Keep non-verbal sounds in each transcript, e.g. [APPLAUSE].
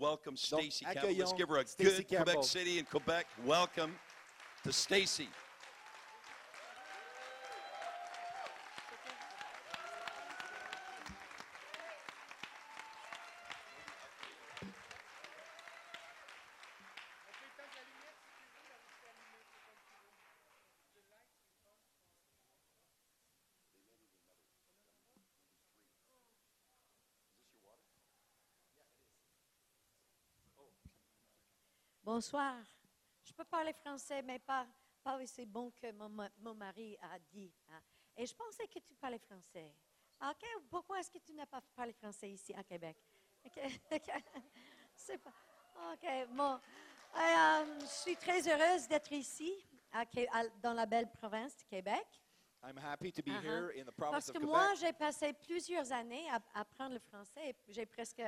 welcome Stacy Campbell. Let's give her a Stacey good Quebec City and Quebec welcome to Stacy. Bonsoir. Je peux parler français, mais pas, pas aussi bon que mon, ma- mon mari a dit. hein. Et je pensais que tu parlais français. OK, pourquoi est-ce que tu n'as pas parlé français ici à Québec? OK, [LAUGHS] OK. C'est pas. OK, bon. Et, euh, je suis très heureuse d'être ici, à Qué- à- dans la belle province de Québec. I'm happy to be Uh-huh. here in the province Parce que moi, j'ai passé plusieurs années à apprendre le français j'ai presque.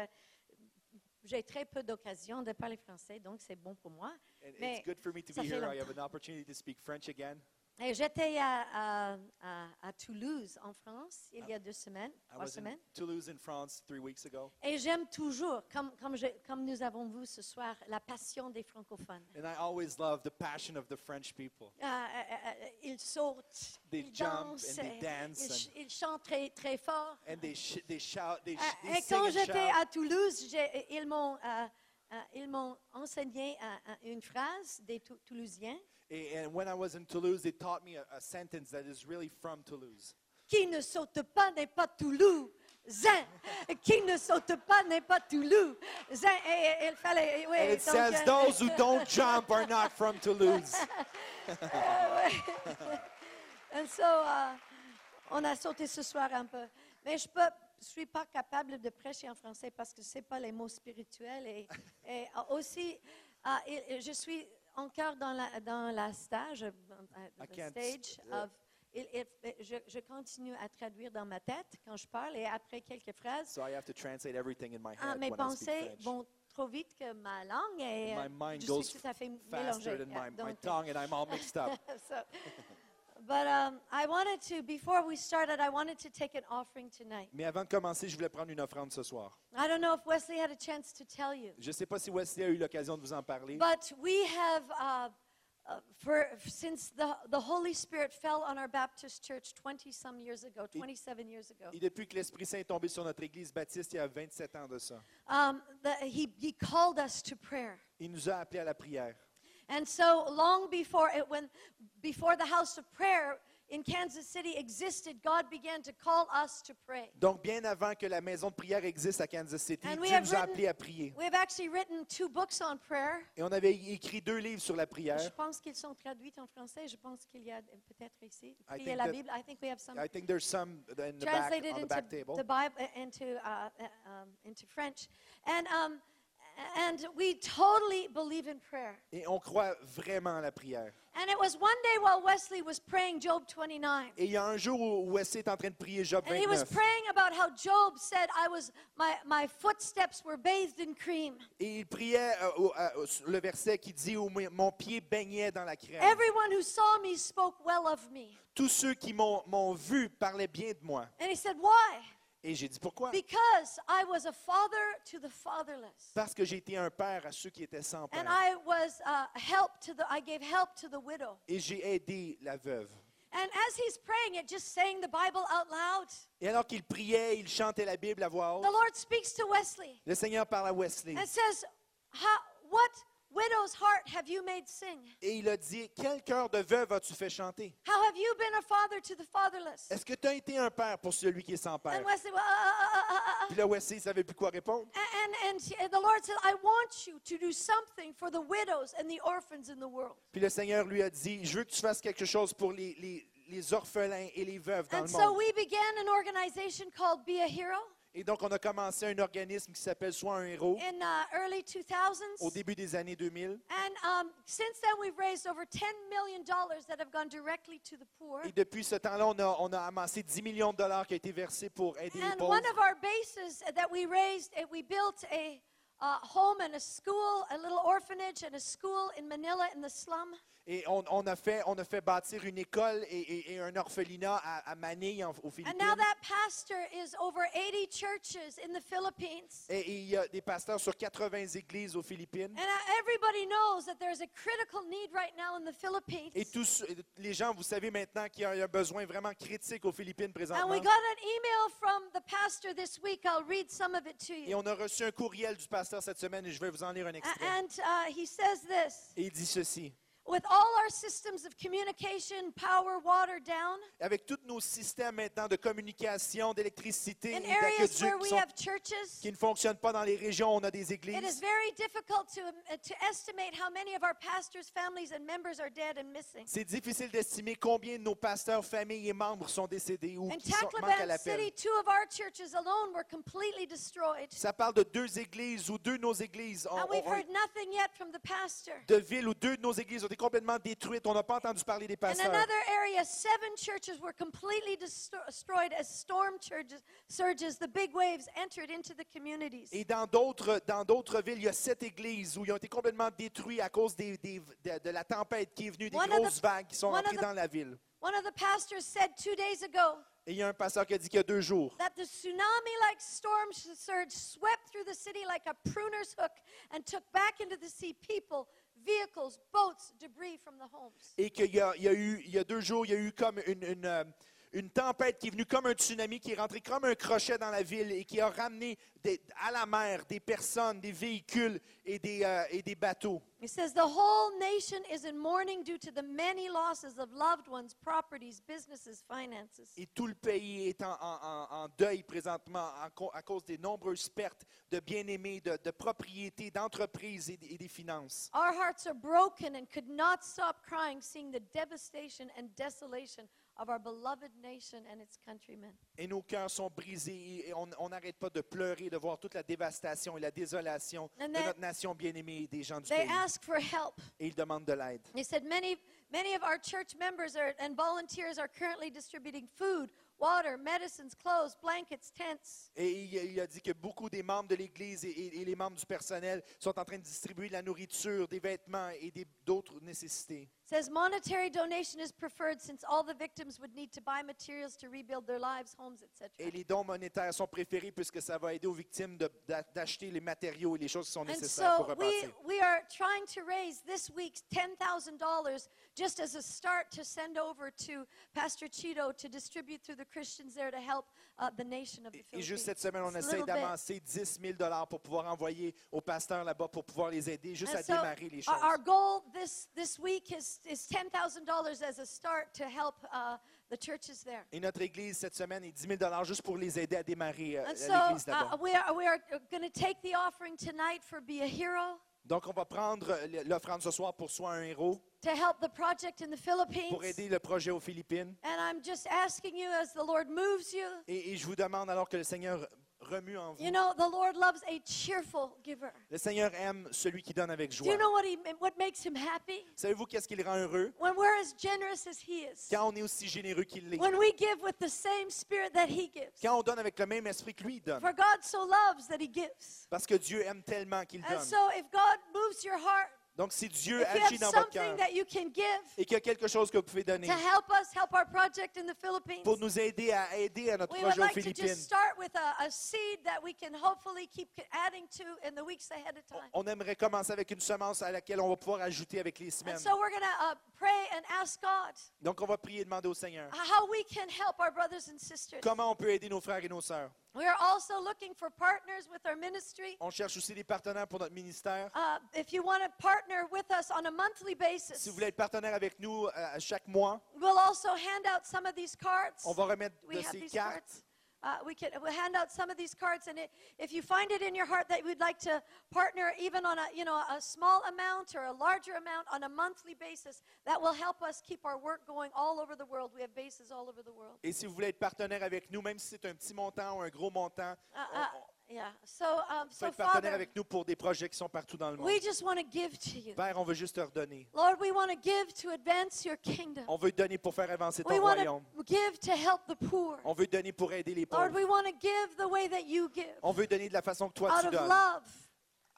J'ai très peu d'occasions de parler français, donc c'est bon pour moi. and mais it's good for me to ça be fait here. I have an opportunity to speak French again. Et j'étais à, à- à- à Toulouse, en France, il y a deux semaines, I trois was in. Toulouse in France three weeks ago, Et j'aime toujours, comme, comme, je- comme nous avons vu ce soir, la passion des francophones. and I always love the passion of the French people. Ah, euh, euh, ils sautent, They ils jump dansent, and they dance ils, and- ils chantent très, très fort. And they sh- they shout, they, sh- Ah, they Et quand and j'étais à Toulouse, j'ai- ils m'ont euh, euh, ils m'ont enseigné euh, une phrase des Tou- Toulousiens And when I was in Toulouse, they taught me a, a sentence that is really from Toulouse. Qui ne saute pas n'est pas Toulouse. [LAUGHS] Qui ne saute pas n'est pas Toulouse. Et, il fallait. oui, And it donc, says, euh, those who [LAUGHS] don't jump are not from Toulouse. [LAUGHS] And so, euh, on a sauté ce soir un peu. Mais je ne suis pas capable de prêcher en français parce que ce n'est pas les mots spirituels. Et, et aussi, uh, et je suis encore dans la, dans la stage, euh, the stage uh, of. il- il- je, je continue à traduire dans ma tête quand je parle et après quelques phrases, So I have to translate everything in my ah, head mes when I speak pensées vont trop vite que ma langue et My euh, mind je goes suis tout à fait mélangée. than my, my tongue, and I'm all mixed up. [LAUGHS] so, [LAUGHS] but um, I wanted to, before we started, I wanted to take an offering tonight. Mais avant de commencer, je voulais prendre une offrande ce soir. I don't know if Wesley had a chance to tell you, Je ne sais pas si Wesley a eu l'occasion de vous en parler, but we have, uh, uh, for since the, the Holy Spirit fell on our Baptist church 20 some years ago, 27 years ago, et depuis que l'Esprit Saint est tombé sur notre Église baptiste il y a 27 ans de ça, um, the, he, he called us to prayer. il nous a appelés à la prière. And so long before it, when before the house of prayer in Kansas City existed, God began to call us to pray. Donc, bien avant que la maison de prière existe à Kansas City, And we Dieu have nous a written- appelés à prier. We have actually written two books on prayer. Et on avait écrit deux livres sur la Je prière. pense qu'ils sont traduits en français. Je pense qu'il y a peut-être ici. I Prier think la that- Bible. I think we have some I think there's some in the back, translated on the into back table. the Bible into uh, uh, um, into French, and um, and we totally believe in prayer. Et on croit vraiment à la prière. And it was one day while Wesley was praying Job 29. Et il y a un jour où Wesley est en train de prier Job And he was 29. praying about how Job said, "I was my my footsteps were bathed in cream. Et il priait euh, sur le verset qui dit où mon- pied baignait dans la crème. Everyone who saw me spoke well of me." Tous ceux qui m'ont m'ont vu parlaient bien de moi. And he said, "Why? Et j'ai dit pourquoi? Because I was a father to the fatherless." Parce que j'ai été un père à ceux qui étaient sans And père. I was uh, help to the I gave help to the widow. Et j'ai aidé la veuve. And as he's praying it, just saying the Bible out loud, Et alors qu'il priait, il chantait la Bible à voix haute. the Lord speaks to Wesley Le Seigneur parle à Wesley. and says, What widow's heart have you made sing? Et il a dit, quel cœur de veuve as-tu fait chanter? How have you been a father to the fatherless? Est-ce que tu as été un père pour celui qui est sans père? And Wesley, well, uh, uh, uh, uh, uh, Puis là, Wesley ne savait plus quoi répondre. and, and, and the Lord said, I want you to do something for the widows and the orphans in the world. Puis le Seigneur lui a dit, je veux que tu fasses quelque chose pour les, les, les orphelins et les veuves dans And le so monde. we began an organization called Be a Hero Et donc, on a commencé un organisme qui s'appelle Sois un héros in uh, early 2000s. au début des années 2000. And um, since then, we've raised over $10 million that have gone directly to the poor. Et depuis ce temps-là, on a, on a amassé 10 millions de dollars qui ont été versés pour aider les And pauvres. one of our bases that we raised, uh, we built a, a home and a school, a little orphanage and a school in Manila in the slum. Et on, on a fait, on a fait bâtir une école et, et- et un orphelinat à, à Manille, en- aux And Philippines. now that pastor is over 80 churches in the Philippines. Et, et il y a des pasteurs sur 80 églises aux Philippines. And everybody knows that there's a critical need right now in the Philippines. Et tous les gens, vous savez maintenant qu'il y a un besoin vraiment critique aux Philippines And présentement. we got an email from the pastor this week. I'll read some of it to Et you. on a reçu un courriel du pasteur cette semaine et je vais vous en lire un extrait. And uh, he says this Et il dit ceci. With all our systems of communication, power, water down, Avec tous nos systèmes maintenant de communication, d'électricité in et areas d'aqueduc where qui, we sont- have churches, qui ne fonctionnent pas dans les régions où on a des it is églises, very difficult to, uh, to estimate how many of our pastors' families and members are dead and missing. c'est difficile d'estimer combien de nos pasteurs, familles et membres sont décédés ou In qui sont, manquent à Tacloban l'appel. City, two of our churches alone were completely destroyed. Ça parle de deux églises ou deux de nos églises ont- And we've ont- heard nothing yet from the pastor. de villes où deux de nos églises ont été complètement détruites. On n'a pas entendu parler des In pasteurs. another area, seven churches were completely destro- destroyed as storm surges, surges, the big waves entered into the communities. Et dans d'autres, dans d'autres villes, il y a sept églises où ils ont été complètement détruits à cause des, des- de, de la tempête qui est venue, des One of the- grosses vagues qui sont entrées the- dans la ville. One of the pastors said two days ago Et il y a un pasteur qui a dit qu'il y a deux jours that the tsunami like storm sh- surge swept through the city like a pruner's hook and took back into the sea people, vehicles, boats, debris from the homes. et qu'il y a, il y a eu, il y a deux jours, il y a eu comme une, une, euh, une tempête qui est venue comme un tsunami, qui est rentré comme un crochet dans la ville et qui a ramené des- à la mer des personnes, des véhicules et des, euh, et des bateaux. He says the whole nation is in mourning due to the many losses of loved ones, properties, businesses, finances. Et tout le pays est en, en- en- en deuil présentement à cause des nombreuses pertes de bien-aimés, de, de propriétés, d'entreprises et, et des finances. Our hearts are broken and could not stop crying seeing the devastation and desolation of our beloved nation and its countrymen. Et nos cœurs sont brisés et on n'arrête pas de pleurer, de voir toute la dévastation et la désolation And de then- notre nation bien-aimée et des gens du They pays. ask for help. Et ils demandent de l'aide. They said many, many of our church members are, and volunteers are currently distributing food, water, medicines, clothes, blankets, tents. Et il, a dit que beaucoup des membres de l'Église et, et- et les membres du personnel sont en train de distribuer de la nourriture, des vêtements et d'autres nécessités. Says monetary donation is preferred since all the victims would need to buy materials to rebuild their lives, homes, etc. Et les dons monétaires sont préférés puisque ça va aider aux victimes d'acheter les matériaux et les choses qui sont nécessaires pour so we, we are trying to raise this week $10,000 just as a start to send over to Pastor Cheeto to distribute through the Christians there to help uh, Et- juste cette semaine, on essaie d'amasser 10 000 pour pouvoir envoyer aux pasteurs là-bas pour pouvoir les aider, juste à démarrer les choses. our, goal this, this week is, is $10,000 as a start to help uh, the churches there. Et notre Église cette semaine est 10 000 juste pour les aider à démarrer euh, l'Église so là-bas. uh, we are, we are going to take the offering tonight for Be a Hero Donc, on va prendre euh, l'offrande ce soir pour Sois un héros, to help the project in the Philippines. pour aider le projet aux Philippines. And I'm just asking you as the Lord moves you. Et, et je vous demande alors que le Seigneur remue en vous. You know, the Lord loves a cheerful giver. Le Seigneur aime celui qui donne avec Do joie. you know what, he, what makes him happy? Savez-vous qu'est-ce qui le rend heureux? When we're as generous as he is. Quand on est aussi généreux qu'il l'est. When we give with the same spirit that he gives. Quand on donne avec le même esprit que lui donne. For God so loves that he gives. Parce que Dieu aime tellement qu'il And donne. so if God moves your heart, Donc, si Dieu agit dans votre cœur et qu'il y a quelque chose que vous pouvez donner to help us help our project in the Philippines, pour nous aider à aider à notre projet aux Philippines, on aimerait commencer avec une semence à laquelle on va pouvoir ajouter avec les semaines. And so we're going to uh, pray and ask God Donc, on va prier et demander au Seigneur how we can help our brothers and sisters. comment on peut aider nos frères et nos sœurs? We are also looking for partners with our ministry. On cherche aussi des partenaires pour notre ministère. Uh, if you want to partner with us on a monthly basis, Si vous voulez être partenaire avec nous euh, à chaque mois, we'll also hand out some of these cards. on va remettre We de ces these cartes. Uh, we can we'll hand out some of these cards, and it, if you find it in your heart that we'd like to partner, even on a you know a small amount or a larger amount on a monthly basis, that will help us keep our work going all over the world. We have bases all over the world. Et si vous voulez être partenaire avec nous, même si c'est un petit montant ou un gros montant, Uh, on- uh, on yeah. So um, so être partenaire Father, avec nous pour des projets qui sont partout dans le monde. we just want to give to you, Père, on veut juste te redonner. Lord. We want to give to advance your kingdom. On veut donner pour faire avancer We ton want royaume. to give to help the poor. On veut donner pour aider les Lord, pauvres. we want to give the way that you give, On veut donner de la façon que toi out tu of donnes, love,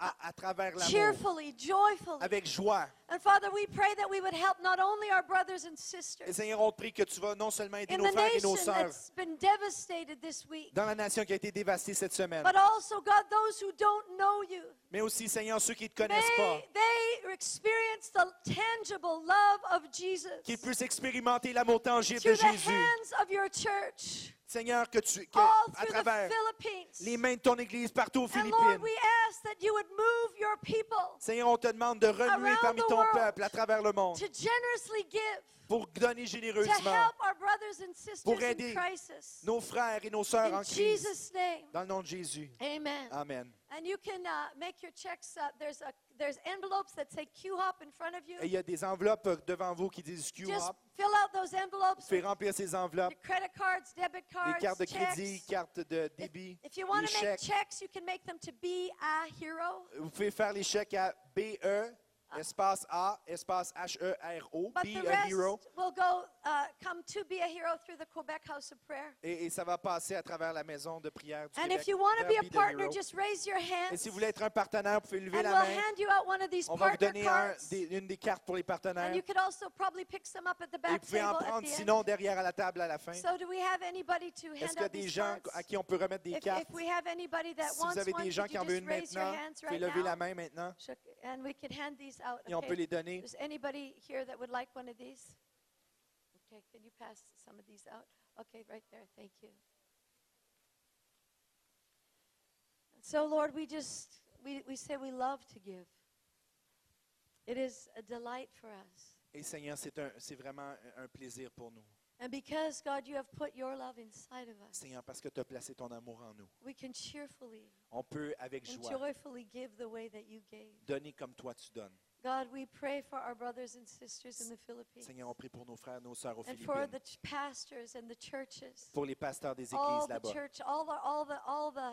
à, à travers l'amour, cheerfully, joyfully. avec joie. And Father, we pray that we would help not only our brothers and Et sisters Seigneur, on te prie que tu vas non seulement aider in nos the frères et nation nos sœurs that's been devastated this week, dans la nation qui a été dévastée cette semaine, but also, God, those who don't know you. mais aussi, Seigneur, ceux qui ne te connaissent pas, May they experience the tangible love of Jesus qu'ils puissent expérimenter l'amour tangible de through the Jésus. hands of your church, Seigneur, que tu, que, all à through the travers Philippines. les mains de ton Église partout aux Philippines, we ask that you would move your people Seigneur, on te demande de Around parmi ton peuple à travers le monde to generously give, pour donner to généreusement help our brothers and sisters Pour in aider crisis. nos frères et nos sœurs In en crise. Jesus' name, Dans le nom de Jésus. amen. Amen. And you can uh, make your checks. There's a there's envelopes that say Q-Hop in front of you. Et il y a des enveloppes euh, devant vous qui disent Just Q-Hop. fill out those Vous envelopes. pouvez remplir ces enveloppes. Your credit cards, debit Les cards, cartes de crédit, checks. cartes de If, débit, if you want to make chèques. checks, you can make them to be a hero. Vous pouvez faire les chèques à BE, espace A, espace H-E-R-O, But Be the a rest Hero. will go uh, come to be a hero through the Quebec House of Prayer. Et, et ça va passer à travers la maison de prière du And Québec. if you want to be a Be the partner, Hero. just raise your Et hands, si vous voulez être un partenaire, vous pouvez lever and la we'll main. hand you out one of these On va vous partner donner un- cards. des- une des cartes pour les And partenaires. you could also probably pick some up at the Et vous back pouvez en table at prendre the end. sinon derrière à la table à la fin. So do we have anybody to Est-ce hand qu'il y a out des these gens cards? à qui on peut remettre des If, cartes? if we have anybody that Si vous wants avez one, des gens could qui you en veulent just une raise your maintenant, hands vous pouvez right lever la now? main maintenant Shook- And we can hand these out. et on peut Okay. les donner. Is anybody here that would like one of these? Okay, can you pass some of these out? Okay, right there. Thank you. So, Lord, we just we, we say we love to give. It is a delight for us. Et Seigneur, c'est un- c'est vraiment un plaisir pour nous. And because, God, you have put your love inside of us, Seigneur, parce que tu as placé ton amour en nous. we can cheerfully On peut, avec and joie, joyfully give the way that you gave. donner comme toi tu donnes. God, we pray for our brothers and sisters in the Philippines. Seigneur, on prie pour nos frères, nos sœurs aux and for the pastors and the churches, pour les pasteurs des all églises the là-bas, church, all the, all the, all the,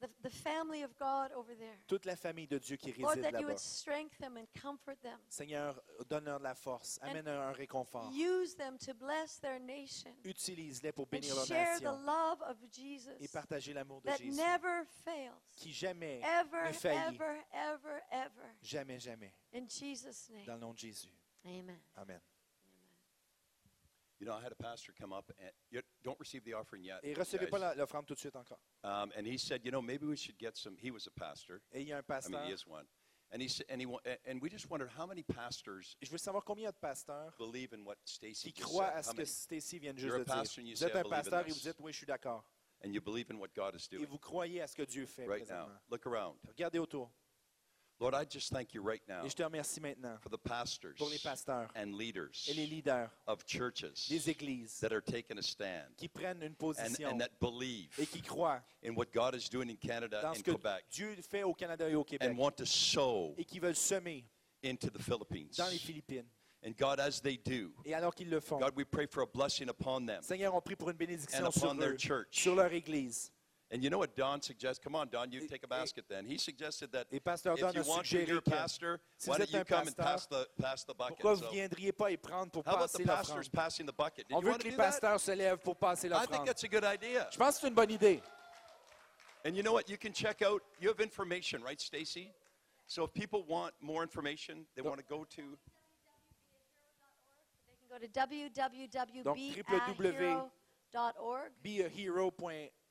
the, the family of God over there. toute la famille de Dieu qui Lord, réside that you là-bas. would strengthen them and comfort them. Seigneur, donne-leur de la force, And amène un réconfort. Use them to bless their nation Utilise-les pour and bénir leur share the nation love of Jesus et partager l'amour de that Jésus, never fails. qui jamais, Ever, ne faillit. ever, ever, ever. jamais, jamais, In Jesus' name. dans le nom de Jésus. Amen. Amen. You know, I had a pastor come up and you don't receive the offering yet. Et recevez guys. pas l'offrande tout de suite encore. Um, and he said, you know, maybe we should get some. He was a pastor. Et il y a un I pasteur. mean, he is one. And he said, and he and we just wondered how many pastors Je veux savoir combien de pasteurs believe in what Stacy qui croient à ce que? Stacy vient juste You're a de dire. pastor and you Vous êtes "I un believe in pasteur et this." vous dites, oui, je suis d'accord. And you believe in what God is Et doing vous croyez à ce que Dieu fait right now. Look around. Regardez autour. Lord, I just thank you right now Et je te remercie maintenant for the pastors pour les pasteurs and leaders et les leaders of churches des églises that are taking a stand qui prennent une and, position and that believe et qui croient in what God is doing in Canada dans and que Quebec Dieu fait au Canada et au Québec and want to sow et qui veulent semer into the Philippines. dans les Philippines. And God, as they do, Et alors qu'ils le font, God, we pray for a blessing upon them. Seigneur, on prie pour une bénédiction And sur upon their eux, church. sur leur église. And you know what Don suggests? Come on, Don, you take a basket then. He suggested that Et Pasteur if Don you want to, suggéré you're a que pastor, si why don't you un come and pass the, pass the bucket? Pourquoi So, ne viendriez pas y prendre pour how about the pastors passing the bucket? Did On you veut want que to les do that? pasteurs se lèvent pour passer I think that's a good idea. Je pense que c'est une bonne idée. And you know what? You can check out, you have information, right, Stacy? So if people want more information, they want to go to, They can go to www.beahero.org.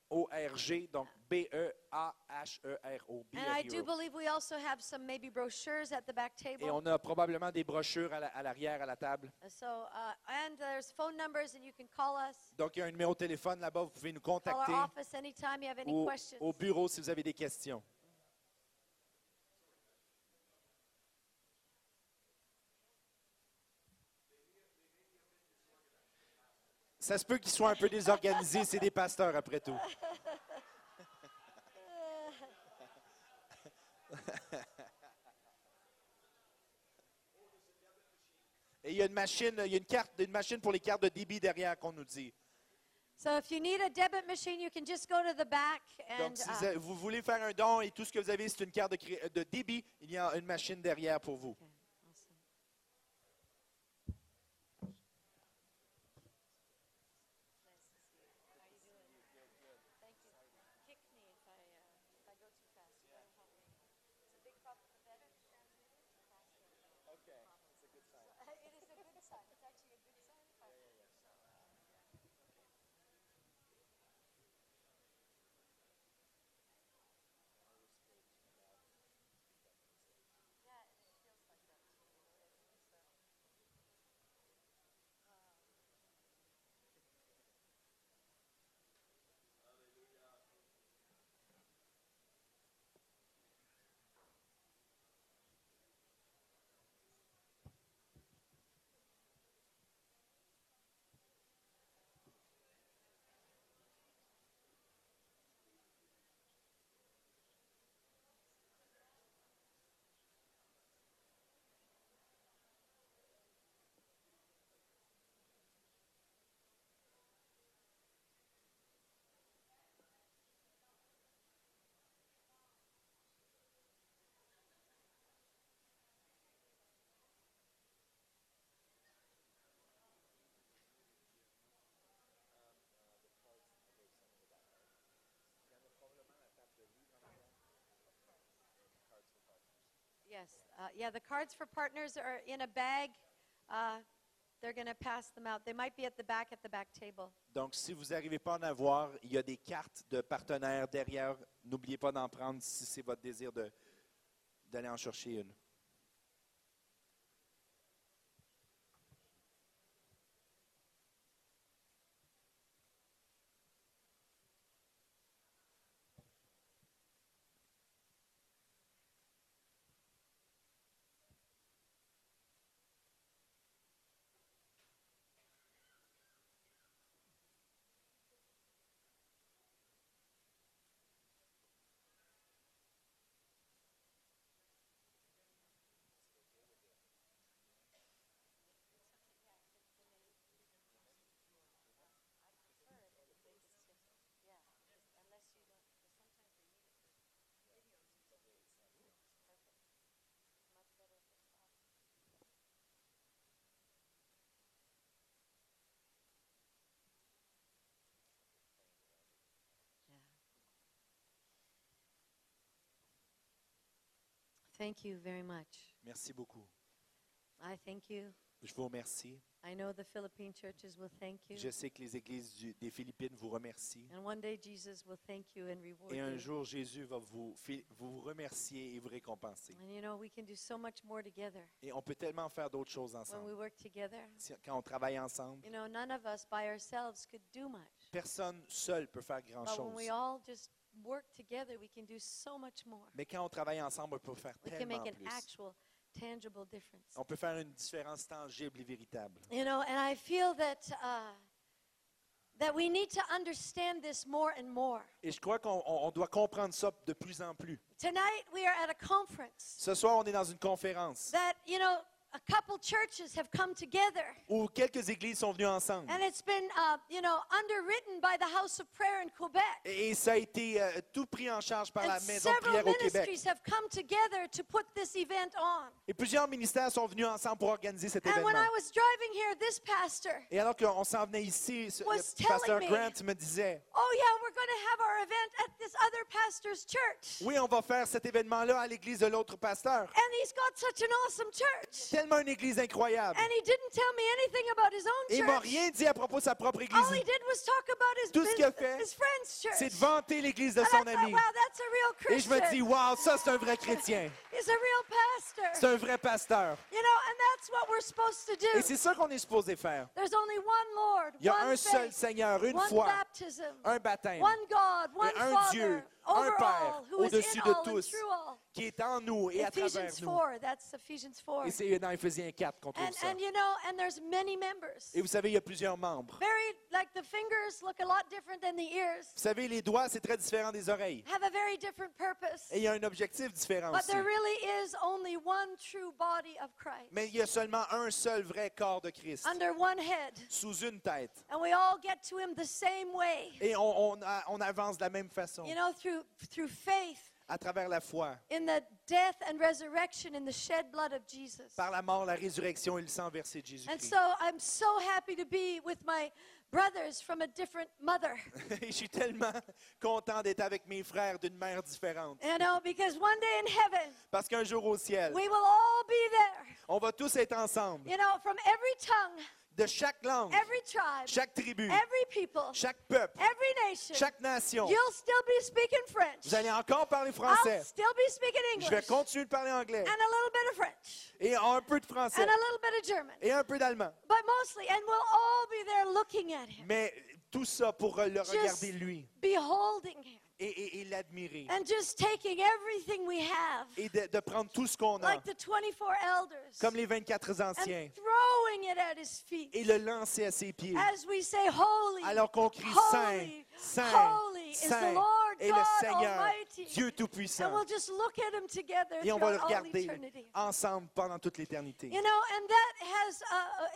beahero.org, donc B-E-A-H-E-R-O. Be And I do believe we also have some maybe brochures at the back Et table. on a probablement des brochures à la- à l'arrière, à la table. So, uh, and there's phone numbers, and you can call us. Donc, il y a un numéro de téléphone là-bas, vous pouvez nous Call our contacter office anytime you have any ou questions. au bureau si vous avez des questions. Ça se peut qu'ils soient un peu désorganisés, c'est des pasteurs après tout. Et il y a une machine, il y a une carte, une machine pour les cartes de débit derrière qu'on nous dit. So if you need a debit machine, you can just go to the back and Donc, si uh, vous voulez faire un don et tout ce que vous avez, c'est une carte de, débit, il y a une machine derrière pour vous. Yes. Yeah, the cards for partners are in a bag. They're going to pass them out. They might be at the back at the back table. Donc, si vous n'arrivez pas à en avoir, il y a des cartes de partenaires derrière. N'oubliez pas d'en prendre si c'est votre désir d'aller en chercher une. Thank you very much. Merci beaucoup. I thank you. Je vous remercie. I know the Philippine churches will thank you. Je sais que les églises du- des Philippines vous remercient. And one day Jesus will thank you and reward Et un you. jour, Jésus va vous, fi- vous remercier et vous récompenser. And you know, we can do so much more together Et on peut tellement faire d'autres choses when we ensemble. work together. Si- Quand on travaille ensemble, You know, none of us by ourselves could do much. personne seul peut faire But when grand-chose. we all just work together, we can do so much more. Mais quand on travaille ensemble, on peut faire We can tellement make an plus. actual, tangible difference. On peut faire une différence tangible et véritable. You know, and I feel that uh, that we need to understand this more and more. Et je crois qu'on on- on doit comprendre ça de plus en plus. Tonight we are at a conference Ce soir, on est dans une conférence that you know a couple churches have come together. où quelques églises sont venues ensemble. And it's been, uh, you know, underwritten by the House of Prayer in Quebec. Et ça a été euh, tout pris en charge par la Maison de several prière au Québec. ministries have come together to put this event on. Et plusieurs ministères sont venus ensemble pour organiser cet And when. I was driving here, this pastor, Et alors qu'on s'en venait ici, ce- was le telling pasteur me- Grant me disait, oh yeah, we're going to have our event at this other pastor's church. oui, on va faire cet événement-là à l'église de l'autre pasteur. And he's got such an awesome church. Tellement une église incroyable. And he didn't tell me anything about his own Et il m'a rien dit à propos de sa propre église. All he did was talk about his, Tout ce qu'il a fait. C'est de vanter l'église de And son thought, ami. wow, that's a real Et je me dis, wow, ça c'est un vrai chrétien. [LAUGHS] C'est un vrai pasteur. You know, and that's what we're supposed to do. Et c'est ça qu'on est supposé faire. There's only one Lord, Il y a one un seul Seigneur, une foi, baptism, un baptême, one God, one un Father, Dieu, over un Père, au-dessus de tous, qui est en nous et à travers nous. 4, that's Ephesians 4. Et c'est dans Éphésiens 4 qu'on trouve And, ça. and you know, and there's many members. Et vous savez, il y a plusieurs membres. Vous savez, les doigts, c'est très différent des oreilles. Et il y a un objectif différent aussi. Mais il y a seulement un seul vrai corps de Christ, under one head. sous une tête. And we all get to him the same way. Et on, on a- on avance de la même façon, You know, through through faith à travers la foi, in the death and resurrection in the shed blood of Jesus. par la mort, la résurrection et le sang versé de And Jésus-Christ. so I'm so happy to be with my brothers from a different mother. [LAUGHS] Et je suis tellement content d'être avec mes frères d'une mère différente. You know, because one day in heaven, Parce qu'un jour au ciel, we will all be there. on va tous être ensemble, You know, from every tongue, de chaque langue, every tribe, chaque tribu, every people, chaque peuple, every nation. chaque nation. You'll still be speaking French. Vous allez encore parler I'll français. still be speaking Je vais English. continuer de parler anglais And a little bit of French. et un peu de français And a little bit of German. et un peu d'allemand. But mostly, and we'll all be there looking at him, Mais tout ça pour le Just- regarder lui beholding him, et, et- et l'admirer. And just taking everything we have, et de, de prendre tout ce qu'on a, like the 24 elders, comme les 24 anciens, and throwing it at his feet. Et le lancer à ses pieds. as we say, Holy, Alors qu'on crie holy, Saint, holy is the Saint Lord est le Seigneur. Dieu And Tout-Puissant. we'll just look at him together Et on va le regarder ensemble pendant toute l'éternité. You know, and that has,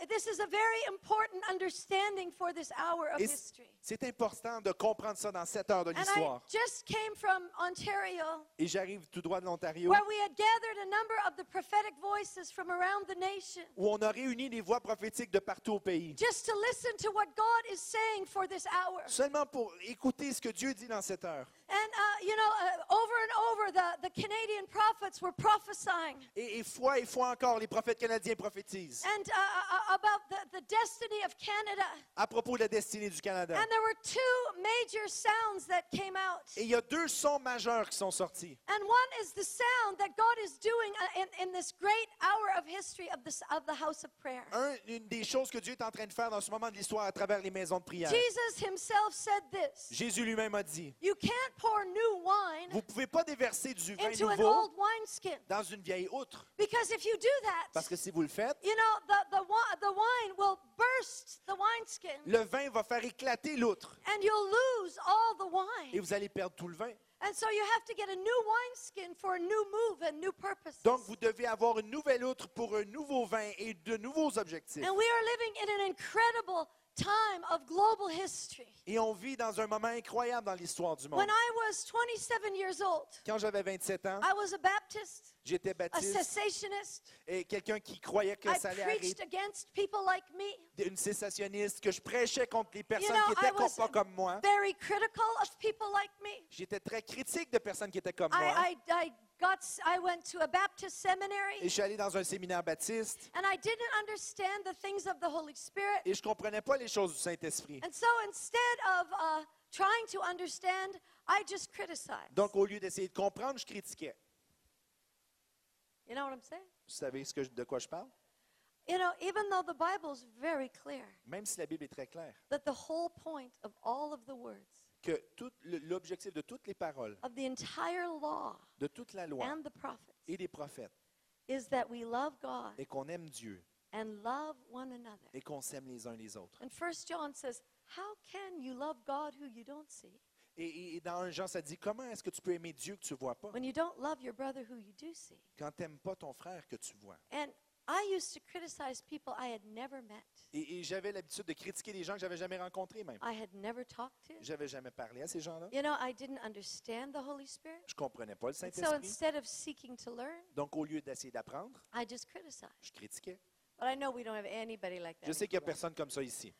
this is a very important understanding for this hour of Et c- history. c'est important de comprendre ça dans cette heure de l'histoire. just came from Ontario, Et j'arrive tout droit de l'Ontario, where we had gathered a number of the prophetic voices from around the nation, où on a réuni les voix prophétiques de partout au pays. just to listen to what God is saying for this hour. Seulement pour écouter ce que Dieu dit dans cette heure. And, uh, you know, uh, over and over, the, the Canadian prophets were prophesying Et, et fois et fois encore, les prophètes canadiens prophétisent and uh, uh, about the, the destiny of Canada. à propos de la destinée du Canada. And there were two major sounds that came out. Et il y a deux sons majeurs qui sont sortis. And one is the sound that God is doing uh, in, in this great hour of history of, this, of the house of prayer. Un, une des choses que Dieu est en train de faire dans ce moment de l'histoire à travers les maisons de prière. Jesus himself said this Jésus lui-même a dit, You can't vous ne pouvez pas déverser du vin nouveau dans une vieille outre. Because if you do Parce that, que si vous le faites, you know, the, the, wi- the wine will burst the wineskin le vin va faire éclater l'outre and you'll lose all the et wine. vous allez perdre tout le vin. And so you have to get a new wineskin for a new move and new purposes. Donc, vous devez avoir une nouvelle outre pour un nouveau vin et de nouveaux objectifs. And we are living in an incredible time of global history. Et on vit dans un moment incroyable dans l'histoire du monde. When I was 27 years old, Quand j'avais 27 ans, I was a Baptist, j'étais a baptiste cessationist. et quelqu'un qui croyait que I ça allait preached arrêter, against people like me, une cessationniste, que je prêchais contre les personnes know, qui I étaient pas comme moi. very critical of people like me. J'étais très critique de personnes qui étaient comme moi. I, I, I, got, I went to a Baptist Et seminary, je suis allé dans un séminaire baptiste and I didn't understand the things of the Holy Spirit. et je comprenais pas les choses du Saint-Esprit. And so instead of uh, trying to understand, I just criticized. Donc, au lieu d'essayer de comprendre, je critiquais. You know what I'm saying? Vous savez ce que de quoi je parle? You know, even though the Bible is very clear Même si la Bible est très claire, that the whole point of all of the words, que l'objectif de toutes les paroles, of the entire law de toute la loi and the prophets, et des prophètes, is that we love God est qu'on aime Dieu and love one another. et qu'on s'aime les uns les autres. And First John says, How can you love God who you don't see? Et, dans un Jean, ça dit comment est-ce que tu peux aimer Dieu que tu ne vois pas? When you don't love your brother who you do see? quand tu n'aimes pas ton frère que tu vois. And I used to criticize people I had never met, Et, et j'avais l'habitude de critiquer des gens que j'avais jamais rencontrés même. I had never talked to. J'avais jamais parlé à ces gens-là. You know, I didn't understand the Holy Spirit. Je comprenais pas le so Saint-Esprit. instead of seeking to learn, Donc, au lieu d'essayer d'apprendre, I just criticized. je critiquais. But I know we don't have anybody like that. Je sais qu'il n'y a personne comme ça ici.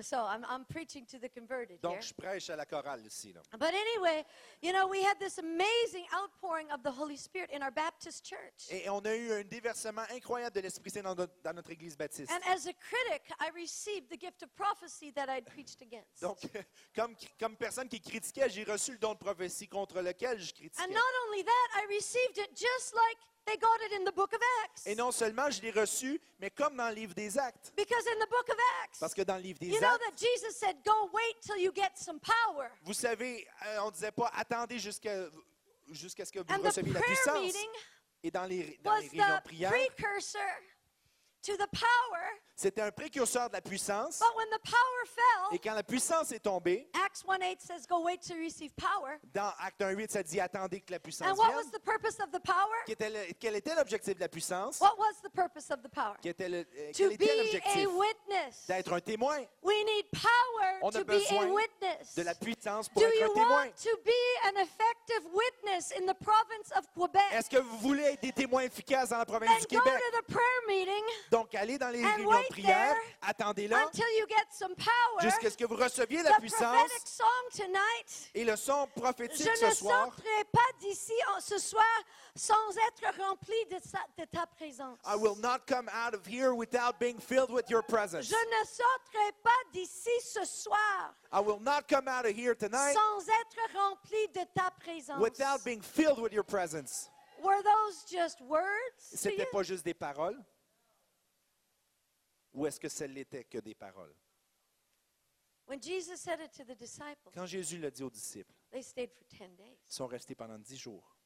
So I'm, I'm preaching to the converted here. Donc, je prêche à la chorale ici. Là. But anyway, you know, we had this amazing outpouring of the Holy Spirit in our Baptist church. Et on a eu un déversement incroyable de l'Esprit Saint dans notre, dans notre Église baptiste. And as a critic, I received the gift of prophecy that I'd preached against. Donc, [LAUGHS] comme, comme personne qui critiquait, j'ai reçu le don de prophétie contre lequel je critiquais. And not only that, I received it just like they got it in the book of Acts. Et non seulement je l'ai reçu, mais comme dans le livre des Actes. Because in the book of Parce Acts, que dans le livre you des know Actes, that Jesus said, Go wait till you get some power. vous savez, euh, on ne disait pas attendez jusqu'à jusqu'à ce que vous And receviez la puissance. Et dans les, dans was les réunions de the prière, precursor to the power. C'était un précurseur de la puissance. But when the power fell, Et quand la puissance est tombée, Acts 1:8 says, Go wait to receive power. dans Acte 1.8, ça dit attendez que la puissance And what vienne. was the purpose of the power? Qui était le- quel était l'objectif de la puissance? What was the purpose of the power? Qui était le- euh, To quel était l'objectif? witness. d'être un témoin, We need power On a to be a besoin witness. de la puissance pour Do être you un témoin. want to be an effective witness in the province of Quebec? Est-ce que vous voulez être des témoins efficaces dans la province du go Québec? to the prayer meeting Donc, allez dans les And réunions wait de prière, there attendez là, until you get some power. jusqu'à ce que vous receviez la puissance tonight. et le son Je prophétique ne ce soir. sortirai pas d'ici ce soir sans être rempli de, sa- de ta présence. I will not come out of here without being filled with your presence. Je ne sortirai pas d'ici ce soir I will not come out of here tonight sans être rempli de ta présence. without being filled with your presence. Were those just words C'était pas juste des paroles? Ou est-ce que ce n'était que des paroles? When Jesus said it to the disciples, Quand Jésus l'a dit aux disciples, they stayed for 10 days ils sont restés pendant dix jours,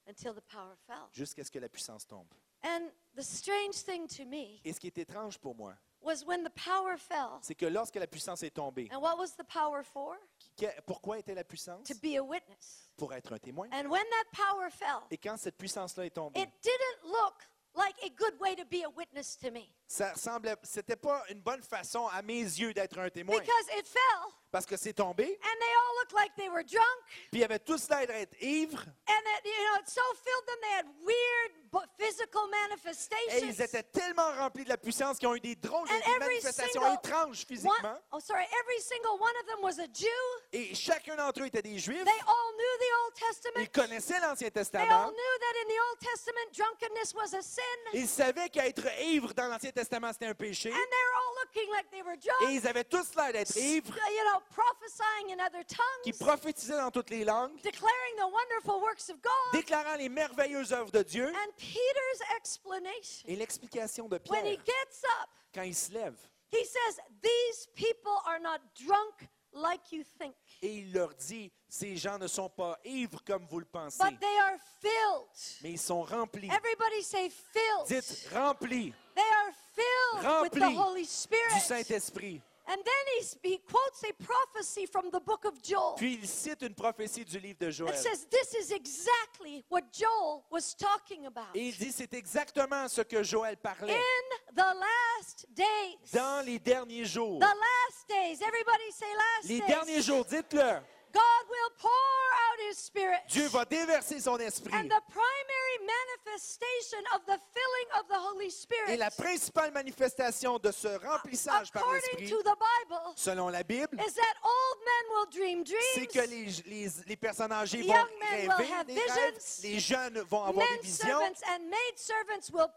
jusqu'à ce que la puissance tombe. And the strange thing to me Et ce qui est étrange pour moi, was when the power fell. c'est que lorsque la puissance est tombée, And what was the power for? que- pourquoi était la puissance? To be a witness. Pour être un témoin. And when that power fell, Et quand cette puissance-là est tombée, it didn't look like a good way to be a witness to me. Ça ressemblait, c'était pas une bonne façon à mes yeux d'être un témoin. because it fell. Parce que c'est tombé, and they all looked like they were drunk. Puis il y avait tous l'air d'être ivres, and it, you know it so filled them they had weird et ils manifestations étaient tellement remplis de la puissance qu'ils ont eu des drôles, every manifestations single étranges one, physiquement. oh sorry every single one of them was a Jew Et chacun d'entre eux était des juifs. they all knew the Old Ils Testament connaissaient l'Ancien they all Testament. knew that in the Old Testament drunkenness was a sin Ils savaient qu'être ivre dans l'Ancien Testament, c'était un péché. and they were all looking like they were Et drunk ils avaient tous l'air d'être ivres, you know prophesying in other qui tongues prophétisaient dans toutes les langues, declaring the wonderful works of God déclarant les merveilleuses œuvres de Dieu. And Peter's explanation, Et l'explication de when he Pierre, gets up, quand il se lève, he says, These people are not drunk like you think, et il leur dit, ces gens ne sont pas ivres comme vous le pensez, but they are filled. mais ils sont remplis. Everybody say filled. Dites remplis They are filled with the Remplis Holy du Spirit. Saint-Esprit. And then he, he quotes a prophecy from the book of Joel. Puis il cite une prophétie du livre de It Joël. says this is exactly what Joel was talking about. Et il dit, c'est exactement ce que Joël parlait. In the last days. Dans les derniers jours, The last days. Everybody say last les days. derniers jours, dites-le, God will pour out his spirit. Dieu va déverser son esprit. And the primary manifestation of the filling of the Holy Spirit, Et la principale manifestation de ce remplissage par according l'esprit, to the Bible, selon la Bible, is that old men will dream c'est dreams, que les, les, les personnes âgées vont rêver rêves, les jeunes vont avoir des visions, and maid servants will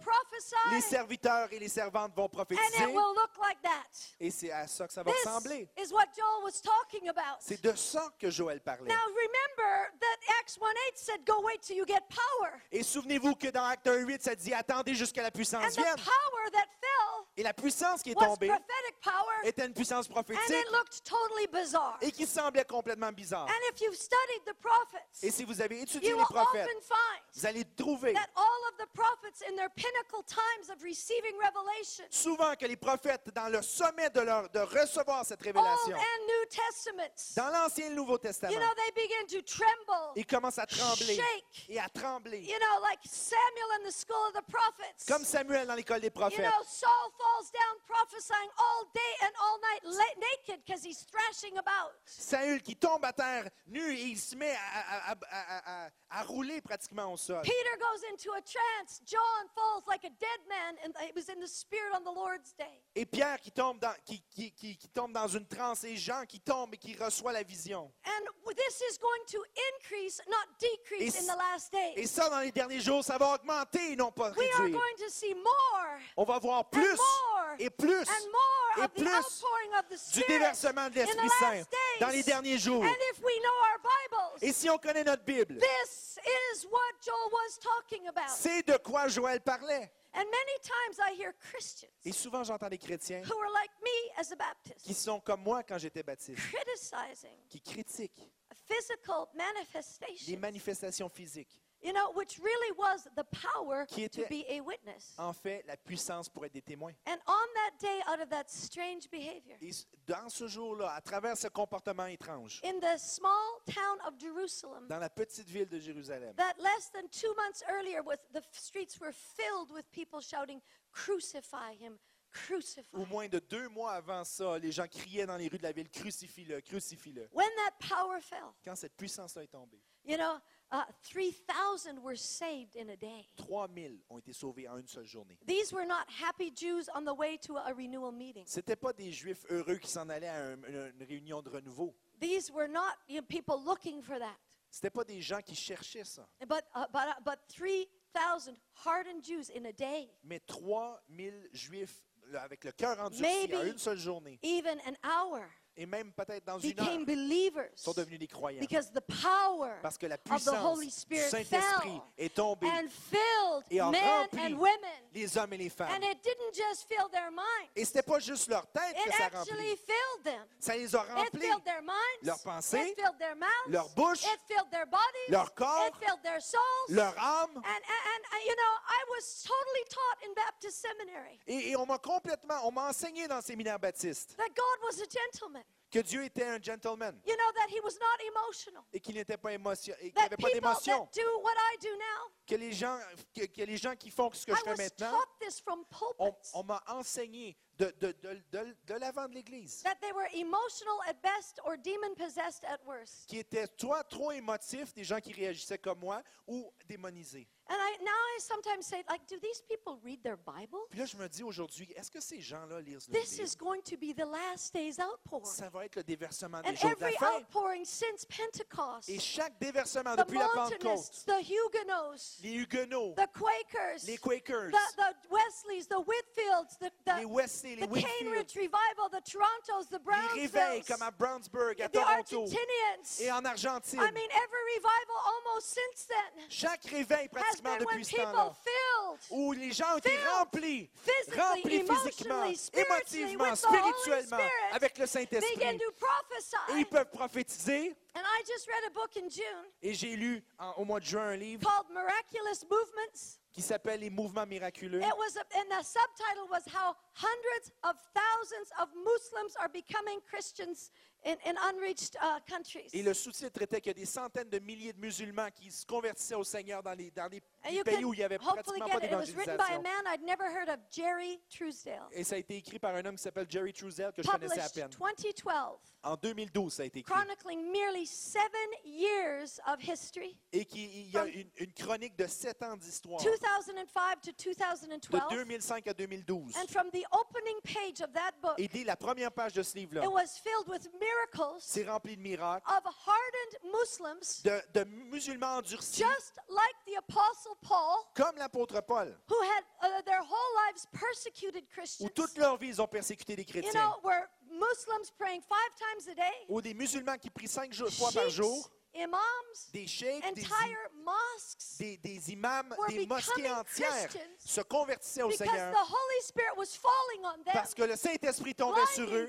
les serviteurs et les servantes vont and prophétiser. it will look like that. Et c'est à ça que ça va This ressembler. is what Joel was talking about. C'est de ça que Joël parlait. Now remember that Acts 1:8 said, "Go wait till you get power," Et souvenez-vous que dans Acte 1.8, ça dit attendez jusqu'à la and puissance the vienne. power that fell Et la puissance qui est was tombée prophetic power, était une puissance and prophétique it looked totally bizarre. et qui semblait complètement bizarre. And if you've studied the prophets, Et si vous avez étudié you les will prophètes, often find vous allez trouver that all of the prophets in their pinnacle times of receiving revelation, souvent que les prophètes, dans le sommet de, leur, de recevoir cette Old révélation, and New Testaments, dans l'Ancien et le Nouveau Testament, you know, they begin to tremble, ils commencent à trembler shake, et à trembler. you know, like Samuel in the school of the prophets. Comme Samuel dans l'école des You prophètes. know, Saul falls down prophesying all day and all night naked because he's thrashing about. Saül qui tombe à terre nu et il se met à, à- à- à- à- à rouler pratiquement au sol. Peter goes into a trance. John falls like a dead man, and it was in the spirit on the Lord's day. Et Pierre qui tombe, dans, qui, qui- qui- qui tombe dans une transe et Jean qui tombe et qui reçoit la vision. And this is going to increase, not decrease, Et in the last days. Et ça, dans les derniers jours, ça va augmenter et non pas We are réduire. going to see more On va voir and plus more et plus and more et of the plus outpouring of the du déversement de in the l'Esprit Saint dans les derniers jours. And if we know our Bibles, Et si on connaît notre Bible, this is what Joel was talking about. c'est de quoi Joël parlait. And many times I hear Christians Et souvent, j'entends des chrétiens who are like me as a Baptist qui sont comme moi quand j'étais baptiste, criticizing qui critiquent les manifestation, manifestations physiques. You know, which really was the power Qui to était- be a witness. En fait, la puissance pour être des témoins. And on that day, out of that strange behavior, Et dans ce jour-là, à travers ce comportement étrange, in the small town of Jerusalem, dans la petite ville de Jérusalem, that less than two months earlier, with the streets were filled with people shouting, "Crucify him! crucify. Au moins de deux mois avant ça, les gens criaient dans les rues de la ville, crucifie-le, crucifie-le. When that power fell, Quand cette puissance-là est tombée, you know, uh, 3,000 were saved in a day. 3000 ont été sauvés en une seule journée. These were not happy Jews on the way to a renewal meeting. C'était pas des Juifs heureux qui s'en allaient à un- une, réunion de renouveau. These were not you know, people looking for that. C'était pas des gens qui cherchaient ça. But, uh, but, uh, but 3,000 hardened Jews in a day, Mais 3000 Juifs là, avec le cœur endurci Maybe- en une seule journée, even an hour, et même peut-être dans une became heure, believers sont devenus des croyants. because the power Parce que la of the puissance Holy du Spirit Saint-Esprit est tombée and filled et a men rempli and women. les hommes et les femmes. And it didn't just fill their minds, Et c'était pas juste leur tête it que ça actually remplit. Ça les a remplis. their mouths, leur bouche, it filled their bodies, leur corps, it filled their souls. leur âme. And, and, and, you know, I was totally taught in Baptist seminary Et, et on m'a complètement, on m'a enseigné dans le séminaire baptiste que Dieu était un gentleman You know, that he was not emotional. et qu'il n'était pas émotion, et qu'il pas d'émotion. Que les gens, que, que les gens qui font ce que I je fais maintenant, on, m'a enseigné de, de, de, de, de l'avant de l'Église, That they were emotional at best or demon possessed at worst. qui étaient soit trop émotifs, des gens qui réagissaient comme moi, ou démonisés. And I now I sometimes say, like, do these people read their Bible? Puis là, je me dis aujourd'hui, est-ce que ces gens-là lisent le This is going to be the last day's outpouring. Ça va être le déversement des And jours de la every fin. outpouring since Pentecost, Et chaque déversement the depuis la Pentecôte, Montanists, the Huguenots, les Huguenots, the Quakers, les Quakers, the, the Wesleys, the Whitfields, the, les the, Wesley, les the Whitfield, Cambridge Revival, the Torontos, the les réveils Brownsvilles, comme à Brownsburg, à the Toronto Argentinians. et en Argentine. I mean, every revival almost since then Chaque réveil has depuis ce temps-là, où les gens ont été remplis, remplis physiquement, émotivement, spirituellement, Spirit avec le Saint-Esprit. Et ils peuvent prophétiser. And I just read a book in June Et j'ai lu en- au mois de juin un livre called Miraculous Movements. qui s'appelle Les mouvements miraculeux. It was, a, and the subtitle was How Hundreds of Thousands of Muslims Are Becoming Christians uh. Et le sous-titre était qu'il y a des centaines de milliers de musulmans qui se convertissaient au Seigneur dans les, dans les you pays can où il n'y avait hopefully pratiquement get pas it. It was written by a d'évangélisation. man I'd never heard of, Jerry Truesdale. Et ça a été écrit par un homme qui s'appelle Jerry Truesdell, que je connaissais à Published peine. 2012, En 2012, ça a été écrit. chronicling merely seven years of history, Et qui, il y a une, une chronique de sept ans d'histoire, 2005 to de 2012. 2005 à 2012. And from the opening page of that book, Et dès la première page de ce livre-là, it was filled with miracles c'est rempli de miracles, of hardened Muslims, de, de musulmans endurcis, just like the Apostle Paul, comme l'apôtre Paul, who had uh, their whole lives persecuted où Christians. toute leur vie, ils ont persécuté les You chrétiens. know, were Muslims praying five times a day, Ou des musulmans qui prient cinq jours- fois par sheikhs, jour, imams, des cheikhs, des, mosques, des, des imams, des mosquées entières Christians se convertissaient au because Seigneur. the Holy Spirit was falling on them, parce que le Saint-Esprit tombait sur eux,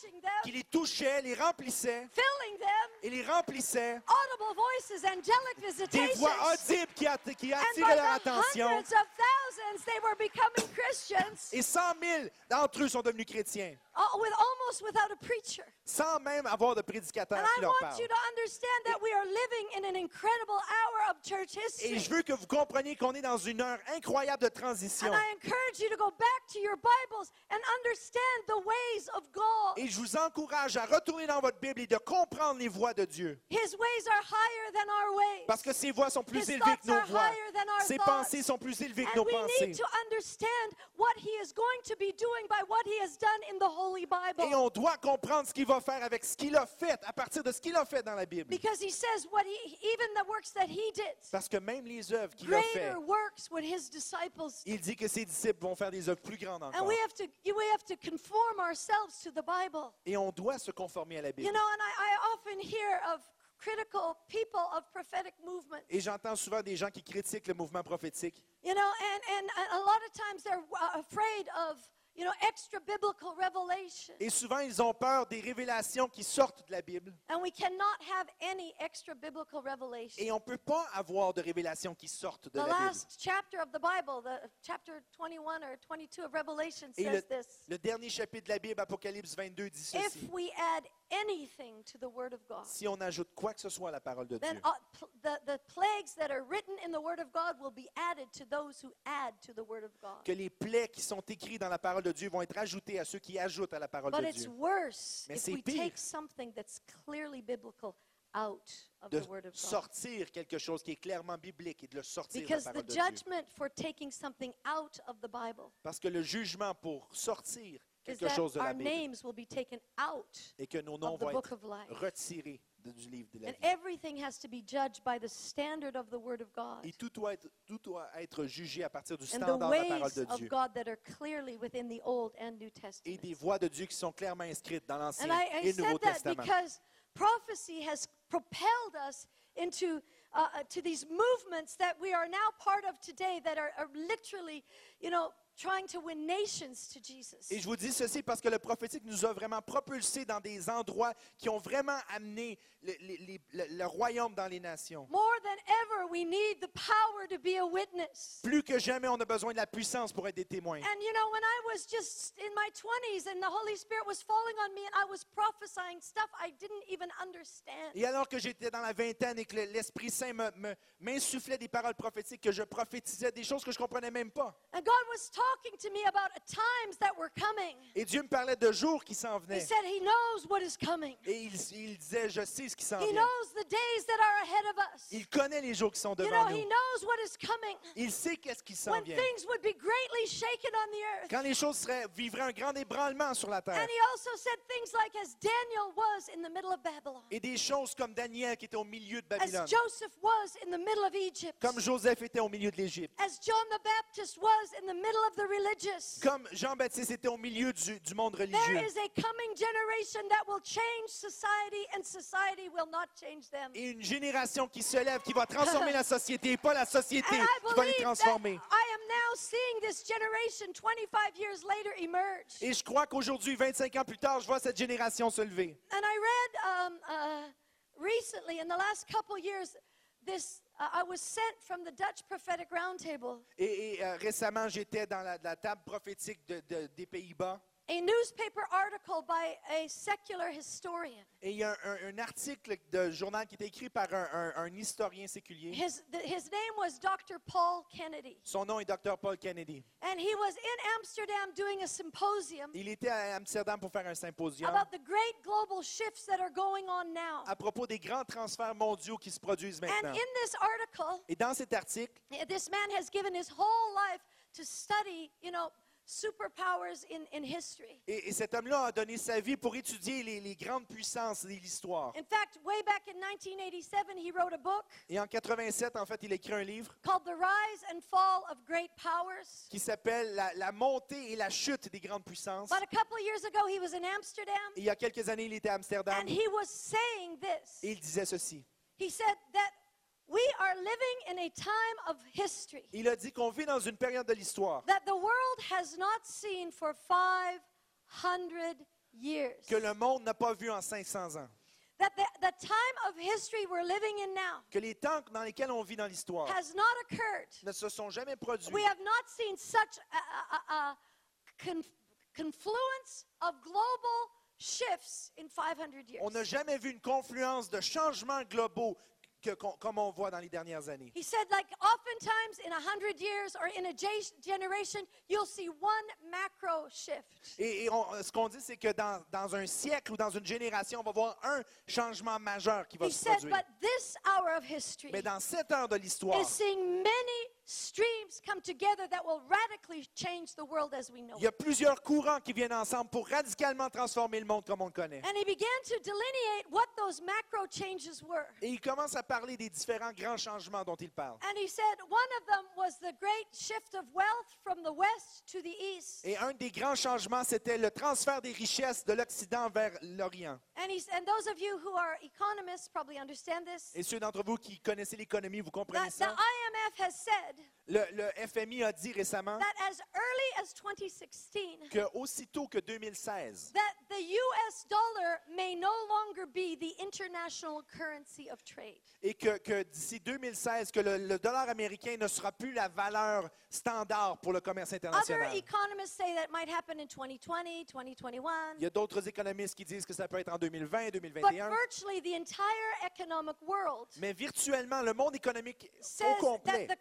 qui them, les touchait, les remplissait filling them, et les remplissait audible voices, angelic des visitations. voix audibles qui, qui attiraient leur attention. hundreds of thousands, they were becoming Christians, Et 100 000 d'entre eux sont devenus chrétiens, with almost without a preacher. sans même avoir de prédicateur And qui I leur want parle. you to understand that we are living in an incredible hour of church Et history. je veux que vous compreniez qu'on est dans une heure incroyable de transition. And I encourage you to go back to your Bibles and understand the ways of God. Et je vous encourage à retourner dans votre Bible et de comprendre les voies de Dieu. His ways are higher than our ways. Parce que ses voies sont plus His élevées que nos voies. Ses thoughts. pensées sont plus élevées que And nos we pensées. need to understand what he is going to be doing by what he has done in the Holy Et on doit comprendre ce qu'il va faire avec ce qu'il a fait, à partir de ce qu'il a fait dans la Bible. Because he says what he even the works that he did, Parce que même les œuvres qu'il a fait, greater works would his disciples do. il dit que ses disciples vont faire des œuvres plus grandes And encore. we have to we have to conform ourselves to the Bible. Et on doit se conformer à la You Bible. know, and I, I often hear of critical people of prophetic movement. Et j'entends souvent des gens qui critiquent le mouvement prophétique. You know, and, and a lot of times they're uh, afraid of, you know, extra biblical revelation. Et souvent, ils ont peur des révélations qui sortent de la Bible. And we cannot have any extra biblical revelation. Et on ne peut pas avoir de révélations qui sortent de The la Bible. last chapter of the Bible, the chapter 21 or 22 of Revelation Et le, says this. le dernier chapitre de la Bible, Apocalypse 22, dit If ceci. we add anything to the Word of God, si on ajoute quoi que ce soit à la parole de then Dieu, pl- the, the plagues that are written in the Word of God will be added to those who add to the Word of God. que les plaies qui sont écrites dans la parole de Dieu vont être ajoutées à ceux qui ajoutent à la parole But de it's Dieu. worse Mais if c'est we pire. take something that's clearly biblical out of De the Word of God. sortir quelque chose qui est clairement biblique et de le sortir de la Because the parole de Dieu. judgment for taking something out of the Bible Parce que le jugement pour sortir is quelque that chose de our la Bible names will be taken out et que nos noms of the vont book être of life. retirés de- du livre de la And vie. everything has to be judged by the standard of the Word of God Et tout doit, être, tout doit être jugé à partir du and the standard de la parole ways de of Dieu God that are clearly within the Old and New et Testament. des voies de Dieu qui sont clairement inscrites dans l'Ancien And I, I et le Nouveau said that Testament. because prophecy has propelled us into uh, uh, to these movements that we are now part of today that are, are literally, you know, trying to win nations to Jesus. Et je vous dis ceci parce que le prophétique nous a vraiment propulsés dans des endroits qui ont vraiment amené le, royaume dans les nations. More than ever, we need the power to be a witness. Plus que jamais, on a besoin de la puissance pour être des témoins. And you know, when I was just in my 20s and the Holy Spirit was falling on me and I was prophesying stuff I didn't even understand. Et alors que j'étais dans la vingtaine et que le- l'Esprit Saint m'insufflait des paroles prophétiques, que je prophétisais des choses que je comprenais même pas. And God was talking to me about times that were coming. Et Dieu me parlait de jours qui s'en He venaient. said He knows what is coming. Et il, il disait, je sais ce qui s'en He vient. knows the days that are ahead of us. Il connaît les jours qui sont You devant He nous. knows what is coming. Il sait qu'est-ce qui s'en When vient. things would be greatly shaken on the earth. Quand les choses seraient, vivraient un grand ébranlement sur la terre. And He also said things like, as Daniel was in the middle of Babylon, Et des choses comme Daniel qui était au milieu de as Babylone. Joseph was in the middle of Egypt, Comme Joseph était au milieu de l'Égypte. as John the Baptist was in the middle of the religious. Comme Jean-Baptiste était au milieu du, du monde There religieux. is a coming generation that will change society, and society will not change them. Et une génération qui se lève, qui va transformer la société, et pas la société And I qui va les believe that transformer. I am now seeing this generation 25 years later emerge. Et je crois qu'aujourd'hui, 25 ans plus tard, je vois cette génération se lever. And I read um, uh, recently, in the last couple years, this. Uh, I was sent from the Dutch prophetic roundtable, Et, et, euh, récemment, j'étais dans la, la table prophétique de- de- des Pays-Bas. A newspaper article by a secular historian. Et il y a un, un- article de journal qui est écrit par un, un- un historien séculier. His, th- his name was Dr. Paul Kennedy. Son nom est Dr. Paul Kennedy. And he was in Amsterdam doing a symposium Il était à Amsterdam pour faire un symposium about the great global shifts that are going on now. à propos des grands transferts mondiaux qui se produisent maintenant. And in this article, Et dans cet article, this man has given his whole life to study, you know, superpowers in, in history. et, et cet homme-là a donné sa vie pour étudier les, les grandes puissances de l'histoire. In fact, way back in 1987, he wrote a book Et en 87, en fait, il a écrit un livre called The Rise and Fall of Great Powers. qui s'appelle la, La montée et la chute des grandes puissances. But a couple of years ago, he was in Amsterdam Et il y a quelques années, il était à Amsterdam and he was saying this. et il disait ceci. He said that we are living in a time of history Il a dit qu'on vit dans une période de l'histoire that the world has not seen for 500 years. que le monde n'a pas vu en 500 ans. That the, the time of history we're living in now Que les temps dans lesquels on vit dans l'histoire has not occurred. ne se sont jamais produits. We have not seen such a, a- a- a conf- confluence of global shifts in 500 years. On n'a jamais vu une confluence de changements globaux que- comme on voit dans les dernières années. He said, like, oftentimes in a hundred years or in a ge- generation, you'll see one macro shift. Et, et on- ce qu'on dit, c'est que dans, dans un siècle ou dans une génération, on va voir un changement majeur qui va He se said, produire. but this hour of history Mais dans cette heure de l'histoire, is seeing many streams come together that will radically change the world as we know il y a plusieurs courants qui viennent ensemble pour radicalement transformer le monde comme on le connaît. And he began to delineate what those macro changes were. Et il commence à parler des différents grands changements dont il parle. And he said one of them was the great shift of wealth from the west to the east. Et un des grands changements, c'était le transfert des richesses de l'Occident vers l'Orient. And, he's, and those of you who are economists probably understand this. Et ceux d'entre vous qui connaissez l'économie, vous comprenez That the ça? IMF has said Le, le FMI a dit récemment that as early as 2016, que aussitôt que 2016, that the US dollar may no longer be the international currency of trade. Et que, que d'ici 2016, que le, le dollar américain ne sera plus la valeur standard pour le commerce Other international. economists say that might happen in 2020, 2021. Il y a d'autres économistes qui disent que ça peut être en 2020, But 2021. virtually the entire economic world Mais virtuellement, le monde économique au that complet the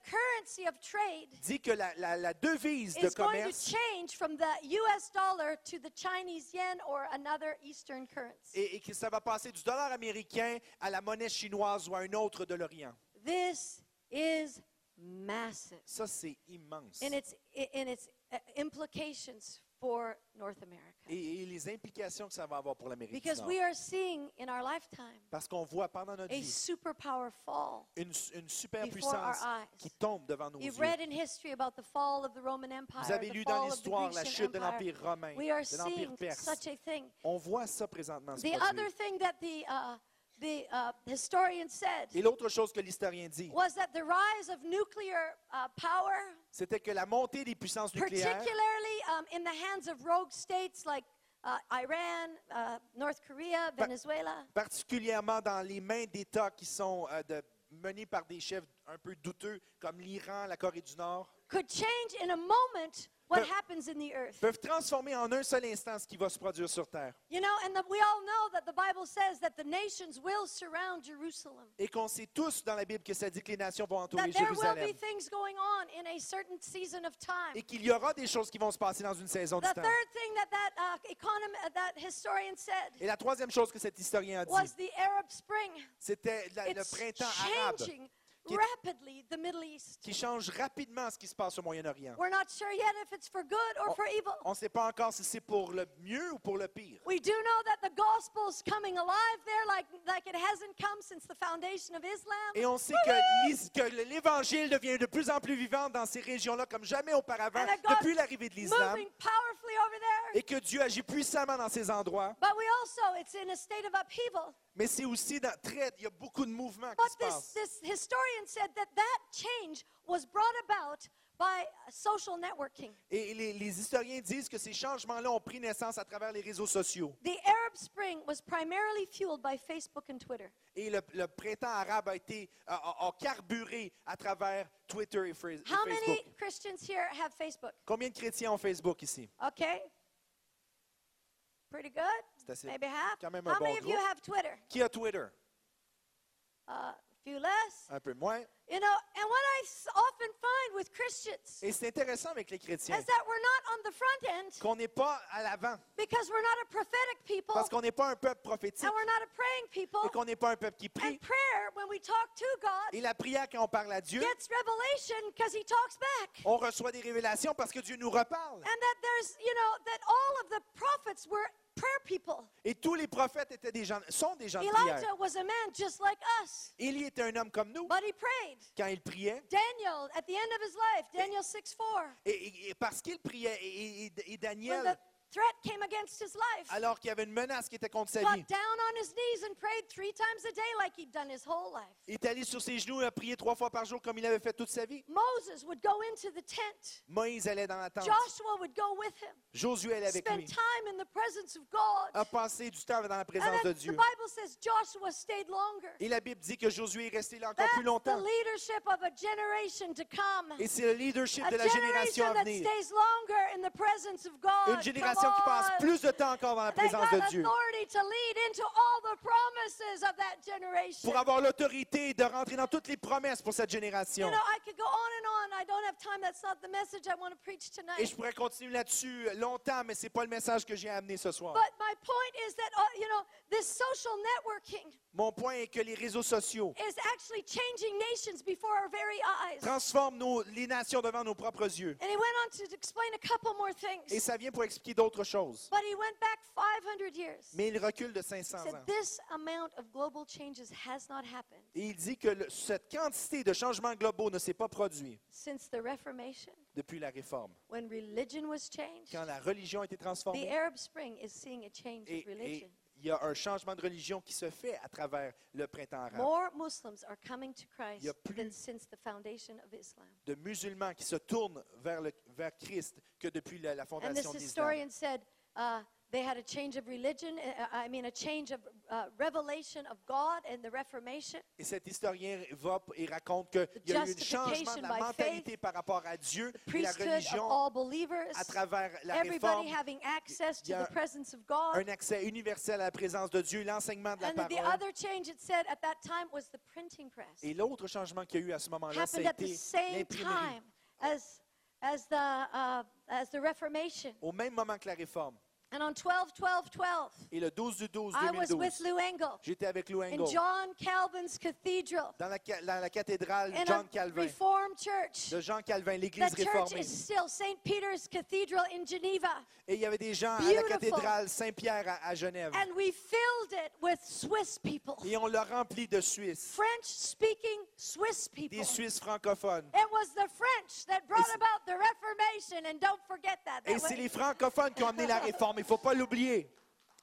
currency of trade dit que la, la- la devise de is going to commerce change from the US dollar to the Chinese yen or another Eastern currency. et, et que ça va passer du dollar américain à la monnaie chinoise ou à un autre de l'Orient. This is massive Ça, c'est immense. in its, in its uh, implications for North America. Et, et les implications que ça va avoir pour l'Amérique du Because Nord. we are seeing in our lifetime Parce qu'on voit pendant notre a vie superpower fall. une, une super before our puissance eyes. qui tombe devant nos You've yeux. read in history about the fall of the Roman Empire, Vous avez lu dans l'histoire la chute de Empire. l'Empire romain, We are de l'Empire seeing perse. such a thing. On voit ça présentement se The produire. other thing that the, uh, the uh, historian said Et l'autre chose que l'historien dit, was that the rise of nuclear uh, power, c'était que la montée des puissances nucléaires, particularly um, in the hands of rogue states like uh, Iran, uh, North Korea, Pa- Venezuela, particulièrement dans les mains d'États qui sont euh, de- menés par des chefs un peu douteux, comme l'Iran, la Corée du Nord, could change in a moment what Pe- happens in the earth. peuvent transformer en un seul instant ce qui va se produire sur Terre. You know, and the, we all know that the Bible says that the nations will surround Jerusalem. Et qu'on sait tous dans la Bible que ça dit que les nations vont entourer That there will be Jérusalem. things going on in a certain season of time. Et qu'il y aura des choses qui vont se passer dans une saison du The temps. third thing that that uh, econom- uh, that historian said Et la troisième chose que cet historien a dit, was the Arab Spring. c'était la- le It's printemps arabe changing qui est- rapidly the Middle East. qui change rapidement ce qui se passe au Moyen-Orient. We're not sure yet if it's for good or On- for evil. On ne sait pas encore si c'est pour le mieux ou pour le pire. We do know that the gospel's coming alive there like, like it hasn't come since the foundation of Islam. Et on sait que que l'Évangile devient de plus en plus vivant dans ces régions-là comme jamais auparavant, depuis l'arrivée de l'islam, et que Dieu agit puissamment dans ces endroits. But we also, it's in a state of upheaval. Mais c'est aussi dans, très, il y a beaucoup de mouvements qui But se this, passent. this historian said that that change was brought about by social networking. Et les, les historiens disent que ces changements-là ont pris naissance à travers les réseaux sociaux. The Arab Spring was primarily fueled by Facebook and Twitter. Et le, le printemps arabe a été a, a- carburé à travers Twitter et, Fra- et How many Facebook. Christians here have Facebook? Combien de chrétiens ont Facebook ici? Okay. Pretty good. C'est assez- Maybe half. quand même un How many bon of you groupe. have Twitter? Qui a Twitter? A few less. Un peu moins. You know, and what I often find with Christians Et c'est intéressant avec les chrétiens is that we're not on the front end qu'on n'est pas à l'avant because we're not a prophetic people parce qu'on n'est pas un peuple prophétique and we're not a praying people. et qu'on n'est pas un peuple qui And prie. prayer, when we talk to God, Et la prière, quand on parle à Dieu, gets revelation because He talks back. on reçoit des révélations parce que Dieu nous reparle. And that there's, you know, that all of the prophets were prayer people. Et tous les prophètes étaient des gens, sont des gens de prière. Elijah was a man just like us, Élie était un homme comme nous but he prayed. quand il priait. Daniel, at the end of his life, Daniel 6 4, Et, et- et parce qu'il priait, et, et- when Daniel, the threat came against his life, alors qu'il y avait une menace qui était contre sa vie, got down on his knees and prayed three times a day like he'd done his whole life. est allé sur ses genoux et a prié trois fois par jour comme il avait fait toute sa vie. Moses would go into the tent. Moïse allait dans la tente. Joshua would go with him, Josué allait avec spend lui. time in the presence of God. A passé du temps dans la présence de the Dieu. Bible says Joshua stayed longer. Et la Bible dit que Josué est resté là encore That's plus the longtemps. leadership of a generation to come. Et c'est le leadership A de la génération à that venir. stays longer in the presence of God. Une génération qui Come passe plus de temps encore dans la présence de Dieu. Pour avoir l'autorité de rentrer dans toutes les promesses pour cette You génération. know, I could go on and on. I don't have time. That's not the message I want to preach Et tonight. je pourrais continuer là-dessus longtemps, mais ce n'est pas le message que j'ai amené ce soir. Mon point est que les réseaux sociaux transforment nos- les nations devant nos propres yeux. And he went on to explain a couple more Et ça vient pour expliquer d'autres choses. But he went back 500 years. Mais il recule de He 500 said ans. Et il dit que le- cette quantité de changements globaux ne s'est pas produit since the Reformation, depuis la Réforme. when religion was changed. Quand la religion a été The transformée, Arab Spring is seeing a change et, of religion. et il y a un changement de religion qui se fait à travers le printemps arabe. More Muslims are coming to Christ y a plus- than since the foundation of Islam. De musulmans qui se tournent vers, le, vers Christ que depuis la, la fondation de l'islam. Uh, they had a change of religion, uh, I mean, a change of uh, revelation of God and the Reformation. Et cet historien va et raconte qu'il y a eu un changement de la mentalité faith, par rapport à Dieu et la religion all believers, à travers la everybody réforme, having access to the presence of God. un accès universel à la présence de Dieu, l'enseignement de la And the parole. other change it said at that time was the printing press. Et l'autre changement qu'il y a eu à ce moment-là, Happened at the c'était same l'imprimerie. time as, as, the, uh, as the Reformation. Au même moment que la réforme. And on 12 12 12, Et le 12 du 12 I was with 2012, Lou Engle j'étais avec Lou in Engle John Calvin's cathedral dans la, ca- dans la cathédrale in John a Calvin, Reformed church. de Jean Calvin, The l'église church réformée. is still St. Peter's Cathedral in Geneva. Et il y avait des gens à la Beautiful. cathédrale Saint-Pierre à, à Genève. And we filled it with Swiss people, Et on l'a rempli de Suisses, French speaking Swiss people. des Suisses francophones. It was the French that brought c'est- about the Reformation, and don't forget that. Et That c'est les francophones qui ont amené la réforme, [LAUGHS] il ne faut pas l'oublier.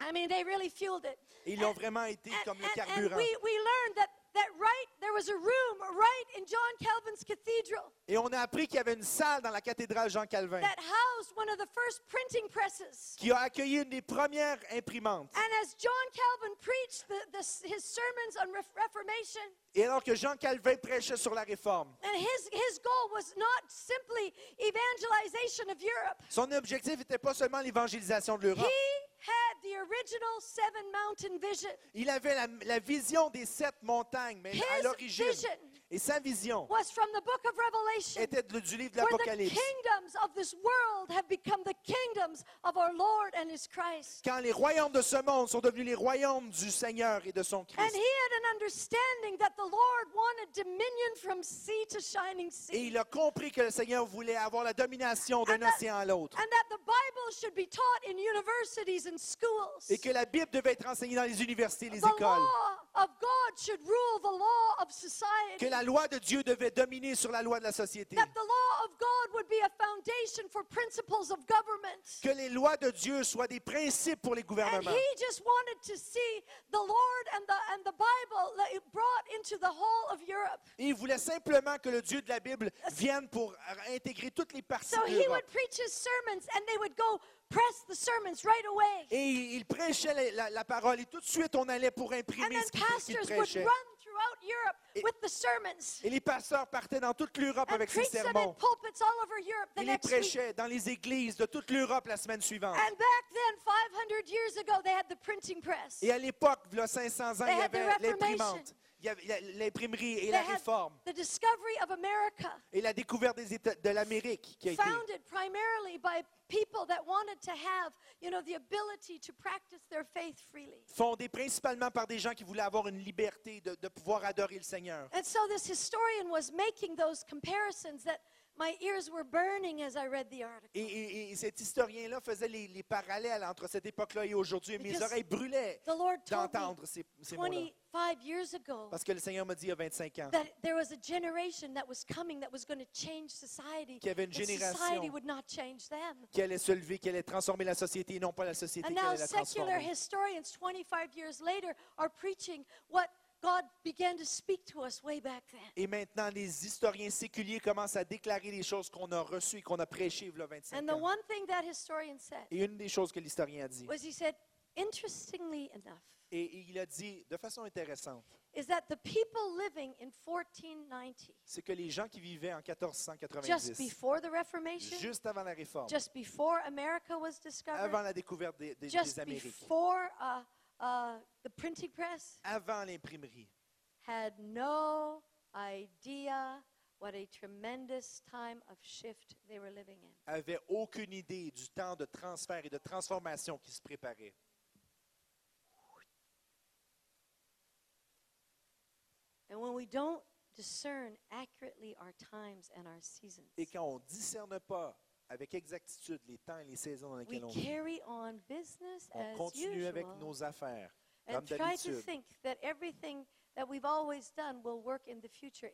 I mean, they really fueled it. Ils ont vraiment été And, comme le and- carburant. we, we learned that, that right, there was a room right in John Calvin's cathedral Et on a appris qu'il y avait une salle dans la cathédrale Jean Calvin that housed one of the first printing presses. qui a accueilli une des premières imprimantes. And as John Calvin preached the, the, his sermons on Ref- Reformation, Et alors que Jean Calvin prêchait sur la réforme, and his, his goal was not simply evangelization of Europe, son objectif n'était pas seulement l'évangélisation de l'Europe. Had the original seven mountain vision. Il avait la, la vision des sept montagnes, mais à His l'origine. vision Et sa vision was from the book of Revelation. était du livre de l'Apocalypse. kingdoms of this world have become the kingdoms of our Lord and His Christ. Quand les royaumes de ce monde sont devenus les royaumes du Seigneur et de son And Christ. he had an understanding that the Lord wanted dominion from sea to shining Et sea. il a compris que le Seigneur voulait avoir la domination d'un And that- océan à l'autre. And that the Bible should be taught in universities and schools. Et que la Bible devait être enseignée dans les universités et les écoles. Que la loi de Dieu devait dominer sur la loi de la société. That the law of God would be a foundation for principles of government. Que les lois de Dieu soient des principes pour les And gouvernements. he just wanted to see the Lord and the, and the Bible like, brought into the whole of Europe. Et il voulait simplement que le Dieu de la Bible vienne pour intégrer toutes les parties So de he l'Europe. would preach his sermons and they would go press the sermons right away. Et il prêchait la, la- la parole et tout de suite on allait pour And imprimer then ce qu'il prêchait. Et- with the sermons Et les pasteurs partaient dans toute l'Europe and avec ces sermons. pulpits all over Europe the Ils les prêchaient dans les églises de toute l'Europe la semaine suivante. And back then, 500 years ago, they had the printing press. Et à l'époque, il y a 500 ans, They il y avait l'imprimante, il y avait la- l'imprimerie et la réforme the discovery of America, et la découverte des États, de l'Amérique qui a été founded primarily by people that wanted to have, you know, the ability to practice their faith freely. fondée principalement par des gens qui voulaient avoir une liberté de, de pouvoir adorer le Seigneur. And so this historian was making those comparisons that my ears were burning as I read the article. Et, et- et cet historien-là faisait les, les parallèles entre cette époque-là et aujourd'hui. Mes Because oreilles brûlaient The Lord told me d'entendre ces, ces mots-là. 25 years ago Parce que le Seigneur m'a dit il y a 25 ans that there was a generation that was coming that was going to change society. Qu'il y avait une society génération would not change them. qui allait se lever, qui allait transformer la société et non pas la société And qui now allait la secular transformer. historians 25 years later are preaching what God began to speak to us way back then. Et maintenant, les historiens séculiers commencent à déclarer les choses qu'on a reçues et qu'on a prêchées il y a 25 And the ans. one thing that historian said Et une des choses que l'historien a dit, was he said, interestingly enough, et, il a dit de façon intéressante, is that the people living in 1490, c'est que les gens qui vivaient en just 1490, before the Reformation, juste avant la réforme, just before America was discovered, avant la découverte des, des- just des Amériques, before uh, uh, the printing press, avant l'imprimerie, had no idea what a tremendous time of shift they were living in. avaient aucune idée du temps de transfert et de transformation qui se préparait. And when we don't discern accurately our times and our seasons, Et quand on ne discerne pas avec exactitude les temps et les saisons dans we lesquels on vit, on continue avec usual nos affaires, comme d'habitude.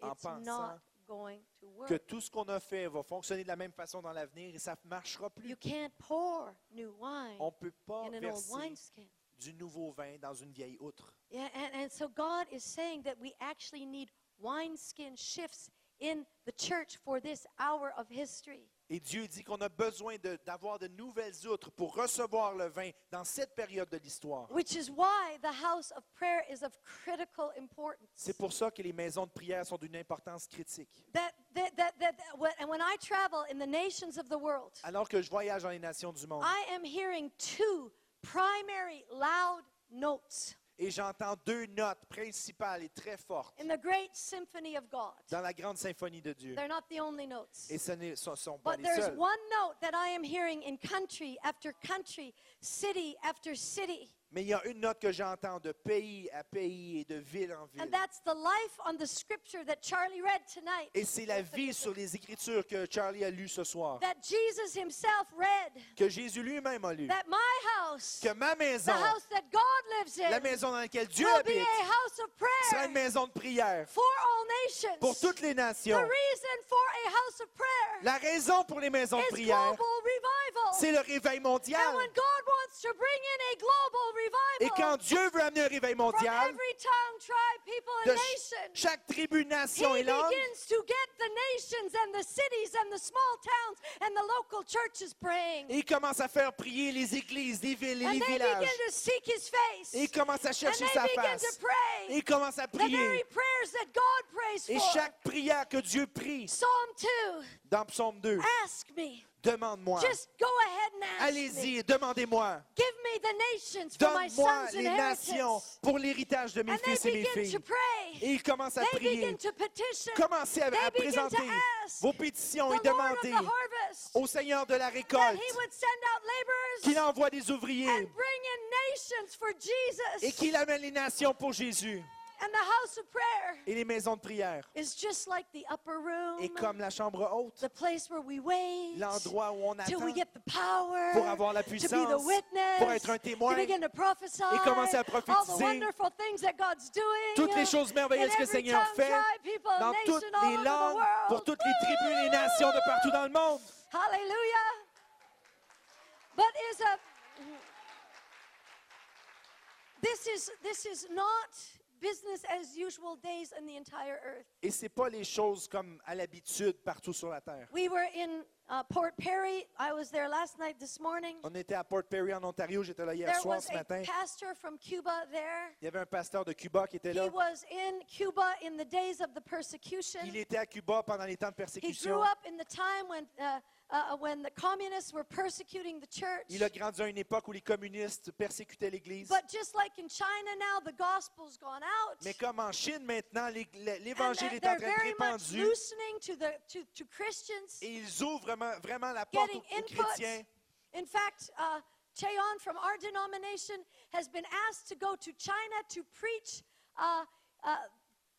En pensant que tout ce qu'on a fait va fonctionner de la même façon dans l'avenir et ça ne marchera plus. You can't pour new wine On ne peut pas verser du nouveau vin dans une vieille outre. Yeah, and, and so God is saying that we actually need wineskin shifts in the church for this hour of history. Et Dieu dit qu'on a besoin d'avoir de, nouvelles outres pour recevoir le vin dans cette période de l'histoire. which is why the house of prayer is of critical importance. C'est pour ça que les maisons de prière sont d'une importance critique. That, that, that, that, that- when, and when I travel in the nations of the world, Alors que je voyage dans les nations du monde I am hearing two primary loud notes et j'entends deux notes principales et très fortes in the great symphony of God. dans la grande symphonie de Dieu. They're not the only notes. Et ce ne sont, sont pas But les there's seuls. one note that I am hearing in country after country, city after city. Mais il y a une note que j'entends de pays à pays et de ville en ville. And that's the life on the scripture that Charlie read tonight. Et c'est la vie sur les Écritures que Charlie a lu ce soir, That Jesus himself read. que Jésus lui-même a lu. That my house, Que ma the maison, house that God lives la in, maison dans laquelle Dieu will be habite, a house of sera une prayer maison de prière for all nations. pour toutes les The nations. reason for a house of prayer La raison pour les maisons de prière, c'est le réveil mondial. And when God wants to bring in a global Et quand Dieu veut amener un réveil mondial, every tongue, tribe, people, de chaque tribu, nation He et langue, begins to get the nations and the cities and the small towns and the local churches praying. et il commence à faire prier les églises, les villes et les villages. Et il commence à chercher sa face. Et pray il commence à the very prier. prayers that God prays Et for. chaque prière que Dieu prie, Psalm 2, dans Psaume 2, ask me. Demande-moi. Allez-y, demandez-moi. Donne-moi les nations pour l'héritage de mes fils et mes filles. Et il commence à prier. Commencez à, à présenter vos pétitions et harvest au Seigneur de la récolte qu'il envoie des ouvriers et qu'il amène les nations pour Jésus. And the house of prayer Et les maisons de prière. is just like the upper room, Et comme la chambre haute, the place where we wait l'endroit où on attend we get the power pour avoir la to be the puissance, witness, pour être un to témoin begin to prophesy, et commencer à all the prophétiser wonderful things that God's doing, toutes les choses merveilleuses in que le Seigneur fait dans nation, toutes all les langues, pour toutes les tribus et les nations de partout dans le monde. Hallelujah. But is a this is this is not business as usual days in the entire earth. Et c'est pas les choses comme à l'habitude partout sur la terre. We were in uh, Port Perry. I was there last night. This morning, On était à Port Perry en Ontario, j'étais là hier there soir was ce a matin. pastor from Cuba there. Il y avait un pasteur de Cuba qui était He là. was in Cuba in the days of the persecution. Il était à Cuba pendant les temps de He persécution. grew up in the time when uh, uh, when the communists were persecuting the church. Il a grandi à une époque où les communistes persécutaient l'Église. But just like in China now, the gospel's gone out. Mais comme en Chine maintenant, l'Évangile est en train de very much répandu loosening to the to, to Christians, et ils ouvrent vraiment, vraiment la porte aux, aux input. chrétiens. In fact, uh, Cheon from our denomination has been asked to go to China to preach uh, uh,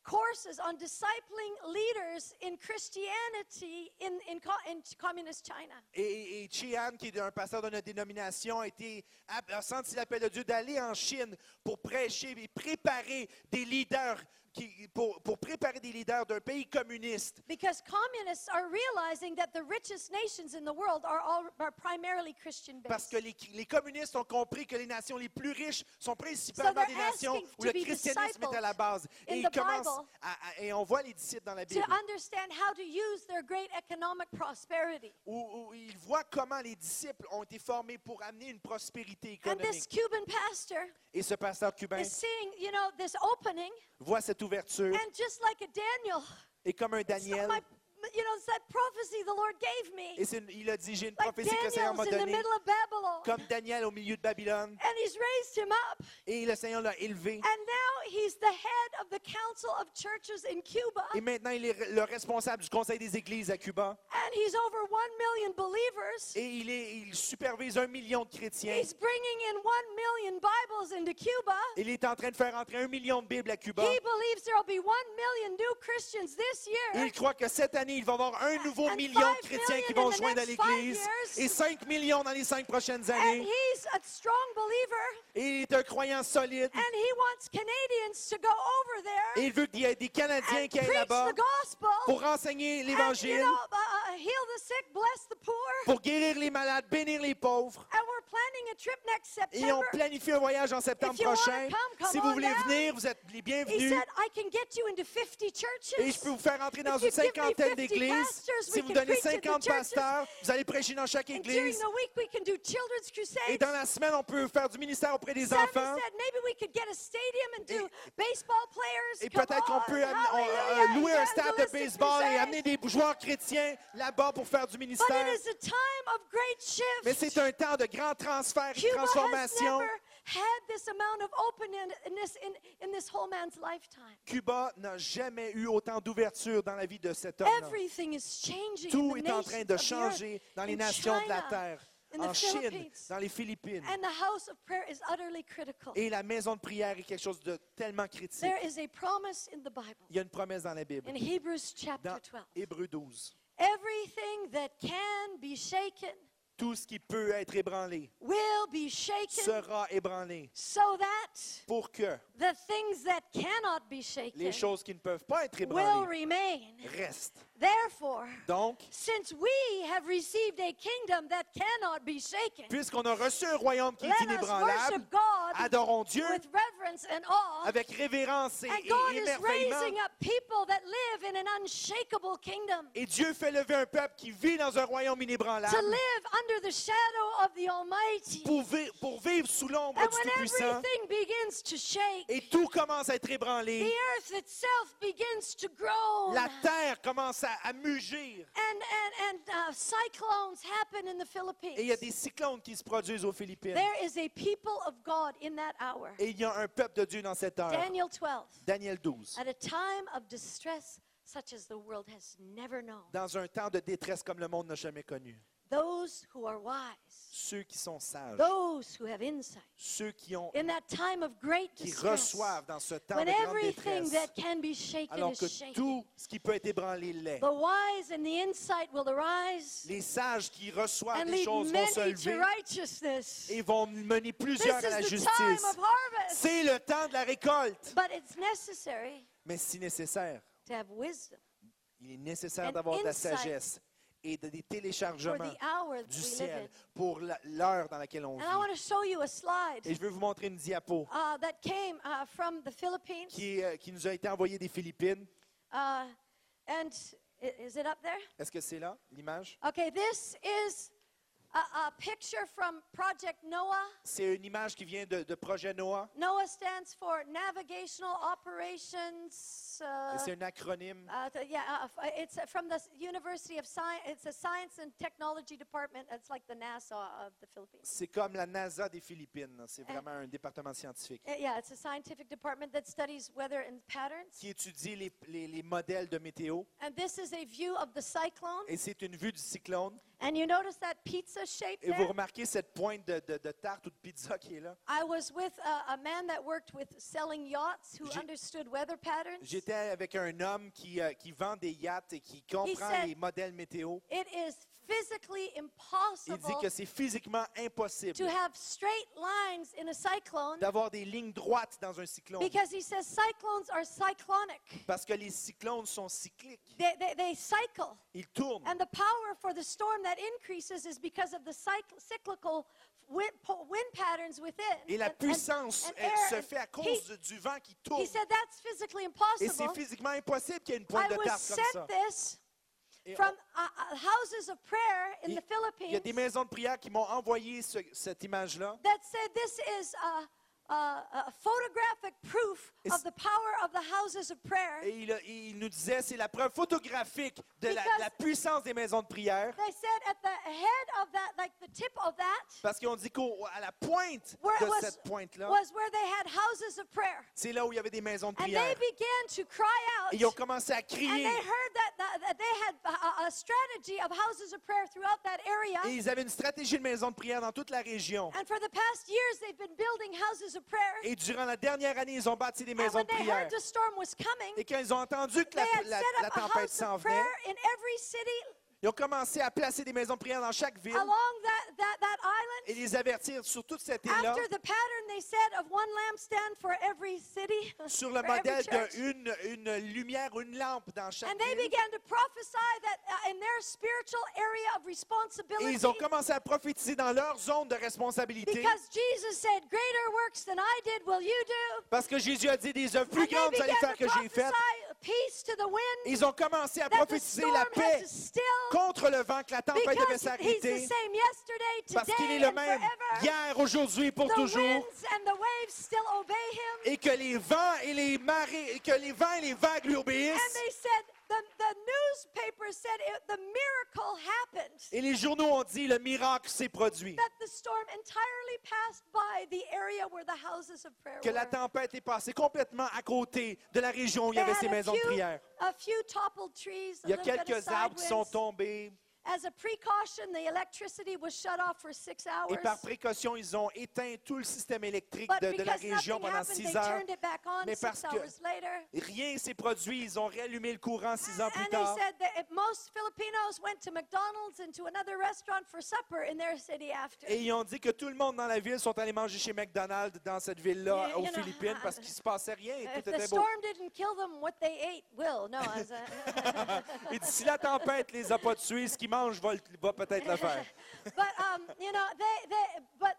courses on discipling leaders in Christianity in, in, in communist China. Et, et Chian, qui est un pasteur de notre dénomination, a, été, a, a senti l'appel de Dieu d'aller en Chine pour prêcher et préparer des leaders, qui, pour, pour préparer des leaders d'un pays communiste. Because communists are realizing that the richest nations in the world are, all, are primarily Christian Parce based. que les, les communistes ont compris que les nations les plus riches sont principalement des nations où to le christianisme est à la base. Et, ils the commencent Bible à- à- et on voit les disciples dans la To Bible, understand how to use their great economic prosperity. où, où ils voient comment les disciples ont été formés pour amener une prospérité And this économique. Cuban pastor Et ce pasteur cubain is seeing, you know, this opening, voit cette ouverture. And just like a Daniel, et comme un Daniel, you know, it's that prophecy the Lord gave me, et c'est il a dit, j'ai une like prophétie que le Seigneur m'a Daniel's in the donnée, middle of Babylon, comme Daniel au milieu de Babylone, and He's raised him up, et le Seigneur l'a élevé. and now he's the head of the Council of Churches in Cuba, Et maintenant, il est le responsable du Conseil des Églises à Cuba. and he's over one million believers. Et il, est, il supervise un million de chrétiens. He's bringing in one million Bibles into Cuba. Il est en train de faire entrer un million de Bibles à Cuba. He believes there will be one million new Christians this year. Il croit que cette année, il va y avoir un nouveau And million de chrétiens qui vont joindre à l'Église et 5 millions dans les cinq prochaines And années. he's a strong believer, Et il est un croyant solide. and he wants Canadians to go over Et il veut qu'il y ait des Canadiens qui aillent là-bas pour enseigner l'Évangile, you know, uh, uh, pour guérir les malades, bénir les pauvres. And we're planning a trip next Et on planifie un voyage en septembre If you wanna prochain. come, come Si vous voulez down. venir, vous êtes les He bienvenus. said, I can get you into 50 churches. Et je peux vous faire entrer dans une cinquantaine 50 d'églises. pastors, Si vous donnez preach at the 50 churches. pasteurs, vous allez prêcher dans chaque église. the week, we can do children's Et dans la semaine, on peut faire du ministère auprès des enfants. said maybe we could get a stadium and do Et- peut-être qu'on on, peut euh, louer un stade de baseball et amener des joueurs chrétiens là-bas pour faire du But ministère. it is a time of great shift. Mais c'est un temps de grands transferts et de Cuba has transformations. never had this amount of openness in, in this whole man's lifetime. Cuba n'a jamais eu autant d'ouverture dans la vie de cet homme. Everything is changing Tout est en train de changer dans les nations de la terre, en Chine, dans les Philippines. And the house of prayer is utterly critical. Et la maison de prière est quelque chose de tellement critique. There is a promise in the Bible Il y a une promesse dans la Bible, in Hebrews chapter dans 12. Hébreu 12. Everything that can be shaken Tout ce qui peut être ébranlé will be shaken sera ébranlé so that pour que the things that cannot be shaken les choses qui ne peuvent pas être will ébranlées remain. restent. Therefore, Donc, since we have received a kingdom that cannot be shaken, puisqu'on a reçu un royaume qui est inébranlable, adorons Dieu with reverence and awe. avec révérence et, And et God is émerveillement. raising up people that live in an unshakable kingdom Et Dieu fait lever un peuple qui vit dans un royaume to inébranlable live under the shadow of the Almighty. pour, vi- pour vivre sous l'ombre And du when Tout-Puissant. everything begins to shake, Et tout commence à être the ébranlé. earth itself begins to groan. La terre commence à, à mugir. And, and, and uh, cyclones happen in the Philippines. Et il y a des cyclones qui se produisent aux Philippines. There is a people of God in that hour. Et il y a un peuple de Dieu dans cette heure. Daniel 12. Daniel 12. At a time of distress such as the world has never known, Dans un temps de détresse comme le monde n'a jamais connu. Those who are wise, Ceux qui sont sages, those who have insight, ceux qui, ont, in that time of great qui reçoivent dans ce temps when de grande everything détresse, that can be shaken alors is que shaken, tout ce qui peut être ébranlé l'est. the wise and the insight will arise Les sages qui reçoivent and lead choses vont se to righteousness. et vont mener This plusieurs à la justice. time of harvest. C'est le temps de la récolte. But it's necessary Mais si nécessaire, to have wisdom il est nécessaire d'avoir de la sagesse et de, des téléchargements du ciel pour l'heure dans laquelle on And I want vit. to show you a slide Et je veux vous montrer une diapo uh, that came uh, from the Philippines. qui, est, euh, qui nous a été envoyée des Philippines. Uh, and i- is it up there? Est-ce que c'est là, l'image? Okay, this is C'est une image qui vient de, de Projet Noah. NOAA stands for Navigational Operations. uh, C'est un acronyme. uh, yeah, uh, f- it's from the University of Science. It's a Science and Technology Department. It's like the NASA of the Philippines. C'est comme la NASA des Philippines. C'est Eh. vraiment un département scientifique Uh, Yeah, it's a scientific department that studies weather and patterns. qui étudie les, les- les modèles de météo. And this is a view of the cyclone. Et c'est une vue du cyclone. And you notice that pizza shape Et vous there? remarquez cette pointe de, de- de tarte ou de pizza qui est là? I was with a, a man that worked with selling yachts who J'ai- understood weather patterns. J'étais avec un homme qui, euh, qui vend des yachts et qui comprend said- les modèles météo. It is physically Il impossible dit que c'est physiquement impossible to have straight lines in a cyclone d'avoir des lignes droites dans un cyclone because he says cyclones are cyclonic. parce que les cyclones sont cycliques. They, they, they cycle. Ils tournent. And the power for the storm that increases is because of the cycl- cyclical wind, po- wind patterns within. Et la and- and- puissance and elle, air. se fait à he- cause de- du vent qui tourne. He said that's physically Et c'est impossible. physiquement impossible qu'il y ait une I pointe de was tarte comme ça. sent this from uh, houses of prayer in the Il y a Philippines des maisons de prière qui m'ont envoyé ce- cette image-là. that said this is a, a, a photographic proof Et of c- the power of the houses of prayer. Et il, a- il nous disait, c'est la preuve photographique de la, puissance des maisons de prière. They said at the head of that, like the tip of that, Parce qu'on dit qu'à la pointe de was, cette pointe-là, was where they had houses of prayer. c'est là où il y avait des maisons de And they prière. began to cry out. Et ils ont commencé à And crier. they heard that, that, that they had a, a strategy of houses of prayer throughout that area. Et ils avaient une stratégie de maison de prière dans toute la région. And Et durant la dernière année, ils ont bâti des And maisons de they prière. heard the storm was coming, Et quand ils ont entendu que they la, tempête s'en venait, ils ont commencé à placer des maisons de prière dans chaque ville, along that, that, that island. et les avertir sur toute cette là after the pattern they said of one lampstand for every city, sur le for every modèle church. d'une une lumière, une lampe dans chaque And they ville. began to prophesy that uh, in their spiritual area of Et responsibility, ils ont commencé à prophétiser dans leur zone de responsabilité. because Jesus said, Greater works than I did will you do. Parce que Jésus a dit des œuvres plus And they grandes vous allez began faire to que j'ai faites. prophesy Ils ont commencé à prophétiser la paix contre le vent, que la tempête devait s'arrêter. Parce qu'il est le même hier, aujourd'hui, pour toujours. Et que les vents et les marées, que les vents et les vagues lui obéissent. Et les journaux ont dit le miracle s'est produit. That the storm entirely passed by the area where the houses of prayer Que la tempête est passée complètement à côté de la région où il y avait ces maisons de prière. a few toppled trees, a Il y a quelques arbres qui sont tombés. As a precaution, the electricity was shut off for six hours. Et par précaution, ils ont éteint tout le système électrique de, de la région pendant six heures. turned it back on Mais parce que. Rien s'est produit. Ils ont réallumé le courant six ans plus And they tard. said that if most Filipinos went to McDonald's and to another restaurant for supper in their city after. Et ils ont dit que tout le monde dans la ville sont allés manger chez McDonald's dans cette ville-là, aux Philippines, parce [LAUGHS] qu'il se passait rien et tout était beau. storm didn't kill them, what they ate will. No, as a, [LAUGHS] Et dit, si la tempête les a pas tués, ce qu'ils mangent va, va peut-être le faire. [LAUGHS] but um, you know, they, they, but,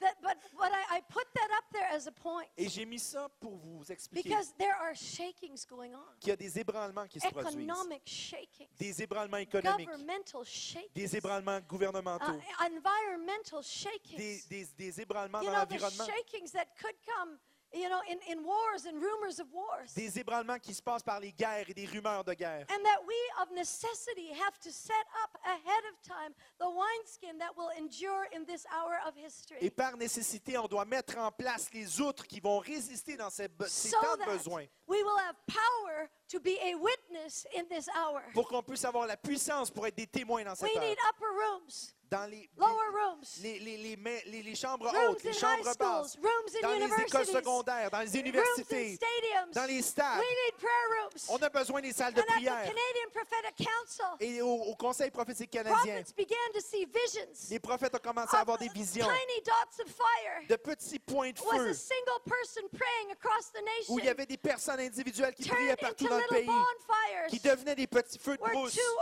that, but, but I, I put that up there as a point Et j'ai mis ça pour vous expliquer because there are shakings going on, qu'il y a des ébranlements qui se produisent. economic shakings, Des ébranlements économiques, governmental shakings, des ébranlements uh, gouvernementaux, environmental des, shakings. des, des ébranlements You dans know, the l'environnement, shakings that could come, you know, in, in wars and rumors of wars. des ébranlements qui se passent par les guerres et des rumeurs de guerre. And that we of necessity have to set up ahead of time the wineskin that will endure in this hour of Et history. par nécessité, on doit mettre en place les outres qui vont résister dans ces, be- ces So temps de besoin we will have power to be a witness in this hour. pour qu'on puisse avoir la puissance pour être des témoins dans cette We heure. need upper rooms, Dans les, lower rooms, les, les, les, les- chambres hautes, les chambres basses, dans les écoles secondaires, dans les universités, dans les stades. We need prayer rooms. On a besoin des salles de prière. Et au, au Conseil prophétique canadien, les prophètes ont commencé à avoir des visions de petits points de feu où il y avait des personnes individuelles qui priaient partout dans le pays, qui devenaient des petits feux de brousse où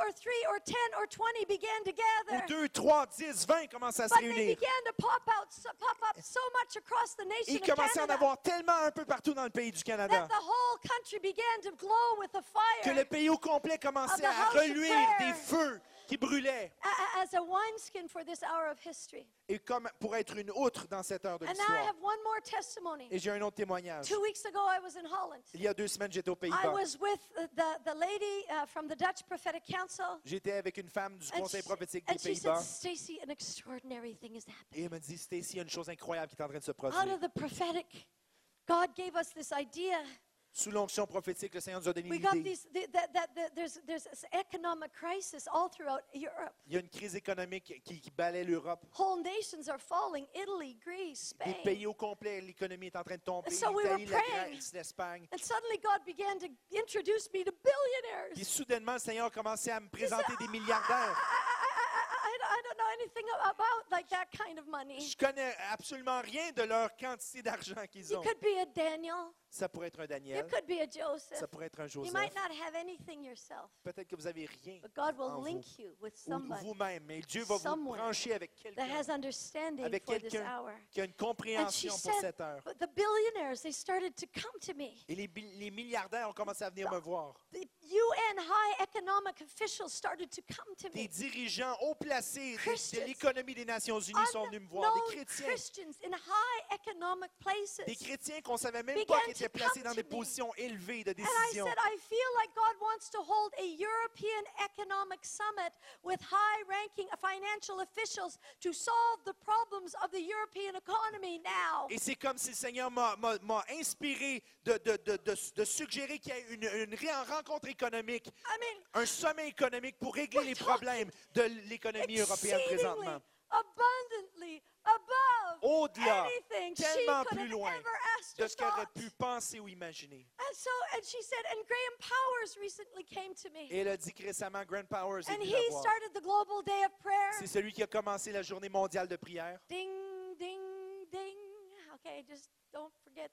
gather. 2, 3, 10, 20 commençaient à se réunir. began to pop out, so, pop up so much across the nation Il of commençait à en avoir tellement un peu partout dans le pays du Canada that the whole country began to glow with a que fire le pays au complet commençait à reluire des feux qui a- as a wineskin for this hour of history. et comme pour être une outre dans cette heure de And now I l'histoire. have one more testimony. Et j'ai un autre témoignage. Two weeks ago, I was in Holland. Il y a deux semaines, j'étais aux I Pays-Bas. was with the, the, the lady uh, from the Dutch Prophetic Council. J'étais avec une femme du And Conseil she, prophétique des and she said, Pays-Bas. Stacy, an extraordinary thing is happening. Et elle me dit, Stacy, il y a une chose incroyable qui est en train de se Out produire. of the prophetic, God gave us this idea. Sous l'onction prophétique, le Seigneur nous a donné We got l'idée. these, th- that, that, that there's, there's this economic crisis all throughout Europe. Il y a une crise économique qui, qui balaie l'Europe. Whole nations are falling. Italy, Greece, Des Spain. pays au complet, l'économie est en train de tomber. So we la. Grèce, l'Espagne. Billionaires. soudainement, le Seigneur a commencé à me présenter des "I- I, milliardaires. I, I, I don't know anything about like that kind of money. Je connais absolument rien de leur quantité d'argent qu'ils You ont. could be a Daniel. Ça pourrait être un You Daniel, could be a ça Joseph. pourrait être un You Joseph. might not have anything yourself, Peut-être que vous avez rien but God will en vous, link you with ou somebody vous-même, mais Dieu va vous brancher avec that quelqu'un has understanding avec for this quelqu'un hour. qui a une And she compréhension pour said, cette heure. but the billionaires, they started to come to me. Et les, bi- les milliardaires ont commencé à venir me voir. The UN high economic officials started to come to Des me. dirigeants haut placés de- l'économmie des Nations Unies sont venus me voir. Des chrétiens. Christians in high economic places. Des chrétiens qu'on savait même pas qui étaient placés dans des positions élevées de And I décision. said, I feel like God wants to hold a European economic summit with high ranking financial officials to solve the problems of the European economy now. Et c'est comme si le Seigneur m'a inspiré de, de- de- de- de suggérer qu'il y ait une, rencontre économique, un sommet économique pour régler les problèmes de l'économie européenne présentement. abundantly, above Au-delà, tellement plus loin de ce qu'il aurait pu penser ou imaginer. And so, and she said, and Graham Powers recently came to me. Et elle a dit que récemment, Grant Powers est And venu he la voir. started the global day of prayer. C'est celui qui a commencé la journée mondiale de prière. Ding, ding, ding. Okay, just don't forget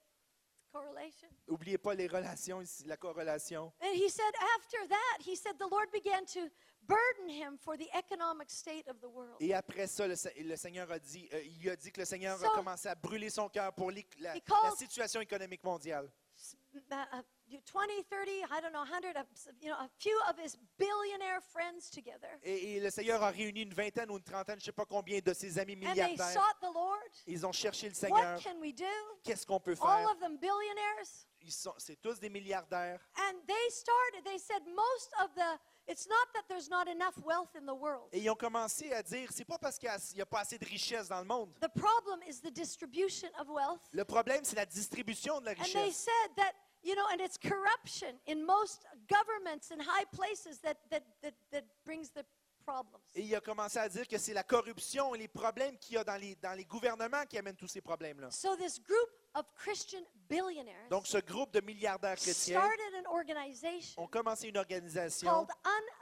correlation? N'oubliez pas les relations ici, la corrélation. And he said, after that, he said the Lord began to burden him for the economic state of the world. Et après ça, le, Se- le Seigneur a dit, euh, il a dit que le Seigneur So- a commencé à brûler son cœur pour l'éc- la, He called- la situation économique mondiale. S- uh, 20, 30, I don't know, 100, of, you know, a few of his billionaire friends together. Et, et le Seigneur a réuni une vingtaine ou une trentaine, je ne sais pas combien, de ses amis And they milliardaires. sought the Lord. Ils ont cherché le What Seigneur. can we do? Qu'est-ce qu'on peut All faire? of them billionaires. Ils sont, c'est tous des milliardaires. And they started, they said, most of the, it's not that there's not enough wealth in the world. Et ils ont commencé à dire, c'est pas parce qu'il n'y a, pas assez de richesse dans le monde. The problem is the distribution of wealth. Le problème, c'est la distribution de la And they richesse. said that, you know, and it's corruption in most governments and high places that, that, that, that brings the problems. Et il a commencé à dire que c'est la corruption et les problèmes qu'il y a dans les, dans les gouvernements qui amènent tous ces problèmes-là. So this group of Christian billionaires Donc, ce groupe de milliardaires chrétiens started an organization ont commencé une organisation called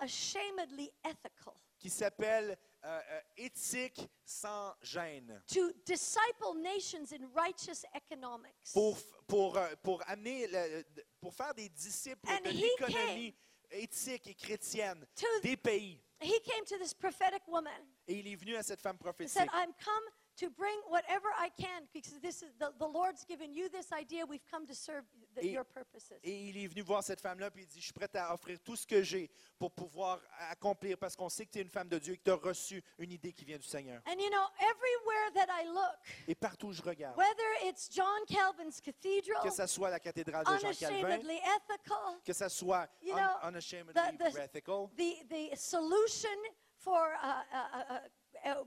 Unashamedly Ethical qui s'appelle euh, euh, Éthique sans gêne to disciple nations in righteous economics. pour, pour, euh, pour amener, le- pour faire des disciples And de he l'économie éthique et chrétienne To- des pays. He came to this prophetic woman Et il est venu à cette femme and prophétique. said, I'm come to bring whatever I can because this is the, the Lord's given you this idea. We've come to serve the, Et- il est venu voir cette femme-là, puis il dit, je suis prêt à offrir tout ce que j'ai pour pouvoir accomplir, parce qu'on sait que tu es une femme de Dieu et que tu as reçu une idée qui vient du Seigneur. And you know, everywhere that I look, Et partout où je regarde, whether it's John Calvin's cathedral, que ce soit la cathédrale de Jean Calvin, ethical, que ce soit un- know, unashamedly the- the- ethical, the, the solution for uh,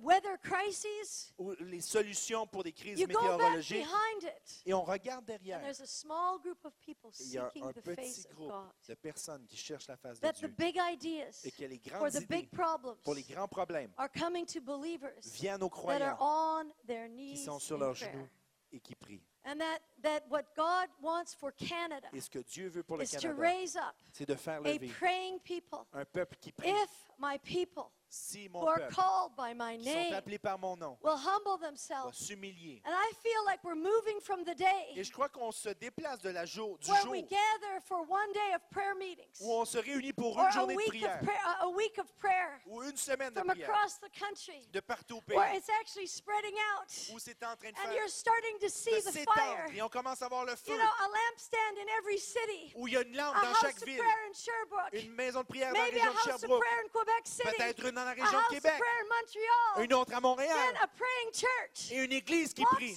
weather crises, ou les solutions pour des crises météorologiques, behind it, et on regarde derrière. there's a small group of people Et il y a seeking un the petit groupe de personnes qui cherchent la face de Dieu big ideas et que les grandes the big idées problems pour les grands problèmes are coming to believers viennent aux that are croyants on their qui knees sont sur leurs genoux et qui prient. And that, that what God wants for Canada Et ce que Dieu veut pour le is to Canada, raise up c'est de faire a lever praying people. un peuple qui prie. Si who mon are peuple, called by my qui sont name appelés par mon nom, will humble va themselves. s'humilier. And I feel like we're moving from the day Et je crois qu'on se déplace de la jour, du where jour we gather for one day of prayer meetings où on se réunit pour or une a journée de week prière of prayer, a week of prayer ou une semaine de from prière across the country de partout au where pays it's actually spreading out où c'est en train de and faire you're starting to see de the s'étendre fire. et on commence à voir le feu You know, a lampstand in every city, où il y a une lampe a dans house chaque of ville, prayer in Sherbrooke, une maison de prière dans la maybe a région de house of Sherbrooke, prayer in Quebec City, peut-être une dans la région de Québec, Montreal, une autre à Montréal a praying church. et une église qui prie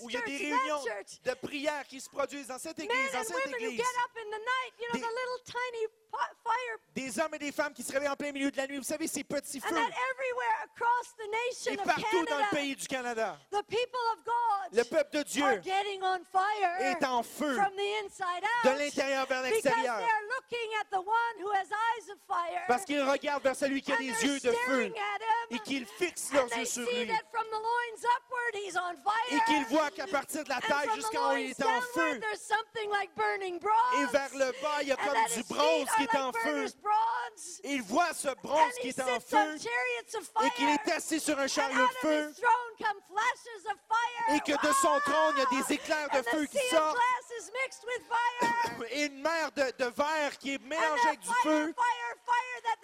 où il y a des réunions de prière qui se produisent dans cette église, dans cette église. Des- hommes et des femmes qui se réveillent en plein milieu de la nuit. Vous savez, ces petits feux. Et partout dans le pays du Canada, le peuple de Dieu est en feu de l'intérieur vers l'extérieur. Parce qu'ils regardent vers celui qui a des yeux de feu et qu'ils fixent leurs yeux sur lui. et qu'ils voient qu'à partir de la taille jusqu'en haut, il est en feu. Et vers le bas, il y a comme du bronze qui est en feu. Et ils voient ce bronze qui est en feu et qu'il est assis sur un chariot de feu et que de son trône, il y a des éclairs de feu qui sortent. [COUGHS] et une mer de, de verre qui est mélangée avec du feu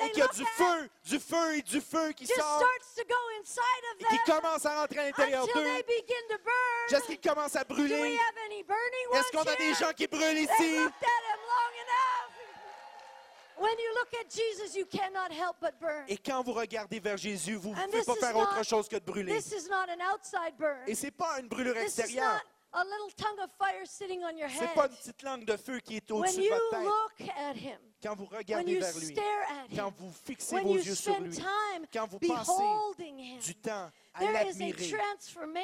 et qu'il y a du feu, du feu et du feu qui just sort starts to go inside et of qui them commence à rentrer à l'intérieur d'eux jusqu'à qu'ils commencent à brûler. have any burning ones Est-ce qu'on a des gens qui brûlent ici? looked at him long enough. When you look at Jesus, you cannot help but burn. Et quand vous regardez vers Jésus, vous ne pouvez this pas is faire not- autre chose que de brûler. Et c'est pas une brûlure extérieure. not a little tongue of fire sitting on your C'est pas une head. petite langue de feu qui est au-dessus de votre tête. Quand vous regardez vers lui, quand vous fixez vos yeux sur lui, quand vous passez du temps à a l'admirer,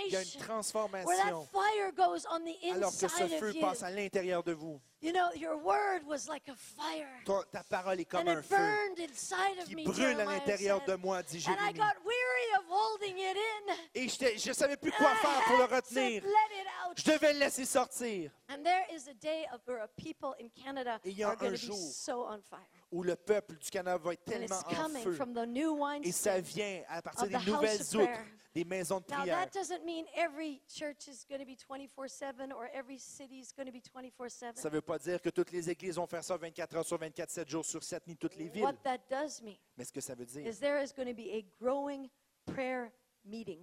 il y a une transformation where that transformation fire goes on the alors que ce inside feu passe à l'intérieur de vous. You know, your word was like a fire. Ta, ta parole est comme And un it feu burned inside of qui me, brûle à l'intérieur de moi, dit And I got weary of holding it in. Et je ne savais plus quoi And faire pour le to retenir. let it out. Je devais le laisser sortir. And there is a day of where people in Canada Et il y a are going un to be jour so on fire. Où le peuple du Canada va être tellement en coming feu. from the new Et ça vient à partir des nouvelles outres, des maisons de Now, prière. that doesn't mean every church is going to be 24 7 or every city is going to be 24 7. Ça ne veut pas dire que toutes les églises vont faire ça 24 heures sur 24, 7 jours sur 7, ni toutes les villes. What that does mean Mais ce que ça veut dire, is there is going to be a growing prayer meeting.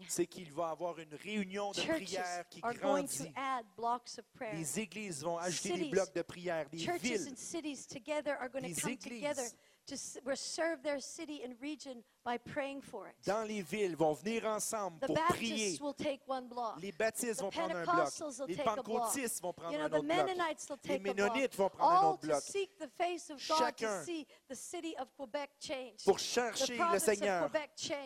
C'est qu'il va y avoir une réunion de prière qui are going to grandit. Les églises vont ajouter des blocs de prière. Des villes, Les églises. Dans les villes, vont venir ensemble The pour prier. Baptists will take one block. Les baptistes The vont prendre un bloc. Les pentecôtistes vont prendre You know, un autre bloc. Mennonites will Les. Ménonites vont prendre un autre to bloc. seek the face of God Chacun to see the city of Quebec change. Pour The chercher le Seigneur,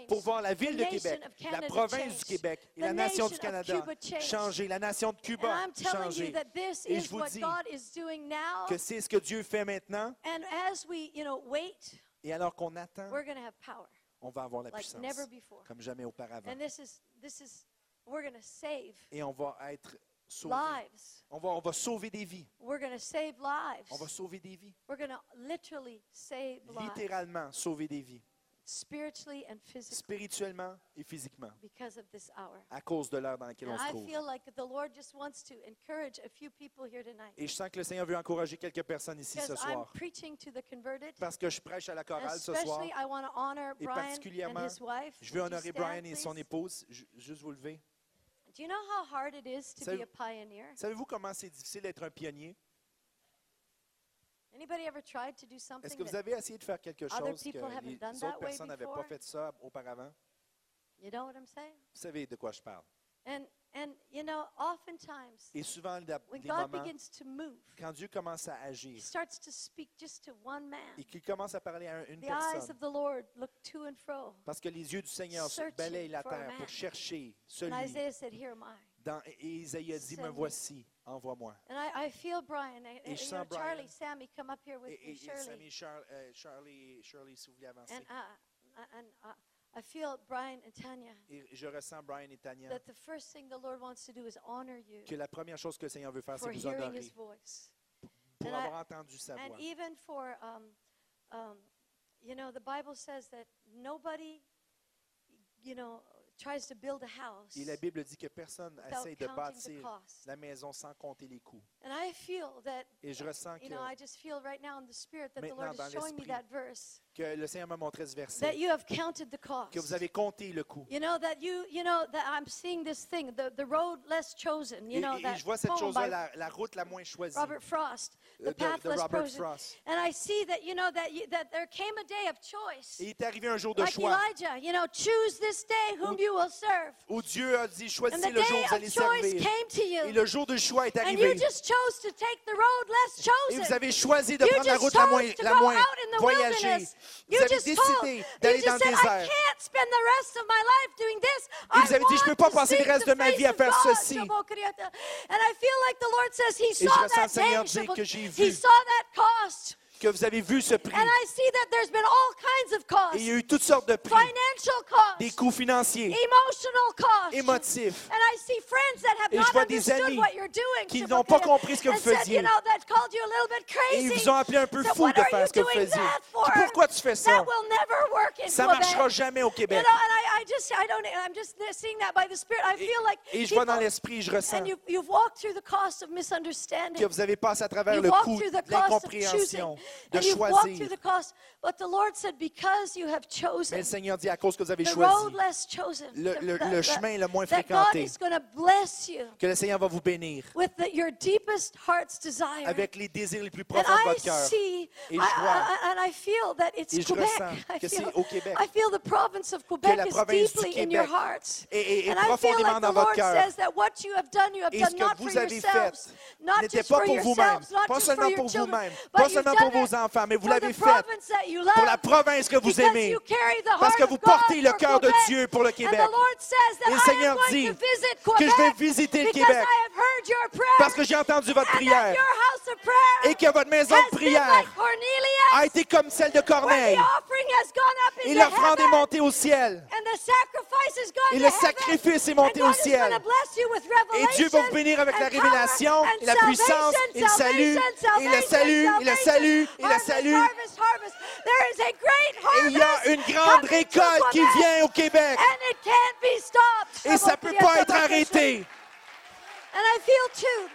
pour voir la ville de Québec, la province change. du Québec et la nation du Canada changer, la nation de Cuba changer. Et je vous dis. Que c'est ce que Dieu fait maintenant. And as we, you know, wait, Et alors qu'on attend, on va avoir la puissance comme jamais auparavant. Et on va être sauvés. On va, on va sauver des vies. We're going to save lives. On va sauver des vies. We're going to literally save lives Littéralement sauver des vies. Spiritually and physically Spirituellement et physiquement. because of this hour. À cause de l'heure dans laquelle on se I trouve. feel like the Lord just wants to encourage a few people here tonight. Et je sens que le Seigneur veut encourager quelques personnes ici ce soir. Parce que je prêche à la chorale ce soir. Et particulièrement. Je veux honorer Brian et son épouse. Ju- Juste vous lever. Savez-vous comment c'est difficile d'être un pionnier? Anybody ever tried to do Est-ce que vous avez essayé de faire quelque chose que les autres personnes n'avaient pas fait ça auparavant? you know what I'm saying? Vous savez de quoi je parle. And and you know, oftentimes Et souvent, God moments, begins to move, quand Dieu commence à He agir starts to speak just to one man. et qu'il commence à parler à un- une The eyes personne, of the Lord look to and fro. parce que les yeux du Seigneur se balayent la terre pour chercher celui. And Isaiah said, Here am I. Dans, et Isaïe a dit, me. voici, envoie-moi. And I, I feel Brian. I- Et je sens know, Charlie, Brian. Sammy, come up here with Et, et- me, et Shirley. Sammy, Char- euh, Charlie, Shirley, si vous voulez avancer. And, uh, and uh, I feel Brian and Tanya Et je ressens Brian et Tania that the first thing the Lord wants to do is honor you que la première chose que le Seigneur veut faire, c'est vous honorer His voice. pour And I- avoir entendu sa And voix. even for, um, um, you know, the Bible says that nobody, you know, tries to build a house Et la Bible dit que personne without essaie de bâtir la maison sans compter les coûts. And I feel that, Et je ressens you que, know, I just feel right now in the Spirit that the Lord is showing me that verse, que le Seigneur m'a montré ce that verset, you have counted the cost. que vous avez compté le coût. You know that you, you know that I'm seeing this thing, the, the road less chosen. You Et, know et- that je vois cette chose-là, by la, la route la moins choisie Robert Frost, the path de, de less chosen. Frost. And I see that you know that you, that there came a day of choice, Et il est arrivé un jour de like choix Elijah. You know, choose this day whom Où- you will serve. où Dieu a dit choisissez the le jour où day vous of allez choice servir. came to you. Et le jour du choix est arrivé. and you just chose to take the road less Et vous avez choisi de You prendre la route la moins, la go moins out in the voyagée. wilderness. Vous You avez just décidé d'aller dans le said, I désert. can't spend the rest of my life doing this. Et vous avez dit, je peux pas to passer le reste the de ma vie à faire ceci. Shabokriata. And I feel like the Lord says He Et je saw ressens Seigneur dire que j'ai He saw that cost. Que vous avez vu ce prix. And I see that there's been all kinds of costs. Et il y a eu toutes sortes de prix. Financial costs. Des coûts financiers, Emotional costs. émotifs. And I see friends that have Et je vois des amis qui n'ont pas compris ce que vous faisiez. Et ils vous ont appelé un peu fou de faire ce que vous faisiez. Pourquoi tu fais ça? Ça Quebec. marchera jamais au Québec. Et, et je vois dans l'esprit, je ressens que vous avez passé à travers le the de l'incompréhension, de choisir. Mais le Seigneur dit, à cause que vous avez choisi le, le, le chemin le moins fréquenté, que le Seigneur va vous bénir avec les désirs les plus profonds de votre cœur. Et je vois, et je ressens [LAUGHS] que c'est au Québec, que la province du Québec est, est profondément dans votre cœur. Et ce que vous avez fait n'était pas pour vous-même, pas seulement pour vous-même, pas seulement pour vos enfants, mais vous l'avez fait pour la province que vous aimez. Parce que vous portez le cœur de. Dieu pour le Québec. Et le Seigneur dit que je vais visiter le Québec. Parce que j'ai entendu votre prière et que votre maison de prière a été comme celle de Corneille. Et l'offrande est montée au ciel. Et le sacrifice est monté au ciel. Et Dieu va vous bénir avec la révélation, et la puissance, et le salut, et le salut, et le salut, et le harvest, salut. harvest, harvest. There is a great Et il y a harvest une grande récolte qui vient au Québec. Et ça ne peut pas être arrêté. And I feel too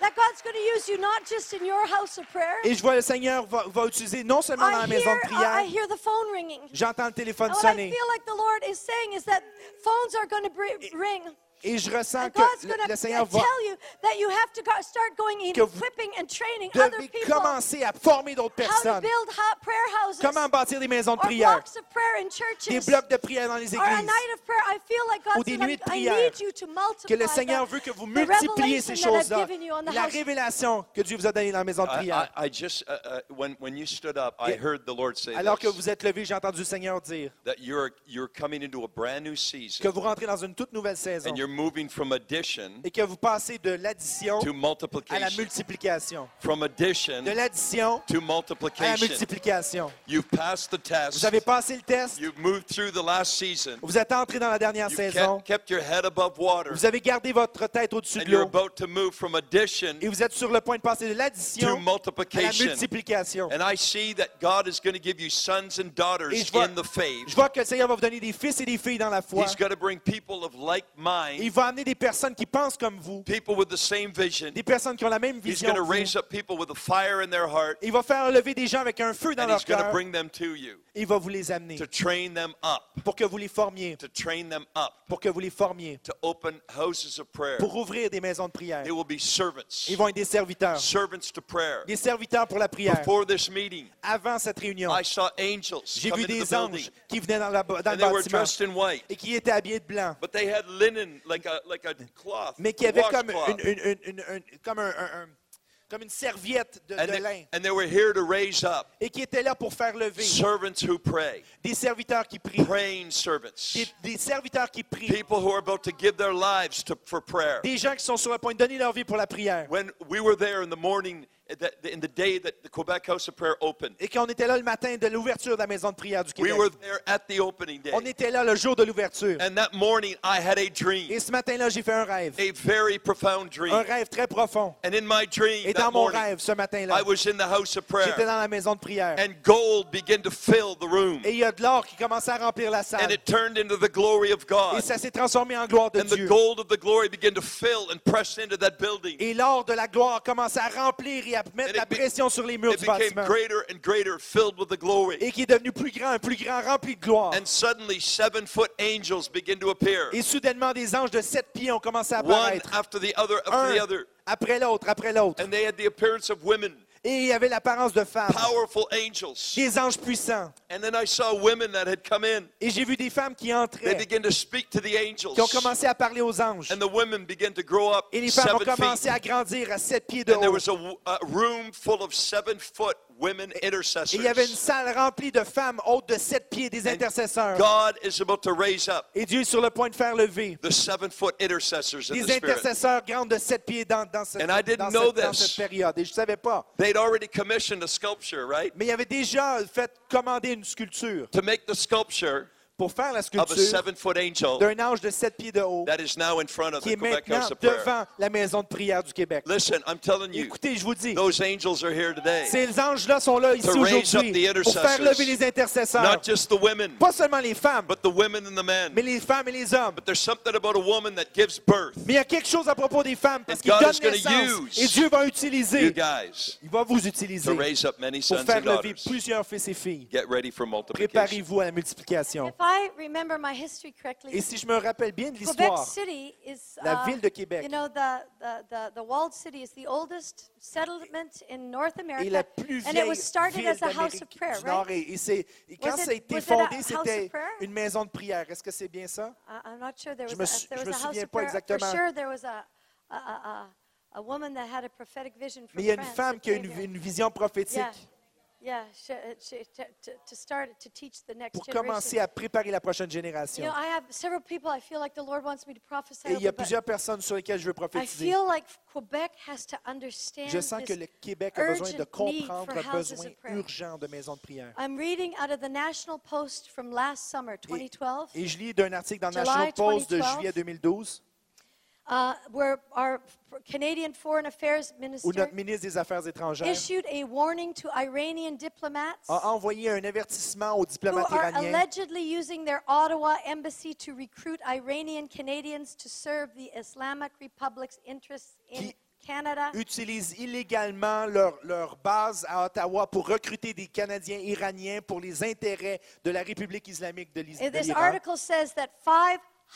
that God's going to use you not just in your house of prayer. Et je vois le Seigneur va, va utiliser non seulement dans la maison de prière, j'entends le téléphone sonner. Et je ressens que God's le, Seigneur tell va you that you have to go, start going in que vous equipping and training other devez people commencer à former d'autres personnes. build ho- prayer houses Comment bâtir des maisons de or prière, des blocs de prière dans les églises. night of prayer. I feel like Ou God des nuits de prière. need you to multiply Que le Seigneur veut que vous multipliez ces choses-là. given you on the La house. révélation que Dieu vous a donnée dans la maison de I, prière. Uh, uh, when, when you stood up, I Et- heard the Lord say Alors que vous êtes levé, j'ai entendu le Seigneur dire that you're, you're coming into a brand new que season vous rentrez dans une toute nouvelle saison you're moving from addition et que vous passez de l'addition to à la multiplication. multiplication. From addition De l'addition to à la multiplication. You've passed the test. Vous avez passé le test, You've moved through the last season. vous êtes entré dans la dernière You've saison, kept, your head above water. vous avez gardé votre tête au-dessus de you're l'eau about to move from addition et vous êtes sur le point de passer de to l'addition à la multiplication. And I see that God is going to give you sons and daughters vois, in the faith. je vois que le Seigneur va vous donner des fils et des filles dans la foi. He's going to bring people of like mind, Il va amener des personnes qui pensent comme vous, people with the same vision. des personnes qui ont la même He's vision. going to que vous. raise up people with a fire in their heart, Il va faire lever des gens avec un feu dans and leur He's cœur. bring them to you Il va vous les amener to train them up, pour que vous les formiez, to train them up, pour que vous les formiez, to open houses of prayer. pour ouvrir des maisons de prière. They will be servants, Ils vont être des serviteurs, servants to prayer. des serviteurs pour la prière. Before this meeting, Avant cette réunion, I saw angels j'ai vu des anges qui venaient dans, la- dans le and they were bâtiment dressed in white, et qui étaient habillés de blanc, but they had linen like a like a cloth, mais qui avaient comme une, une- une- une- comme un- un- un- comme une serviette de, and, de they, lin. and they were here to raise up et qui étaient là pour faire lever. servants who pray, des serviteurs qui prient, praying servants, des, des serviteurs qui prient, people who are about to give their lives to, for prayer. des gens qui sont sur le point de donner leur vie pour la prière. When we were there in the morning, in the day that the Quebec House of Prayer opened, Et qu'on était là le matin de l'ouverture de la maison de prière du we Québec. were there at the opening day. On était là le jour de l'ouverture. And that morning, I had a dream, Et ce matin-là, j'ai fait un rêve. a very profound dream. Un rêve très profond. And in my dream, Et dans mon morning, rêve, ce matin-là, I was in the house of j'étais prayer, dans la maison de prière. and gold began to fill the room, Et il y a de l'or qui commençait à remplir la and salle. it turned into the glory of Et God. ça s'est transformé en gloire de And the Dieu. gold of the glory began to fill and press into that building. Et l'or de la gloire commençait à remplir et à mettre And la pression sur les murs du became bâtiment. greater and greater, filled with the glory. Et qui est devenu plus grand, plus grand, rempli de gloire. And suddenly, seven foot angels begin to appear, Et soudainement, des anges de sept pieds ont commencé à one apparaître. after the other, after Un the other. après l'autre, après l'autre. They Et il y avait l'apparence de femmes. powerful angels. Des anges puissants. And then I saw women that had come in. Et j'ai vu des femmes qui They entraient, began to speak to the angels. qui ont commencé à parler aux anges. And the women began to grow up Et les femmes ont commencé feet. à grandir à sept pieds de And there haut. was a, a room full of seven foot Et il y avait une intercessors. salle remplie de femmes hautes de sept pieds, des intercesseurs. God is about to raise up Et Dieu est sur le point de faire lever the seven foot intercessors in des the spirit. intercesseurs grandes de sept pieds dans, dans, cette, And I didn't dans know cette- dans cette période. Et je ne savais pas. They'd already commissioned a sculpture, right? Mais il avait déjà fait commander une sculpture To make the sculpture pour faire la of a sculpture seven foot angel d'un ange de sept pieds de haut that is now in front of qui the est Quebec maintenant devant la maison de prière du Québec. Listen, I'm telling you, Écoutez, je vous dis, those angels are here today. ces anges-là sont là ici To raise up aujourd'hui the pour faire intercessors. lever les intercesseurs. Not just the women, Pas seulement les femmes, but the women and the men. mais les femmes et les hommes. But there's something about a woman that gives birth. Mais il y a quelque chose à propos des femmes parce qu'ils donnent naissance. Et Dieu va You utiliser, guys, il va vous to utiliser raise up many pour faire lever plusieurs fils et filles. Préparez-vous à la multiplication. If I remember my history correctly, Et si je me rappelle bien de l'histoire, la uh, ville de Québec You know, the, the, the, the walled city is the oldest settlement in North est America. la plus and it vieille was started ville as a house of d'Amérique prayer, du Nord. right? Et, et et quand ça a été fondé, c'était une maison de prière. Est-ce que c'est bien ça? I- I'm not sure there Je was, me souviens of pas exactement. sure, there was a, a, a, a, a woman that had a prophetic vision from Mais il y a une femme qui a une vision prophétique. Yeah. Yeah, sh- sh- to, to, to start to teach the next pour commencer à préparer la prochaine génération. know, I have several people I feel like the Lord wants me to prophesy Et il y a plusieurs personnes sur lesquelles je veux I prophétiser. feel like Quebec has to understand Je sens que le Québec a besoin de comprendre houses besoin urgent de maisons de prière. I'm reading out of the National Post from last summer, 2012, Et je lis d'un article dans July National Post de 2012. juillet 2012 uh, where our Canadian Foreign Affairs où Minister notre ministre des Affaires étrangères issued a warning to Iranian diplomats a envoyé un avertissement aux who are iraniens allegedly using their Ottawa embassy to recruit Iranian Canadians to serve the Islamic Republic's interests in Canada. utilisent illégalement leur, leur base à Ottawa pour recruter des Canadiens iraniens pour les intérêts de la République islamique de l'Is- And de This l'Iran.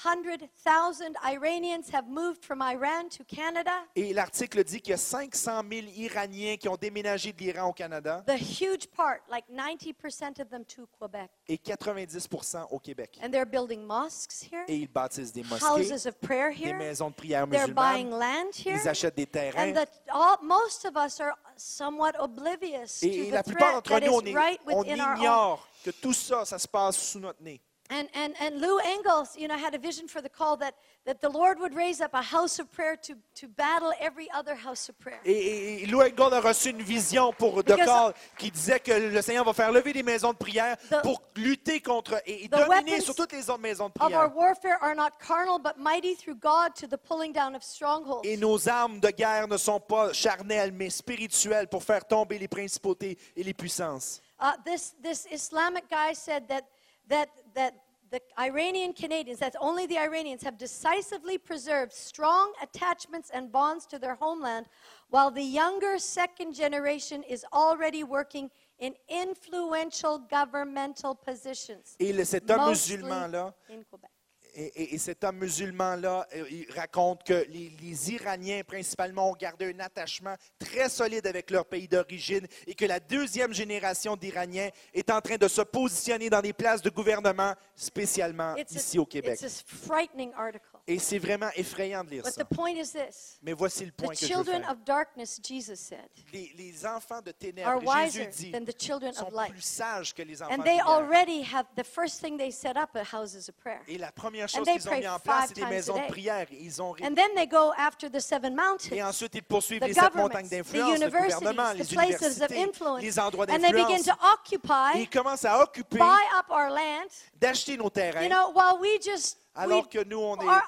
Article says that 500,000 Iranians have moved from Iran to Canada. Et l'article dit qu'il y a 500 000 Iraniens qui ont déménagé de l'Iran au Canada The huge part, like 90% of them to Quebec. et 90 au Québec. And they're building mosques here, Et ils bâtissent des mosquées, houses of prayer des here. maisons de prière They're buying musulmanes, land here. ils achètent des terrains. And that all, most of us are somewhat oblivious Et, to et the la plupart d'entre nous, on, est- right on within our ignore que tout ça, ça se passe sous notre nez. And, and, and Lou Engels, you know, had a vision for the call that, that the Lord would raise up a house of prayer to, to battle every other house of prayer. Et, et, Lou Engold a reçu une vision pour de Because- Call qui disait que le Seigneur va faire lever des maisons de prière The- pour lutter contre et, et dominer sur toutes les autres maisons de Of our prière. warfare are not carnal, but mighty through God to the pulling down of strongholds. Et nos armes de guerre ne sont pas charnelles, mais spirituelles pour faire tomber les principautés et les puissances. Uh, this, this Islamic guy said that, that, that the Iranian Canadians, that's only the Iranians, have decisively preserved strong attachments and bonds to their homeland, while the younger second generation is already working in influential governmental positions. Et le- cet homme musulman-là, in Quebec. Et, et- et cet homme musulman-là, euh, il raconte que les, les Iraniens, principalement, ont gardé un attachement très solide avec leur pays d'origine et que la deuxième génération d'Iraniens est en train de se positionner dans des places de gouvernement, spécialement ici au Québec. It's a frightening article. Et c'est vraiment effrayant de lire But ça. the point is this Mais voici le the point que je veux children faire. of darkness, Jesus said, Les, les enfants de are ténèbres, Jésus wiser dit, than the children sont of light. plus sages que les enfants And de they lumière. already have the first thing they set up at houses of prayer. Et la première And chose they qu'ils ont pray mis en five place, c'est des times a maisons de day. prière. Ils ont And then they go after the seven Et mountains, ensuite, ils poursuivent the les sept governments, montagnes the d'influence, le gouvernement, universities, les the places of universités, influence. les endroits And they begin d'influence. to Et occupy, ils commencent à occuper, buy up our land, d'acheter nos terrains, you know, while we just, alors que nous, on est...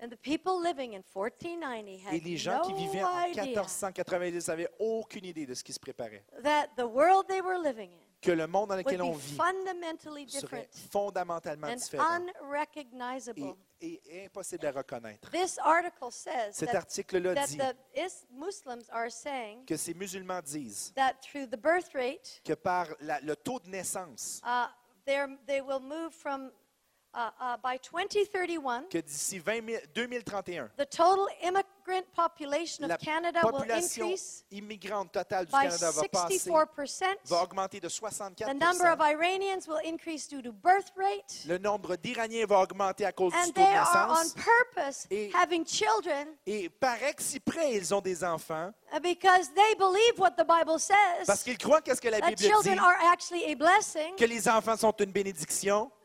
and the people living in 1490 Et les gens qui vivaient en idea 1490 n'avaient aucune idée de ce qui se préparait. that the world they were living in Que le monde dans lequel on vit fundamentally serait different fondamentalement différent et, et impossible à reconnaître. This article says Cet article-là that dit the is, Muslims are saying que ces musulmans disent that through the birth rate, que par la- le taux de naissance, uh, they will move from, uh, uh, by 2031, que d'ici 20 000 2031, the total immigrant population la of Canada will population increase immigrante totale du by Canada va passer, 64%. va augmenter de 64 The number of Iranians will increase due to birth rate. Le nombre d'Iraniens va augmenter à cause du And taux they de are on naissance. purpose Et- having children Et par exprès, ils ont des enfants uh, because they believe what the Bible parce says. qu'ils croient qu'est-ce que la That Bible dit, children are actually a blessing. que les enfants sont une bénédiction. I only have five.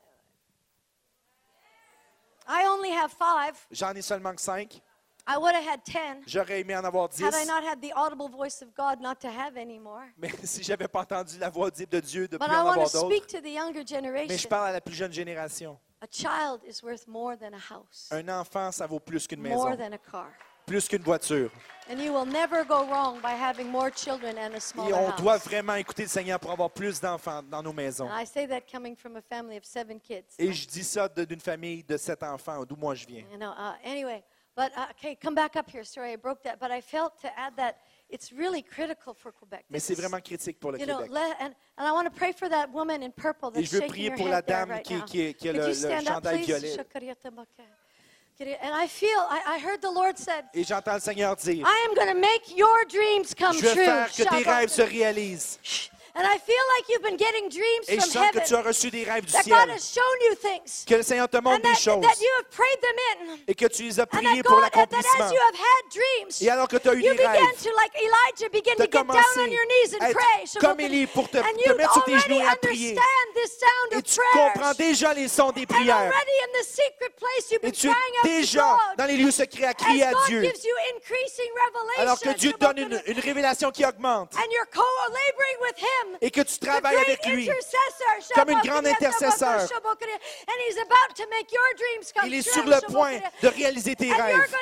J'en ai seulement que cinq. I would have had ten J'aurais aimé en avoir dix. had I not had the audible voice of God not to have any more. Mais [LAUGHS] si j'avais pas entendu la voix audible de Dieu, de But plus I en want avoir to d'autres. speak to the younger Mais je generation. parle à la plus jeune génération. A child is worth more than a house, Un enfant, ça vaut plus qu'une more maison, than a car. Plus qu'une voiture. And you will never go wrong by having more children and a Et on doit vraiment écouter le Seigneur pour avoir plus d'enfants dans nos maisons. And I say that coming from a family of seven kids. Et je dis ça de- d'une famille de sept enfants, d'où moi je viens. You know, uh, anyway, but uh, okay, come back up here. Sorry, I broke that, but I felt to add that it's really critical for Quebec. Mais c'est vraiment critique pour le you know, Québec. let, and, and I want to pray for that woman in purple Et that's je veux shaking prier her pour la head there dame right qui, now. qui, qui a Could le, you le stand up, chandail please? violet. And I feel, I, I heard the Lord said, Et j'entends le Seigneur dire, I am going to make your dreams come je vais true. faire que tes rêves se réalisent. I feel like you've been getting dreams Et je sens que tu as reçu des rêves du That God ciel. Que le Seigneur te montre des choses. that you have prayed them in. Et que tu les as And priés pour l'accomplissement. as Et alors que tu as eu you des rêves, knees and à être comme Élie pour te- te you mettre sur tes genoux et à prier. understand this sound Et tu comprends déjà les sons des prières. already in the secret place, you've Et tu es déjà dans les lieux secrets à crier As à Dieu. Alors que Dieu te donne une, une révélation qui augmente. Et que tu travailles avec lui. Comme une grande intercesseur. Shabbat, Shabbat, And He's about to make your dreams come Il est sur le point de réaliser tes rêves.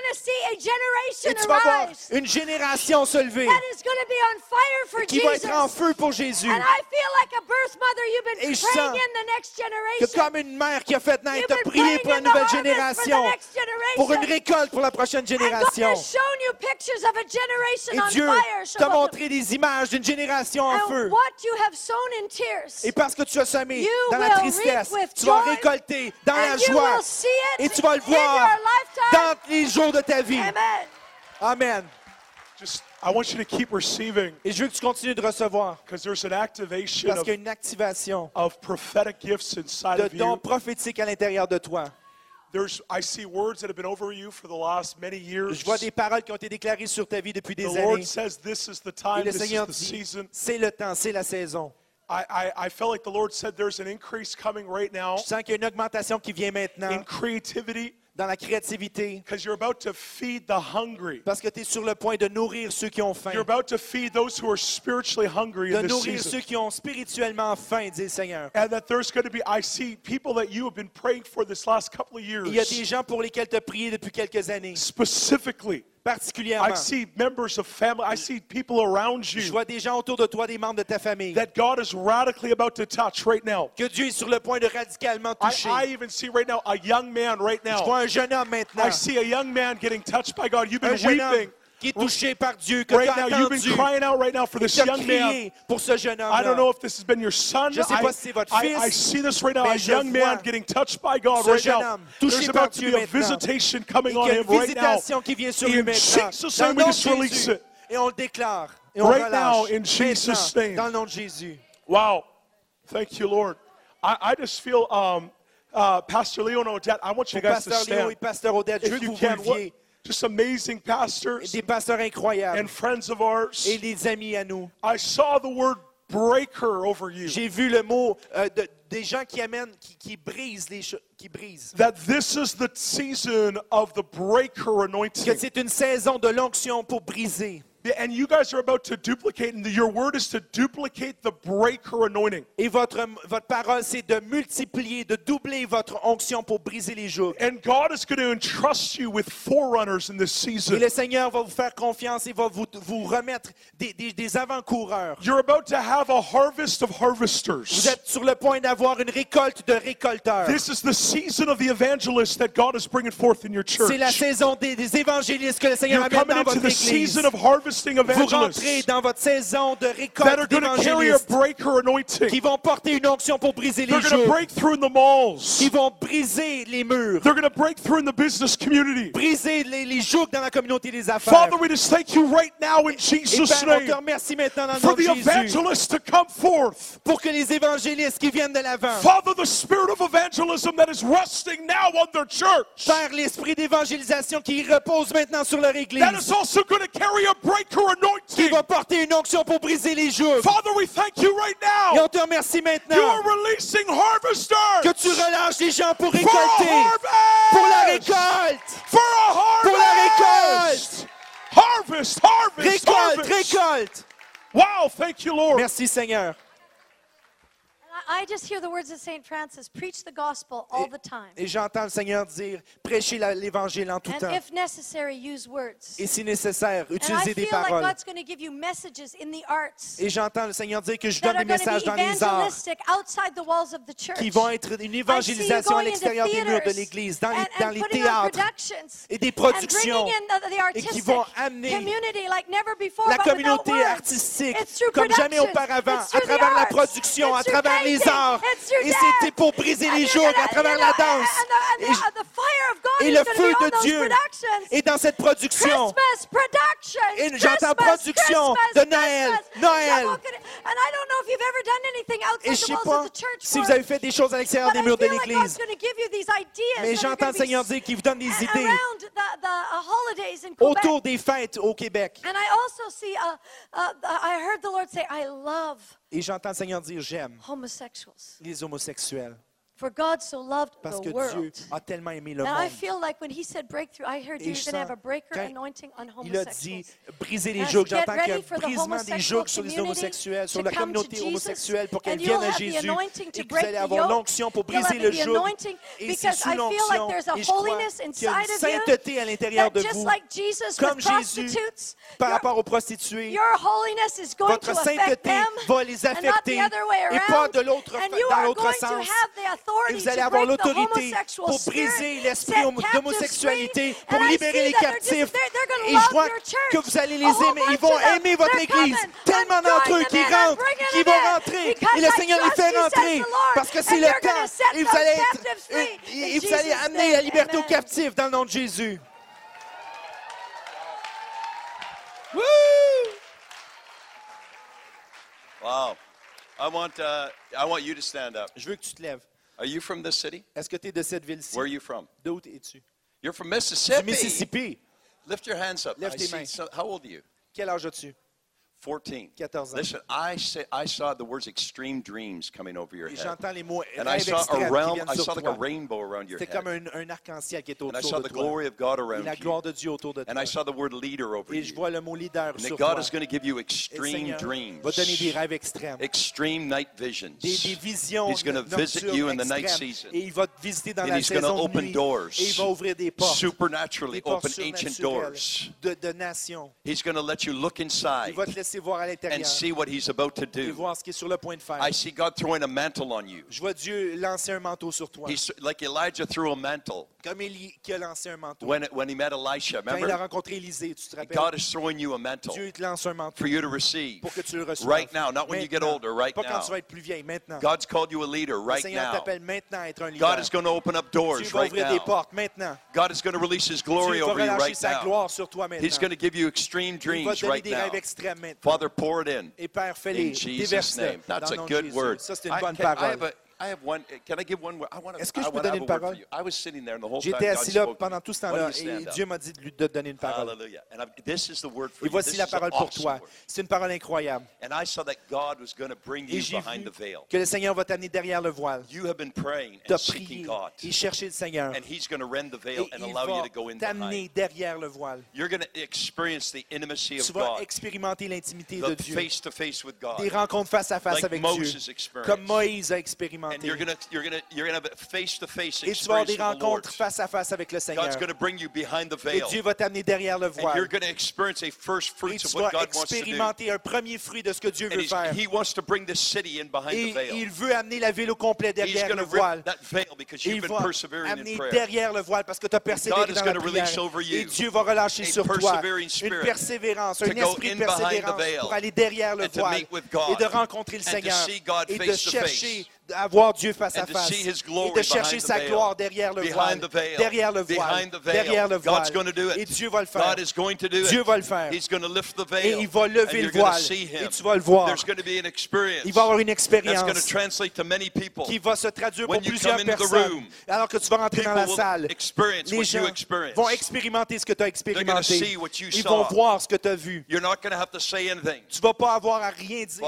Et tu vas voir une génération se lever that is going to be on fire for qui va Jesus. être en feu pour Jésus. And I feel like a birth mother, you've Et been je sens Que generation. comme une mère qui a fait naître, been prié pour la nouvelle génération, pour une récolte pour la prochaine génération. Et Dieu t'a montré des images d'une génération en feu. What you have sown in tears. Et parce que tu as semé You dans la tristesse, tu vas récolter dans la joie et tu vas le voir dans les jours de ta vie. Amen. Amen. Just, I want you to keep receiving Et je veux que tu continues de recevoir because there's an activation parce of, qu'il y a une activation of prophetic gifts inside de of dons you. prophétiques à l'intérieur de toi. There's, I see words that have been over you for the last many years. Je vois des paroles qui ont été déclarées sur ta vie depuis The des Lord années. says this is the Et time, le this is Seigneur the dit, season. c'est le temps, c'est la saison. I, I, I felt like the Lord said there's an increase coming right now Je sens qu'il y a une augmentation qui vient maintenant in creativity dans la créativité because you're about to feed the hungry. parce que tu es sur le point de nourrir ceux qui ont faim, You're about to feed those who are spiritually hungry de in nourrir season. ceux qui ont spirituellement faim, dit le Seigneur. And that there's going to be, I see people that you have been praying for this last couple of Il y a des years, gens pour lesquels tu as prié depuis quelques années, specifically. I see members of family, I see people around you. Je vois des gens autour de toi, des membres de ta famille, that God is radically about to touch right now. que Dieu est sur le point de radicalement I, toucher. I even see right now a young man right Je now. vois un jeune homme maintenant, I see a young man getting touched by God. You've been jeune homme weeping qui est touché par Dieu, que tu right as now. You've been crying out right now for this young man. pour ce jeune I don't know if this has been your son. Je sais I, si c'est votre I- fils, I see this right now. A young man getting touched by God right now. There's about to be a visitation coming on qu'il y a him right now. qui vient sur lui In. Jesus' name, we just release it. Et on le déclare. Et on Right now, in Jesus' name. Dans le nom de Jésus. Wow. Thank you, Lord. I, I just feel, um, uh, Pastor Leo and Odette, I want you guys to stand. et Pasteur Odette, je veux If que you vous can, what, leviez. Just amazing pastors Des pasteurs incroyables and friends of ours. et des amis à nous. I saw the word breaker over you. J'ai vu le mot euh, de- des gens qui amènent, qui, qui brisent les choses, qui brisent. That this is the season of the breaker Que anointing. c'est une saison de l'onction pour briser. And you guys are about to duplicate, and your word is to duplicate the breaker anointing. Et votre, votre parole, c'est de multiplier, de doubler votre onction pour briser les jours. And God is going to entrust you with forerunners in this Et season. le Seigneur va vous faire confiance et va vous, vous remettre des, des- des avant-coureurs. You're about to have a harvest of Vous harvesters. êtes sur le point d'avoir une récolte de récolteurs. This is the season of the evangelists that God is bringing forth in your C'est la saison des, des évangélistes que le Seigneur You're amène coming dans into votre the église. season of harvesting Vous rentrez dans votre saison de that are récolte going to carry a d'évangélistes qui anointing. vont porter une onction pour briser les They're going to jours, break through in the malls. qui vont briser les murs, They're going to break through in the business community. briser les, les jougs dans la communauté des affaires. Father, we just thank you right now in Jesus' Père, on te name remercie maintenant dans le nom for the evangelists to come forth. pour que les évangélistes qui viennent de l'avant, Father, the spirit of evangelism that is resting now on their church, Père, l'esprit d'évangélisation qui repose maintenant sur leur that église, is also going to carry a breaker qui va porter une onction pour briser les jougs. Father, we thank you right Et on te remercie You maintenant are releasing harvesters que tu relâches les gens pour récolter, pour la récolte. Pour la récolte. Harvest, harvest, Récolte, harvest. récolte. Wow, thank you, Lord. Merci Seigneur. I I just hear the words of St. Francis preach the gospel all the time. Et j'entends le Seigneur dire, prêchez l'évangile en tout And temps. if necessary, use words. Et si nécessaire, And I utilisez des feel like paroles. God's going to give you messages in the arts Et j'entends le Seigneur dire que je that donne are des going to messages be dans les arts evangelistic outside the walls of the church. qui vont être une évangélisation à going into l'extérieur des murs de theaters l'Église, dans les, and- dans and les putting on théâtres productions et des and productions bringing in the, the et artistic qui vont amener community like never before, la but without communauté words. artistique It's through comme jamais productions. auparavant, It's à through the travers la arts. production, à It's through travers les arts. Et c'était pour briser And les gonna- à travers la danse. Et, le feu de Dieu est dans cette production. Et j'entends production de Noël. Noël. Et je the sais pas si vous avez fait des choses à l'extérieur des I murs de l'Église. Mais j'entends le Seigneur dire qu'il vous donne des idées uh, autour des fêtes au Québec. Et j'entends le Seigneur dire j'aime les homosexuels For God so loved parce the que Dieu a tellement aimé le And I monde. feel like when he said breakthrough, I heard Et you're je going to have a breaker quand anointing on Il a dit homosexuals. briser les get J'entends qu'il y a ready for un the brisement des homosexual sur les community homosexuels, sur to la come to communauté Jesus, homosexuelle pour and qu'elle you'll vienne à have the Jésus anointing et to que vous break allez the avoir yoke. l'onction pour You'll briser have le the joug. anointing Et c'est because sous I feel like l'onction. there's a Et je crois holiness qu'il y a inside une of you sainteté à l'intérieur that de just vous. like Jesus Comme with Jésus, prostitutes, Par your, rapport aux prostituées, your holiness is going to votre affect sainteté them va les and not the affecter other way et pas around. de l'autre And you dans are l'autre going to sens. have the Et vous allez to avoir break the l'autorité pour spirit, briser l'esprit d'homosexualité, free, pour libérer see les captifs. Et love je church. que vous allez les aimer. Ils vont aimer votre Église. Tellement d'entre eux qui rentrent, qui vont in. rentrer. Et le Seigneur les fait rentrer. Parce que c'est le temps. Et vous allez être, et- vous amener la liberté aux captifs dans le nom de Jésus. Woo! Wow. I want, uh, I want you to stand up. Je veux que tu te lèves. Are you from this city? Est-ce que tu es de cette ville-ci? Where are you from? D'où es-tu? You're from Du Mississippi. Mississippi. Lift your hands up. Lève I tes see mains. some- how old are you? Quel âge as-tu? 14. 14 ans. Listen, I, say, I saw the words extreme dreams coming over your head. j'entends les mots And I saw a realm, I saw like a rainbow around your C'était head. comme un, un arc-en-ciel qui est And I saw the toi. glory of God around la you. gloire de Dieu autour de And toi. I saw the word leader over Et je you. vois le mot leader And sur God toi. is going to give you extreme dreams, va donner des rêves extrêmes. extreme night visions. Des, des visions He's gonna visit you in the night season. Et il va te visiter dans And la he's gonna saison de open nuit. doors. Et il va ouvrir des portes. Supernaturally open ancient doors. de, de nations. He's going to let you look Il inside va te laisser voir à and l'intérieur see what he's about to et do. voir ce qui est sur le point de faire. I see God throwing a mantle on you. Je vois Dieu lancer un manteau sur toi. He's like Elijah threw a mantle Comme Élie qui a lancé un manteau. when, when he met Elisha. Quand il a Remember? rencontré Élisée, tu te rappelles? God is throwing you a mantle Dieu te lance un manteau for you to receive pour que tu le reçoives. right now, not when you get Maintenant. older, right Pas quand now. tu vas être plus maintenant. God's called you a leader le right Seigneur now. t'appelle maintenant à être un leader. God is going to open up Dieu doors va right ouvrir des now. portes maintenant. God is going to release His glory Dieu va over you relâcher right sa now. gloire sur toi maintenant. He's going to give you extreme Il va dreams te donner right des now. rêves extrêmes maintenant. Father, pour it in. Et Père, fais-les, In Jesus' name. That's dans a le nom de good Jésus. word. Ça, c'est une I, bonne can, I parole. Have a, I have one. Can I give one word? I want to. Est-ce que je I peux donner une parole? you. I was sitting there and the whole time J'étais assis là pendant tout ce temps-là et? Dieu m'a dit de lui donner une parole. Hallelujah. And I'm, this is the word for Et you. voici la parole pour toi. C'est une parole incroyable. And I saw that God was going to bring Et you j'ai behind vu the veil. que le Seigneur va t'amener derrière le voile. You have been praying Tu and as seeking prié God. et cherché le Seigneur. And He's going to rend the Et veil and il allow you va to go in t'amener derrière le voile. You're going to experience the intimacy of Tu vas God, expérimenter l'intimité de Dieu. face to face with God. Des rencontres face à face avec Dieu. Comme Moïse a And expérimenté. you're going to you're going to you're going to have a face to face Et tu vas avoir des rencontres face à face avec le Seigneur. God's going to bring you behind the Et veil. Dieu va t'amener derrière le And you're voile. going to experience a first Et fruits tu of vas what God wants to do. expérimenter un premier fruit de ce que Dieu And veut faire. he wants to bring this city in behind the Et veil. il veut amener la ville au complet derrière le voile. rip that veil because Et you've il been va amener prayer. derrière le voile parce que tu as persévéré God is dans la gonna prière. release over you Et Dieu va relâcher sur toi une persévérance, un esprit de persévérance pour aller derrière le and voile et de rencontrer le and Seigneur et de chercher à voir Dieu face à face et de chercher sa gloire derrière le voile, derrière le voile, derrière le voile. Et Dieu va le faire. Dieu va le faire. Et il va lever le voile. Et tu vas le voir. Il va avoir une expérience qui va se traduire pour plusieurs personnes. Alors que tu vas rentrer dans la salle, les what gens vont expérimenter ce que tu as expérimenté. Ils vont voir ce que tu as vu. Tu vas pas avoir à rien dire.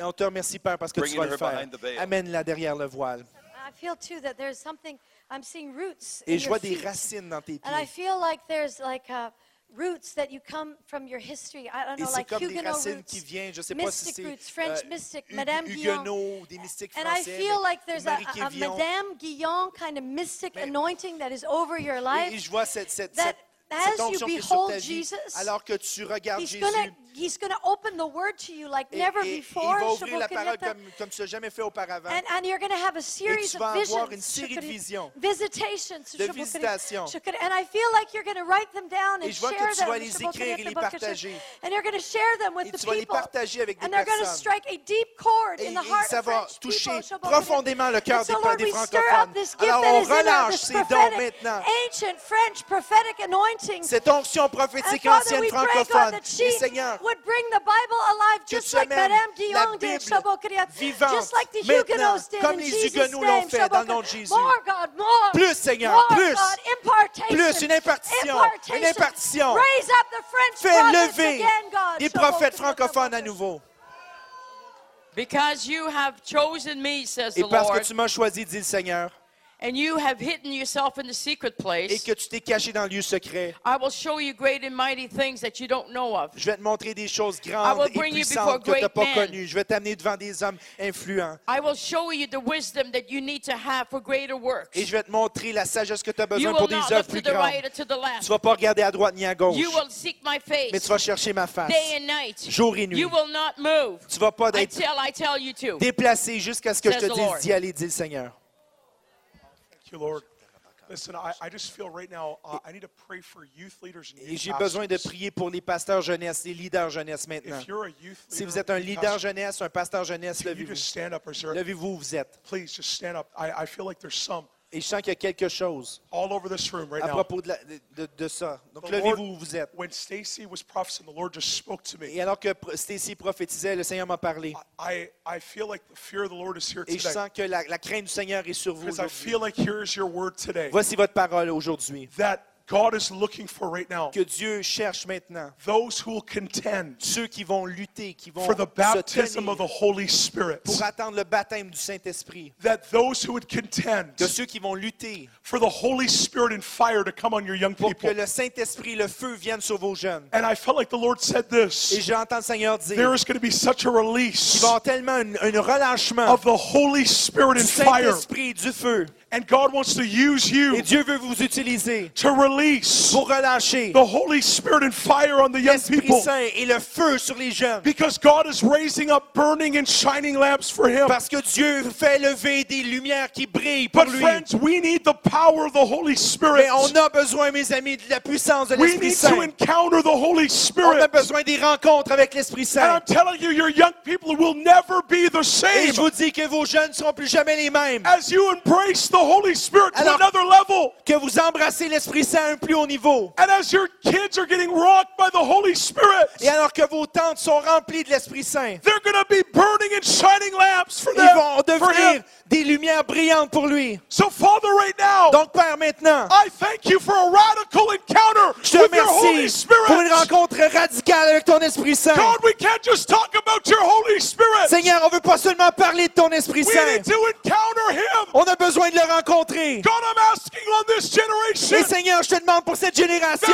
Et on te remercie, Père, parce que tu vas le faire. Amène-la derrière le voile. I feel too that there's something, I'm seeing roots Et je vois des racines dans tes And I pieds. feel like there's like uh, roots that you come from your history. I don't Et know, c'est like comme des Huguenot racines roots. qui viennent, je ne sais pas si c'est roots, French euh, mystic, Madame Guillon. Huguenot, des mystiques And I français, feel like there's a, a. Madame Guillon kind of mystic Mais- anointing that is over your Et, et life. je vois cette, cette, that cette as you behold vie, Jesus, alors que tu regardes He's Jésus, gonna He's gonna open the Word to you like et, never et- et il before. va ouvrir la parole comme, comme tu l'as jamais fait auparavant. And, and you're going to have a series tu of vas avoir visions, une série de visions, visitations, de visitations. And I feel like you're going to write them down Et and je vois que share tu them, vas les écrire et les partager. and you're going to share them with Et the tu vas les people, partager avec des and they're going to personnes. strike a deep chord Et, in the et heart ça of va toucher profondément le cœur des, so, des francophones. Alors on relâche ces dons maintenant. ancient French prophetic anointing. Cette onction And prophétique Father, ancienne we pray, God, francophone. that Et she Seigneur, would bring the Bible alive que just tu like amènes Madame la Guillaume did, Bible vivante maintenant, comme in les Jesus' Huguenots l'ont name, fait dans le nom de Jésus. More, God, more. Plus, Seigneur, more, plus. God, impartation. Plus, une impartition, Impartation. une impartition. Raise up the French Fais lever again, God. des prophètes francophones à nouveau. Because you have chosen me, says Et the parce que Lord, tu m'as choisi, dit le Seigneur, and you have hidden yourself in the secret et place, que tu t'es caché dans le lieu secret, I will show you great and mighty things that you don't know of. je vais te montrer des choses I grandes will et bring you puissantes que tu n'as pas connues. Je vais t'amener devant des hommes influents. I will show you the wisdom that you need to have for greater works. Et je vais te montrer la sagesse que tu as besoin will pour des œuvres plus grandes. right or to the Tu left. vas pas regarder à droite ni à gauche, You will seek my mais tu face vas chercher ma face. day and night. Jour et nuit. You will not move Tu vas pas être until I tell you to. déplacé jusqu'à ce que je te dise d'y aller, dit le Seigneur. Thank you, Lord. Listen, I, I just feel right now uh, I need to pray for youth leaders and Et j'ai besoin de pastors. prier pour les pasteurs jeunesse, les leaders jeunesse maintenant. If you're a youth Si leader, vous êtes un leader jeunesse, un pasteur jeunesse, can you levez-vous. just stand up? Or is there, Levez-vous où vous êtes. please just stand up. I, I feel like there's some Et je sens qu'il y a quelque chose all over this room right à propos de, la- de- de- de ça. Donc levez-vous où vous êtes. When Stacy was prophesying, the Lord just spoke to me. Et alors que Stacy prophétisait, le Seigneur m'a parlé. I, I feel like the fear of the Lord is here Et je sens que la, la crainte du Seigneur est sur vous Because I aujourd'hui. feel like here's your word today. Voici votre parole aujourd'hui. That God is looking for right now. Que Dieu cherche maintenant Those who will contend ceux qui vont lutter, qui vont for the baptism of the Holy Spirit. pour attendre le baptême du Saint-Esprit. That those who would contend Que ceux qui vont lutter for the Holy Spirit and fire to come on your young pour que people. le Saint-Esprit, le feu vienne sur vos jeunes. And I felt like the Lord said Et this. j'entends le Seigneur dire There is going to be such a qu'il va y release avoir tellement un, un relâchement of the Holy Spirit du and fire. Saint-Esprit, du feu. And God wants to use you Et Dieu veut vous utiliser to release pour relâcher the Holy Spirit and fire on the young people. Saint et le feu sur les jeunes. Because God is raising up burning and shining lamps for Him. Parce que Dieu fait lever des lumières qui brillent pour But lui. friends, we need the power of the Holy Spirit. Mais on a besoin, mes amis, de la puissance de We l'Esprit need to Saint. encounter the Holy On a besoin des rencontres avec l'Esprit And Saint. I'm telling you, your young people will never be the Et same je vous dis que vos jeunes ne seront plus jamais les mêmes. as you embrace the Holy Spirit to Alors- another level. Que vous embrassez l'Esprit Saint à un plus haut niveau. And as your kids are getting rocked by the Holy Spirit, Et alors que vos tentes sont remplies de l'Esprit Saint, they're going to be burning and shining lamps for ils them. vont for devenir des lumières brillantes pour lui. So, Father, right now, Donc, Père, maintenant, I thank you for a radical encounter je te with your Holy remercie pour une rencontre radicale avec ton Esprit Saint. God, we can't just talk about your Holy Spirit. Seigneur, on ne veut pas seulement parler de ton Esprit We Saint. need to encounter Him. On a besoin de le rencontrer. God, I'm asking on this Et Seigneur, je te demande pour cette génération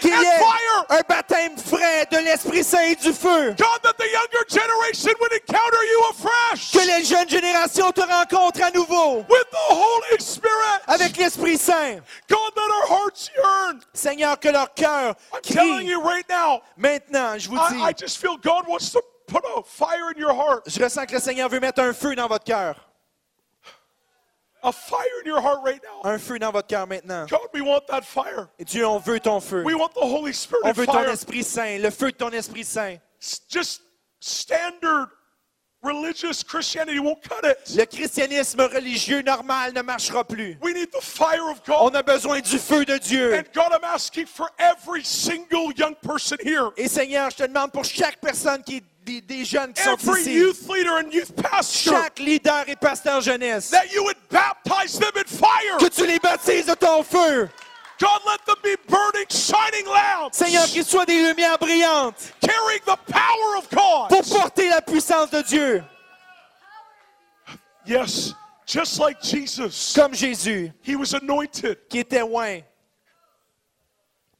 qu'il y ait un baptême frais de l'Esprit Saint et du feu. God, that the younger generation would encounter you afresh Que les jeunes générations te rencontrent à nouveau with the Holy Spirit. avec l'Esprit Saint. God, let our hearts yearn. Seigneur, que leur cœur I'm telling crie you right now, maintenant. Je vous I, I dis, just feel God wants to put a fire in your heart, je ressens que le Seigneur veut mettre un feu dans votre cœur. a fire in your heart right now. Un feu dans votre cœur maintenant. God, we want that fire. Et Dieu, on veut ton feu. We want the Holy Spirit On veut ton. Esprit Saint, le feu de ton Esprit Saint. Just standard religious Christianity won't cut it. Le christianisme religieux normal ne marchera plus. We need the fire of On God. a besoin du feu de Dieu. And God, I'm asking for every single young person here, Et Seigneur, je te demande pour chaque personne qui des, des jeunes qui sont ici, youth leader and youth pastor, chaque leader et pasteur jeunesse, that you would baptize them in fire. que tu les baptises de ton feu. God, let them be burning, shining lamps, Seigneur, qu'ils soient des lumières brillantes carrying the power of God. pour porter la puissance de Dieu, Yes, just like Jesus, comme Jésus, he was anointed. qui était loin.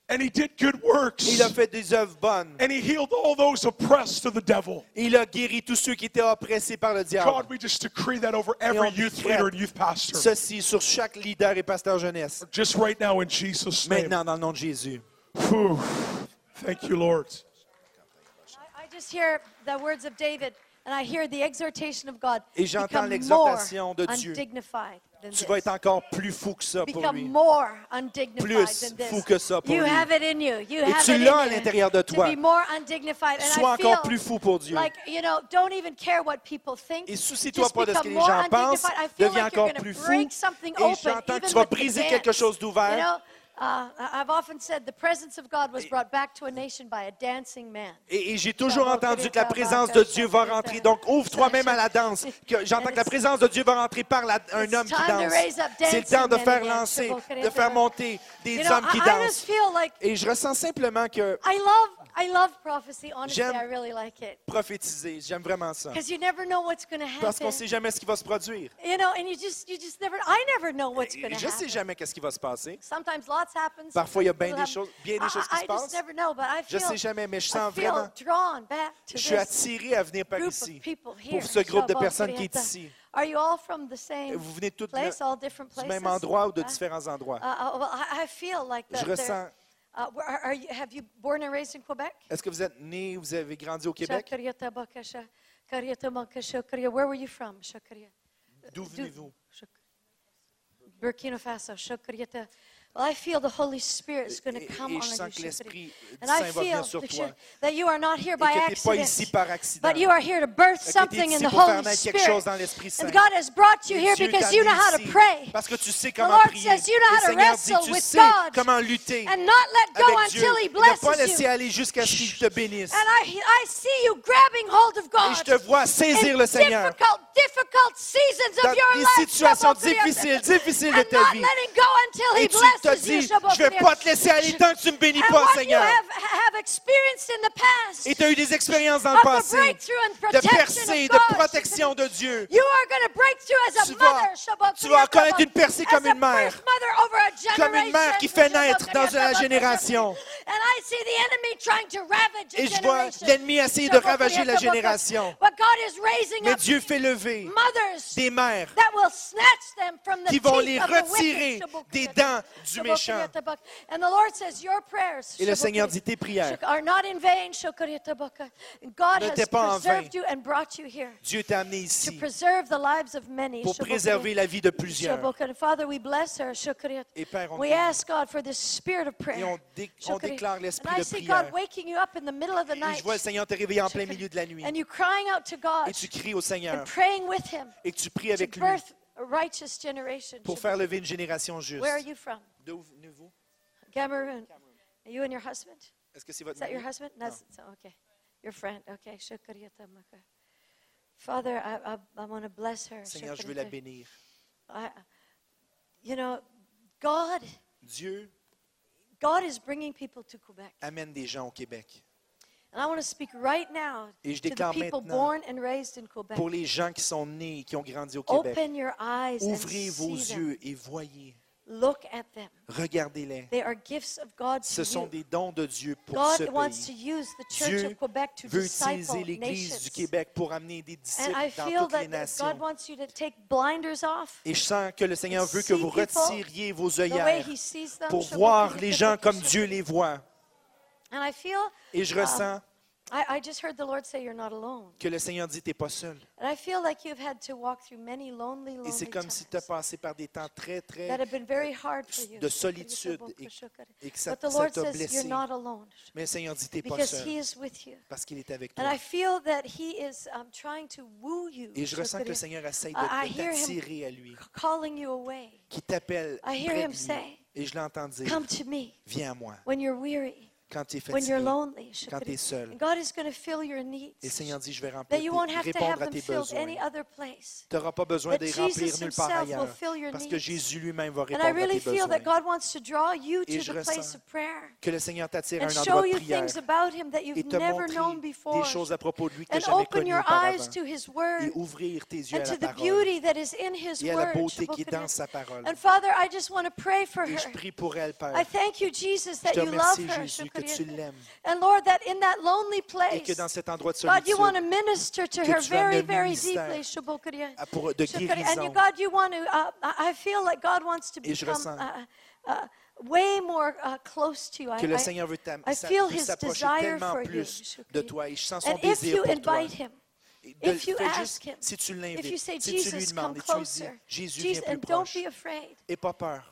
And he did good works. Et il a fait des œuvres bonnes. And he healed all those oppressed of the devil. Et il a guéri tous ceux qui étaient oppressés par le diable. God, we just decree that over every youth leader and youth pastor. Ceci sur chaque leader et pasteur jeunesse. Just right now in Jesus' name. Maintenant, dans le nom de Jésus. Whew. Thank you, Lord. I, I just hear the words of David, and I hear the exhortation of God. Et j'entends l'exhortation de Dieu. Undignified Tu vas être encore plus fou que ça pour lui. Plus fou que ça pour lui. Et tu l'as à l'intérieur de toi. Sois encore plus fou pour Dieu. Like, you know, don't even care what people think. Et soucie-toi pas de ce que les gens pensent. undignified. I feel Deviens encore plus fou. Et j'entends que tu vas briser quelque chose d'ouvert. Uh, I've often said the presence of God was brought back to a nation by a dancing man. Et, et j'ai toujours entendu que la présence de Dieu va rentrer. Donc, ouvre toi-même à la danse. J'entends que la présence de Dieu va rentrer par la- un homme qui danse. C'est le temps de faire lancer, de faire monter des hommes qui dansent. Et je ressens simplement que I love, prophecy. Honestly, J'aime- I really like it prophétiser, j'aime vraiment ça. because you never know what's going to Parce qu'on happen. ne sait jamais ce qui va se produire. You know, and you just, you just never. I never know what's going Et to je ne sais happen. jamais qu'est-ce qui va se passer. Sometimes lots happen. Parfois, il y a bien des choses- happen. bien des I- choses qui se I passent. just never know, but I Je feel, sais jamais, mais je I sens feel vraiment. drawn back to Je suis this attiré à venir par group ici. of people here. Pour ce groupe de personnes qui est ici. Are you all from the same Vous venez toutes place, all different du places? même endroit ou de différents endroits? uh, uh, well, I, I feel like that. Je ressens. Uh, are, are you, have you born and raised in Quebec? Est-ce que vous êtes né, vous avez grandi au Québec? Shakariata Bakasha, Kariata Makasha, Karia. Where were you from? D'où venez-vous? Burkina Faso. Well, I feel the Holy Spirit is going to come et on je you. sens que l'Esprit And I Saint va venir sur that toi. you- that you are not here Et by que tu n'es pas ici accident, par accident. but you are here to birth Que tu es something in the Holy quelque Spirit. chose dans l'Esprit Saint. And God has brought you Et here because you know how to pray. Parce que tu sais The Lord prier. says you know how to wrestle dit, tu with sais God comment lutter and not let go avec Dieu. until He Et ne pas blesses laisser you. aller jusqu'à ce qu'il te bénisse. And I, I see you grabbing hold of Et God je te vois saisir in le Seigneur difficult, difficult seasons dans of your des life. situations difficiles, difficiles de and ta not letting go until He blesses tu te dis, je ne vais pas te laisser aller tant que tu ne me bénis pas, Seigneur. Et tu as eu des expériences dans le passé de percée, de protection de Dieu. Tu vas- tu vas connaître une percée comme une mère. Comme une mère qui fait naître dans une génération. Et je vois l'ennemi essayer de ravager la génération. Mais Dieu fait lever des mères qui vont les retirer des dents du Shabbat méchant. Kriya, Shabbat. And the Lord says, Your prayers Et le Seigneur dit tes prières. are not in vain. Shabbat Kriya, Shabbat. And God Ne has t'es pas en preserved vain. you and brought you here Dieu t'a amené to ici preserve the lives of many. pour préserver la vie de plusieurs. Shabbat. Father, we bless her. Shukriya. Et Père, on We te- ask God for this spirit of prayer. Et on dé- on déclare l'esprit de see prière. God waking you up in the middle of the Et night. je vois le Seigneur te réveiller en plein milieu de la nuit. And you crying out to God Et tu cries au Seigneur. and praying with Him Et tu pries avec lui birth a righteous generation. pour faire lever une génération juste. Where are you from? D'où venez-vous? Cameroon. Are you and your husband? Est-ce que c'est votre Is that your mari? husband? That's so, okay. Your friend. Okay. Father, I, I, I want to bless her. Seigneur, je veux la bénir. I, you know, God, Dieu God is bringing people to Quebec. amène des gens au Québec. Et je déclare maintenant. Pour les gens qui sont nés et qui ont grandi au Québec, ouvrez vos yeux et voyez. Look at them. Regardez-les. Ce sont des dons de Dieu pour God ce wants to pays. use the Church Dieu of Quebec to veut utiliser l'Église du Québec pour amener des And disciples dans toutes les nations. Et je sens que le Seigneur veut que vous retiriez vos œillères pour voir les gens comme Dieu les voit. And I feel, Et je ressens I, I just heard the Lord say, You're not alone. que le Seigneur dit, t'es pas seul. And I feel like you've had to walk through many lonely, Et c'est comme si tu as times passé par des temps très, très that have been very hard for you. de solitude et, et que ça, But the ça Lord t'a says, blessé. You're not alone. Mais le Seigneur dit, t'es pas Because seul He is with you. parce qu'il est avec And toi. I feel that He is um, trying to woo you. Et je ressens que le Seigneur essaye I- I de, de hear him t'attirer à lui, calling you away. qui t'appelle I hear près him de lui. say, Et je l'entends dire, Come to me viens à moi. when you're weary. Quand tu es when you're fatigué, lonely. quand tu es seul. And God is going to fill your Et le needs. Seigneur dit, je vais That remplir you tes- won't have to répondre have à them tes filled any besoins. other place. Tu n'auras pas besoin That de les Jesus remplir nulle part himself will ailleurs. fill your Parce que needs. Jésus lui-même va And I répondre à really tes feel that besoins. God wants to draw you Et to je the ressens place of prayer Que le Seigneur t'attire à and un show endroit de you prière things about Him that et you've te never known montrer before. des choses à propos de lui que tu And n'as jamais open connues your auparavant. eyes to His Et Word ouvrir tes yeux à and to la the parole beauty that is in His et à la Word. beauté qui est dans sa parole. And Father, I just want to pray for Et her. je prie pour elle, Père. I thank you, Jesus, Je that te you love remercie, her. Jésus, que tu l'aimes And Lord, that in that lonely et place, que dans cet endroit de God, you want to minister to her very, very deeply. Pour, de Shobokaria. And you. God, you want to, uh, I feel like God wants to become uh, uh, way more uh, close to you. I- Que le I- Seigneur veut I feel his desire for you. de toi et je sens son And if you pour toi. invite him, De- if you fais ask juste, him, si tu if you l'invites, say, si tu lui Jesus, come demandes et tu lui dis, closer, Jésus, Jesus, viens plus and don't proche, be afraid. et pas peur.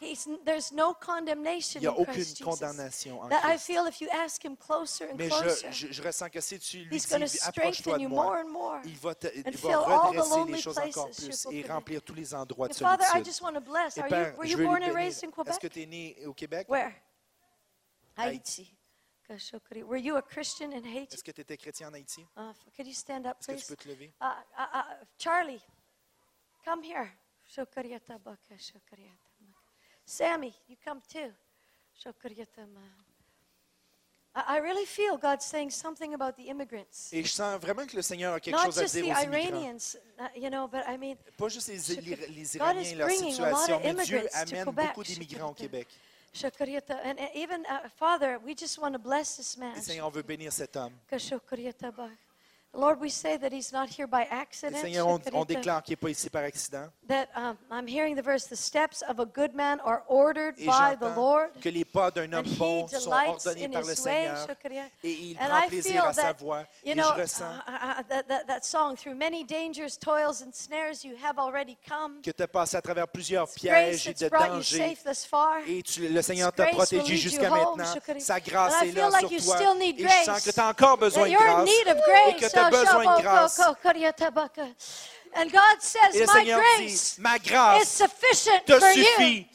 No condemnation Il n'y a aucune condamnation en Christ. feel if you ask him closer and Mais closer, je, je, je ressens que si tu lui he's going to dis, approche-toi de you more moi, and more. il va, te, il va fill all the redresser les choses encore plus et remplir tous les endroits de And Father, I solitude. just want to bless. Et Père, je you veux born lui and bénir. raised in Est-ce Quebec? que tu es né au Québec? Where? Haïti. Haiti. Kashokri. Were you a Christian in Haiti? Est-ce que tu étais chrétien en Haïti? Uh, could you stand up, Est-ce que tu please? peux te lever? Uh, uh, uh, Charlie, come here. Sammy, you come too. I really feel God saying something about the immigrants. Et je sens vraiment que le Seigneur a quelque Not chose à dire aux immigrants. Iranians, uh, you know, but I mean, Pas juste les, les, Iraniens et leur situation, mais Dieu amène Quebec. beaucoup d'immigrants au Québec. And even, uh, Father, we just want to bless this man. Et Seigneur, on veut bénir cet homme. Lord, we say that he's not here by Et accident. Seigneur, on, on déclare qu'il n'est pas ici par accident. that um, I'm hearing the verse, the steps of a good man are ordered Et by the Lord. que les pas d'un homme bon sont ordonnés par le way. Seigneur. Et il And prend I plaisir feel à sa that, voix. you Et know, je ressens uh, uh, that, that, that song, through many dangers, toils, and snares, you have already come. que tu as passé à travers plusieurs It's pièges et de dangers. Et tu- le Seigneur t'a protégé jusqu'à home, maintenant. Shukri. Sa grâce est là feel sur like you toi. still need Et je sens grace. que tu as encore besoin de grâce. Et que tu as besoin de grâce. Shokokokokoriyatabaka. And God says, Et le My Seigneur dit, grace ma is grâce sufficient te for you. suffit.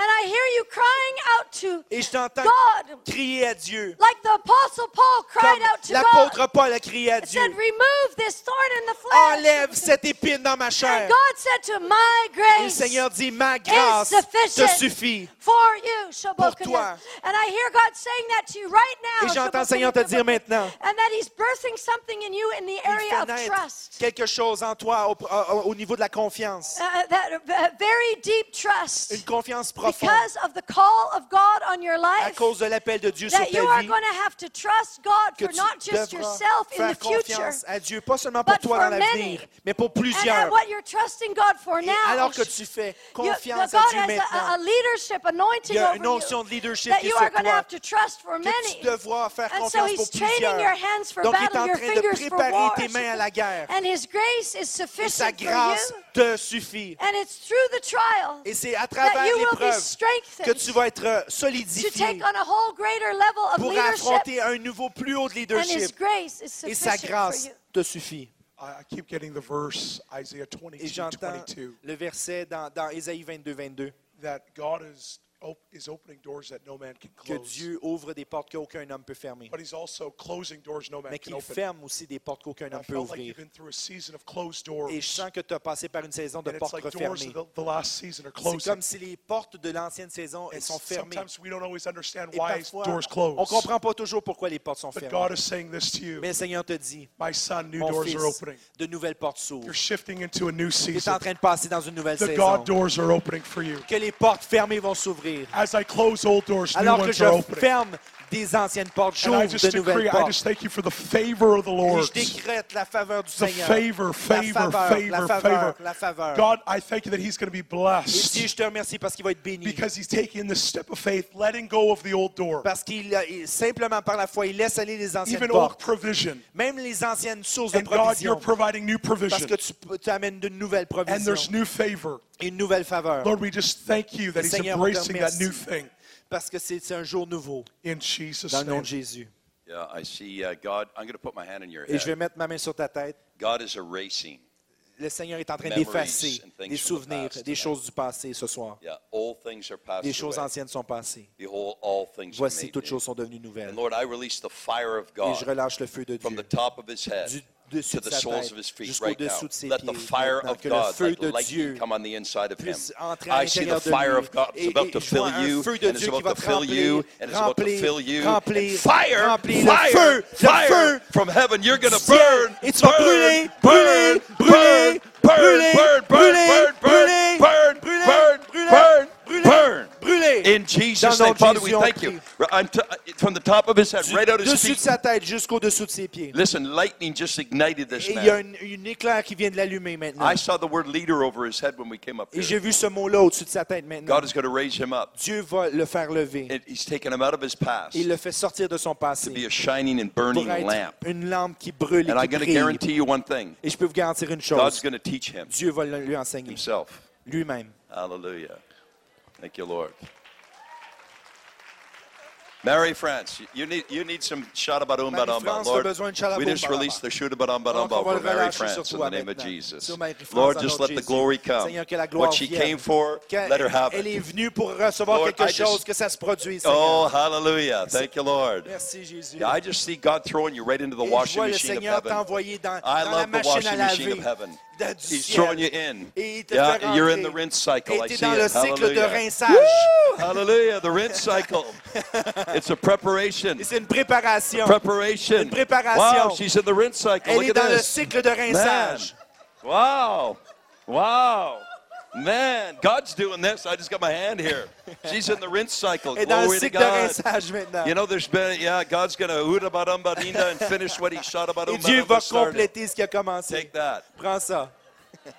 And I hear you crying out to Et je t'entends God, crier à Dieu. like the Apostle Paul cried Comme out to God. l'apôtre Paul a crié à Dieu. said, Remove this thorn in the flesh. Enlève cette épine dans ma And chair. God said to my Et le grace Seigneur dit, ma grâce te suffit. for you. Shabokadia. toi. And I hear God saying that to you right now. Et j'entends le. Seigneur te dire maintenant. And that He's birthing something in you in the Il area fait of naître trust. quelque chose en toi au, au- au niveau de la confiance. Uh, that uh, very deep trust. Une confiance profonde Because of the call of God on your à life. cause de l'appel de Dieu sur That you ta are vie. going to have to trust God Que for tu not just devras yourself in faire the future. confiance à Dieu, pas seulement pour but toi for dans l'avenir, many. mais pour And, plusieurs. and what you're trusting God for Et now. alors que tu fais you- confiance God à Dieu has a, a maintenant, leadership anointing il y a over une notion you de leadership that qui est you sur are going to toi, have to trust for que many. tu devras faire And so confiance pour he's training your plusieurs. hands for Donc, il est battle, en your train de fingers for préparer war. tes mains à la guerre. And his grace is Et sa sufficient for grâce you. te suffit. And it's through the trial Et c'est à that travers you que tu vas être euh, solidifié take on a whole greater level of pour leadership. affronter un niveau plus haut de And his leadership. grace is Et sa sufficient for grâce you. te suffit. I, keep getting the verse, Isaiah Et 22, j'entends 22, le verset dans, dans Ésaïe 22, 22, that God is, op- is opening doors that no man can que. Dieu ouvre des portes qu'aucun homme peut fermer, But he's also closing doors no man mais qu'il ferme aussi des portes qu'aucun homme peut ouvrir. Et je sens que tu as passé par une saison de portes refermées. of the, the last season are C'est comme si les portes de l'ancienne saison elles sont fermées. sometimes we don't always understand Et why parfois, doors on ne comprend pas toujours pourquoi les portes sont fermées. Mais le Seigneur te dit, mon doors fils, are opening. de nouvelles portes s'ouvrent. You're shifting into a new Tu es season. en train de passer dans une nouvelle The saison. God doors are opening for you. Que les portes fermées vont s'ouvrir. As I close old doors, new Alors que ones je are opening. ferme des anciennes portes, And just de nouvelles decree, I portes. just thank you for the favor of the Et Lord. je décrète la faveur du The Seigneur. favor, la favor, favor, faveur, favor. la faveur. God, I thank you that He's going to be Et Dieu, blessed je te remercie parce qu'il va être béni. because He's taking the step of faith, letting go of the old door, Parce qu'il il- simplement par la foi, il laisse aller les anciennes even old portes. provision. Même les anciennes sources de And God, you're provision. providing new Parce provision. que tu, tu amènes de nouvelles And there's provisions. new favor. et Une nouvelle faveur. Lord, we just thank you that He's Seigneur, embracing that new thing Parce que c'est un jour nouveau. in Jesus' Dans le nom de Jésus. Yeah, I see uh, God. I'm going to put my hand in your Et je vais mettre ma main sur ta tête. God is erasing Le Seigneur est en train d'effacer des souvenirs, past des choses du passé ce soir. Yeah, old things are passed Les choses anciennes sont passées. Behold, all things are Voici, toutes choses sont devenues nouvelles. And Lord, I release the fire of Et God je relâche le feu de from Dieu the top of his head du dessus to de the sa soles tête of his feet jusqu'au right now. dessous de ses Let the pieds. fire maintenant. of Que le God, feu like de lightning, Dieu come on the inside of him. puisse entrer à I see the l'intérieur de fire lui. of God is Et- about et to je vois fill un you, feu de and it's Dieu qui about va to te fill you, remplir, and it's about to remplir, fill you. remplir, And fire, remplir. Le fire, feu, le fire feu from heaven. You're going to ciel. burn, Et tu vas burn, brûler, burn, brûler, brûler, burn, brûler, burn, burn, brûler, burn, brûler, burn, brûler, In Jesus' name, Father, we thank you. I'm from the top of his head, right out his de sa tête jusqu'au dessous de ses pieds. Listen, lightning just ignited this Et il y a une, éclair qui vient de l'allumer maintenant. I saw the word leader over his head when we came up Et j'ai here. vu ce mot-là au-dessus de sa tête maintenant. God is going to raise him up. Dieu va le faire lever. And he's taken him out of his past Il le fait sortir de son to passé be a shining and pour burning être lamp. une lampe qui brûle et And I'm qui going to brille. guarantee you one thing Et je peux vous garantir une God's chose. going to teach him Dieu va lui enseigner himself. lui-même. Hallelujah. Thank you, Lord. Mary France, you need you need some shadabarum badamba. Lord, besoin de shadaboum we just released the shadabarum badamba for Mary France in the name of. Jesus. Lord, just let the glory come. Seigneur, que la gloire What she came for, let her have elle est it. venue pour recevoir Lord, quelque chose, que ça se produise. Oh, hallelujah. Thank you, Lord. Merci Jésus. I just see God throwing you right into the washing machine of heaven. I love the washing machine of heaven. Du He's ciel. you in. Et il te Yeah, fait you're in the rinse cycle. Et I t'es see dans le it. cycle de Hallelujah. rinçage. Woo! [LAUGHS] Hallelujah. The rinse cycle. It's a preparation. C'est une préparation. Preparation. Une préparation. Wow, she's in the rinse cycle. Elle Look est at dans le this. cycle de Man. Wow. Wow. Man, God's doing this. I just got my hand here. She's in the rinse cycle. Elle est dans le Glory to God. You know, there's been, yeah, God's going to hurt about Ambarina and finish what he shot about Et Dieu va compléter ce qui a commencé. Take that. Prends ça. [LAUGHS]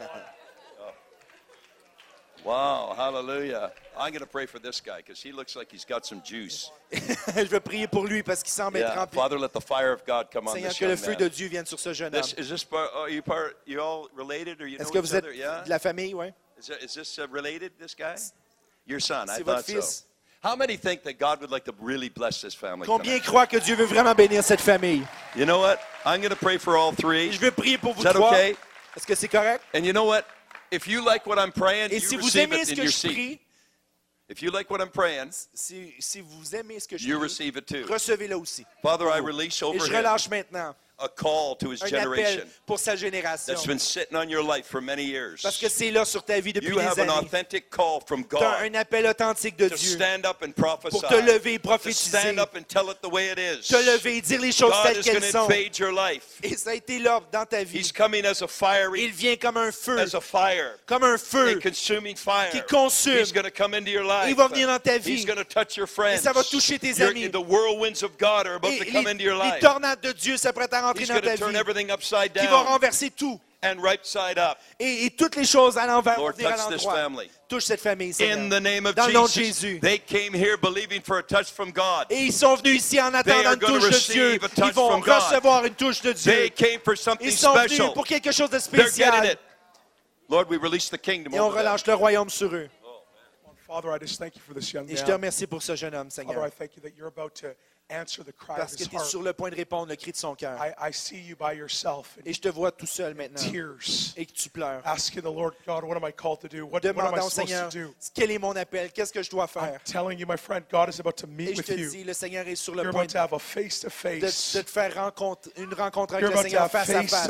Wow, hallelujah. I'm going to pray for this guy because he looks like he's got some juice. [LAUGHS] Je vais prier pour lui parce qu'il semble être Yeah. rempli. Father, let the fire of God come on Seigneur, this que le feu man. de Dieu vienne sur ce jeune homme. This, is this part, are you part, you all related or you know que each vous êtes other? Yeah? de la famille, oui? Is, that, is this uh, related, this guy? Your son, I thought so. How many think that God would like to really bless this family? Combien tonight? croient que Dieu veut vraiment bénir cette famille? You know what? I'm going to pray for all three. Je veux prier pour vous Is that trois. okay? Est-ce que c'est correct? And you know what? If you like what I'm praying, Et you si vous receive aimez it ce in que your je seat. prie, If you like what I'm praying, si, si vous aimez ce que je you prie, receive it too. recevez-le aussi. Father, I release Et over je him relâche maintenant a call to his un generation appel pour sa génération. that's been sitting on your life for many years. Parce que c'est là sur ta vie depuis You des have an années. authentic call from Tu as God un appel authentique de to Dieu stand up and prophesy. pour te lever et To prophétiser, stand up and tell it the way it is. te lever et dire les choses God telles is going qu'elles to sont. invade your life. Et ça a été là dans ta vie. He's coming as a fiery, Il vient comme un feu, as a fire, comme un a feu. consuming fire. qui consume. He's going to come into your life. Il va venir dans ta vie. He's touch your friends. ça va toucher tes Your- amis. The whirlwinds of God are about Et to come into your les, les life. tornades de Dieu s'apprêtent à rentrer He's dans going ta to turn vie, everything upside qui down renverser tout. and right side up. Et, et toutes les choses à l'envers vont Lord, venir à l'endroit. Touche cette famille, Seigneur. In the name of Dans le nom de Jesus. Jésus. They came here believing for a touch from God. Et ils sont venus ici en attendant une touche de Dieu. receive a touch Ils vont from God. recevoir une touche de Dieu. They came for something Ils sont venus special. pour quelque chose de They're getting spécial. it. Lord, we release the kingdom Et on relâche le royaume sur eux. Father, I just thank you for this young Et je te man. remercie pour ce jeune homme, Father. I thank you that you're about to answer the cry of Parce que tu es sur le point de répondre le cri de son cœur. I, I see you by yourself in Et je te vois tout seul maintenant. tears, Et que tu pleures. asking the Lord God, what am I called to do? What, what am I Demandant au supposed Seigneur, to do? quel est mon appel? Qu'est-ce que je dois I'm faire? telling you, my friend, God is about to Et meet je te dis, le Seigneur est sur le You're point about to have a face to de, de te faire rencontre, une rencontre avec You're le Seigneur face à face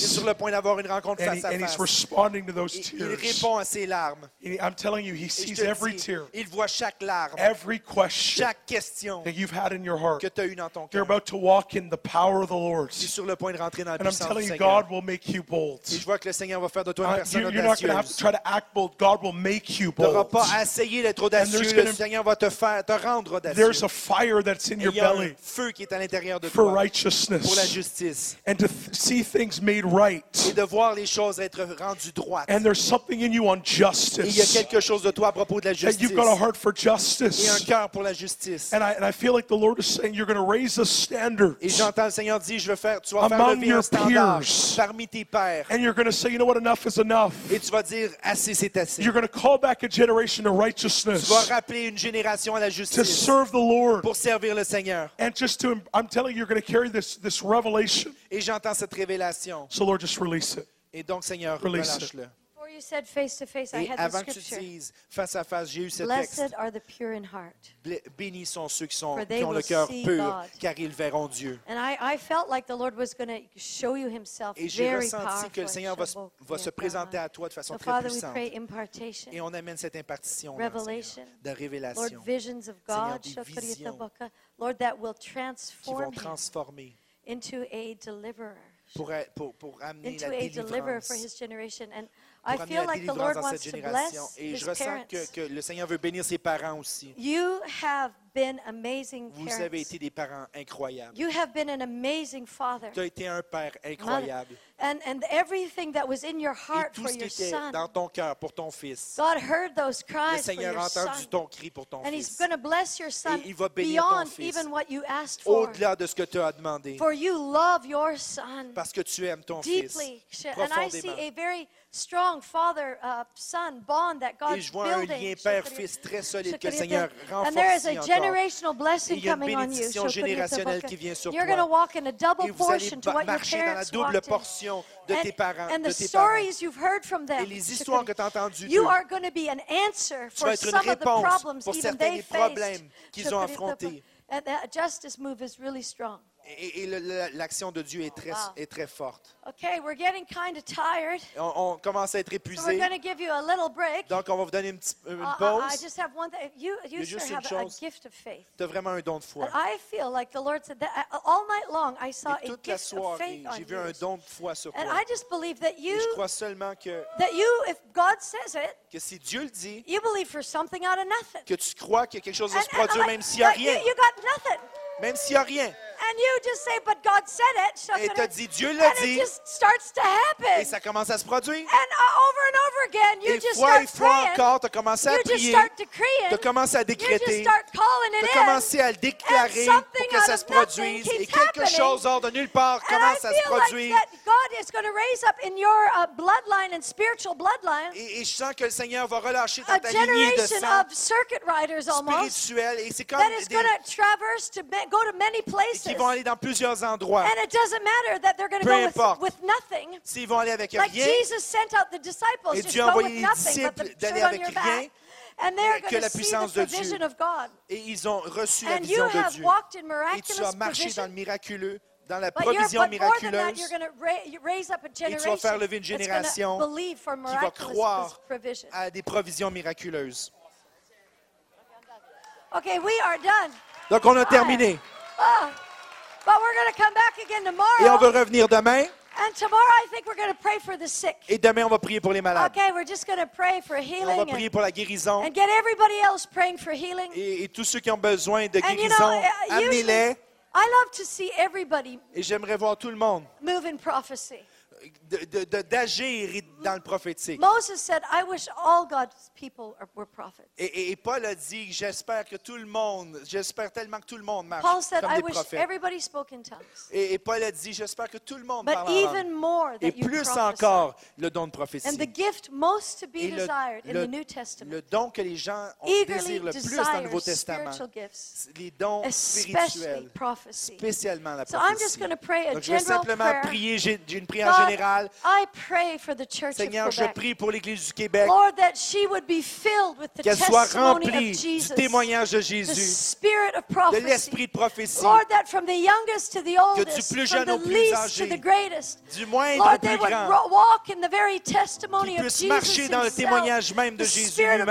Il est sur le point d'avoir une rencontre And, face à face. responding to those Et il tears. répond à ses larmes. And I'm telling you, he Et je sees te every dis, tear, il voit chaque larme, every question chaque question that you've had in your heart. que tu as eue dans ton You're about to walk in the power of the Lord. Tu es sur le point de rentrer dans la puissance du telling you, Seigneur. God will make you bold. Et je vois que le Seigneur va faire de toi une Uh, personne you, you're not going to have to try to act bold. God will make you Tu n'auras pas à essayer d'être audacieux. there's Le Seigneur va te faire, te rendre audacieux. There's a fire that's in Et your il y a un belly feu qui est à l'intérieur de for toi pour la justice and to see things made et right. de voir les choses être rendues droites. And there's something in you on Et il y a justice quelque chose de toi à propos de la that justice you've got a heart for et un justice. cœur pour la justice. And I, and I feel like the Lord is saying you're going to raise the standards. Et j'entends le Seigneur dire, je vais faire, tu vas faire Among lever your un standard peers. parmi tes pères. And you're going to say, you know what, enough is enough. Et tu vas dire, assez, c'est assez. You're going to call back a generation to Tu vas righteousness, rappeler une génération à la to justice serve the Lord. pour servir le Seigneur. And just to, I'm telling you, you're going to carry this, this revelation. Et j'entends cette révélation. So, Lord, just release it. Et donc, Seigneur, Release it. relâche-le. Before you said face to face, I Et had the avant que tu scripture. dises face à face, j'ai eu ce texte. Blessed are the pure in heart. Blé- Bénis sont ceux qui, sont, For they qui ont le will cœur see pur, God. car ils verront Dieu. And I, I felt like the Lord was going to show you himself Et j'ai very ressenti powerful. que le Seigneur va, se- va se présenter à toi de façon So très Father, we puissante. pray impartation, Et on amène cette impartition revelation, de Lord, révélation visions of Seigneur, God, des visions Baka, Lord, that will qui vont transform him transformer into a deliverer, pour, pour, pour amener into la a deliverer délivrance. for his generation. And Pour amener délivrance dans cette génération. Et je ressens que, que le Seigneur veut bénir ses parents aussi. You have been amazing Vous avez été des parents incroyables. You have been an amazing father. Tu as été un père incroyable. And, and everything that was in your Et heart tout for ce qui était son. dans ton cœur pour ton fils, God heard those le cries for Seigneur a entendu son. ton cri pour ton And He's fils. going to bless your son il va bénir ton beyond fils. even what you asked for. Au-delà de ce que tu as demandé, For you love your son parce que tu aimes ton fils deeply. And I see profondément. a very strong father uh, son bond that Et God's je vois un building. lien père-fils très solide que le. Seigneur And there is a generational blessing Il y a une coming on you. générationnelle qui vient sur You're toi. going to walk in a double Et vous allez portion to what your marcher dans la parents double walked in. portion de tes parents, and de the tes parents. stories you've heard from them. Et les histoires que tu as entendues You are going to be an answer for vas être une some of the problems even they faced. qu'ils ont affrontés. And that justice move is really strong. Et, et l'action de Dieu est très, Wow. est très forte. Okay, we're getting kind of tired. On, on commence à être So we're épuisé. going to give you a little break. Donc, on va vous donner une, petite- une Uh, I- I pause. just have one thing. You, you a chose. gift of faith. Tu as vraiment un don de foi. And I feel like the Lord said that uh, all night long I saw Et a la gift of soirée, faith on j'ai vu un don de foi sur And toi. I just believe that Et you, je crois seulement que, that you, if God says it, que si Dieu le dit, you believe for something out of nothing. que tu crois qu'il y a quelque chose va And- se produire, même s'il n'y a you- rien. You got nothing. Même s'il n'y a rien. And you just say, but God said it. So Et t'as dit, Dieu l'a and dit. it just starts to happen. Et ça commence à se produire. And uh, over and over again, you Et just fois et start fois praying. encore, tu as commencé à you just prier. start Tu decreeing. as commencé à You just décréter. start calling Tu it as in. commencé à le déclarer pour something que ça se produise. Et quelque chose hors de nulle part commence à se produire. that God is going to raise up in your uh, bloodline and spiritual bloodline Et, et je sens que le Seigneur va relâcher dans a ta lignée de generation sang of circuit riders almost spirituel. Et c'est comme that is des, going to traverse to go to many places. Qui vont aller dans plusieurs endroits. And it doesn't matter that they're going to go with, with nothing. S'ils vont aller avec Like rien, Jesus sent out the disciples, Et Dieu a envoyé with les nothing but the disciples d'aller avec rien. And they're que going la to see the puissance de Dieu. provision of God. et ils ont reçu la And you vision de have Dieu. walked in Et tu as marché dans le miraculeux, dans la provision miraculeuse a tu vas faire lever une génération qui va croire à des provisions miraculeuses. Okay, we are done. Donc, on a terminé. Ah, Et on va revenir demain. And tomorrow, I think we're going to pray for the sick. Et demain, on va prier pour les malades. Okay, we're just going to pray for On va healing prier and, pour la guérison. and get everybody else praying for healing. Et, et tous ceux qui ont besoin de And you guérison, know, uh, amenez-les. I love to see everybody Et j'aimerais voir tout le monde move in prophecy. D'agir dans le prophétique. Moses said, I wish all God's people were prophets. Et, Paul a dit, j'espère que tout le monde, j'espère tellement que tout le monde marche Paul said, comme I des wish prophètes. everybody spoke in tongues. Et, et Paul a dit, j'espère que tout le monde But parle even more Et that plus encore, le don de And prophétie. the gift most to be Et le, desired in le- the New Testament. le don que les gens désirent le plus dans le Nouveau Testament, gifts, les dons spirituels, prophecy. spécialement la So I'm prophétie. just going to pray a Donc, je vais simplement prayer. prier, j'ai j'ai une prière God, générale. I pray for the church Seigneur, of je prie pour l'Église du Québec, Lord, that she would be filled with the qu'elle soit remplie of du Jesus, témoignage de Jésus, spirit of de prophecy. l'esprit de prophétie, Lord, that from the youngest to the Que du oldest, plus jeune au plus âgé, to the greatest, du moindre Lord, au they plus would grand, ro- walk in the very testimony qu'ils of puissent Jesus marcher dans le témoignage même de Jésus lui-même,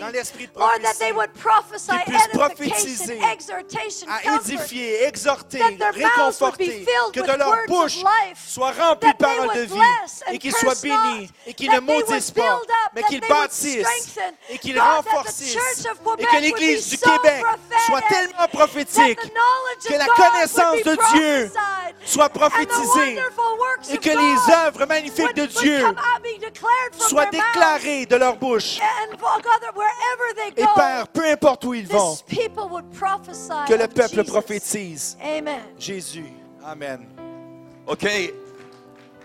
dans l'esprit de prophétie, qu'ils puissent prophétiser, à édifier, exhorter, réconforter, que de leur bouche life, soient remplies de vie et qu'ils soient bénis et qu'ils that ne maudissent pas, mais qu'ils bâtissent et qu'ils renforcissent et que l'Église du Québec soit tellement prophétique que la connaissance de Dieu soit prophétisée et que les œuvres magnifiques de Dieu soient déclarées de leur bouche. Oh Et Père, peu importe où ils vont, que le peuple Jesus. prophétise. Amen. Jésus. Amen. Okay,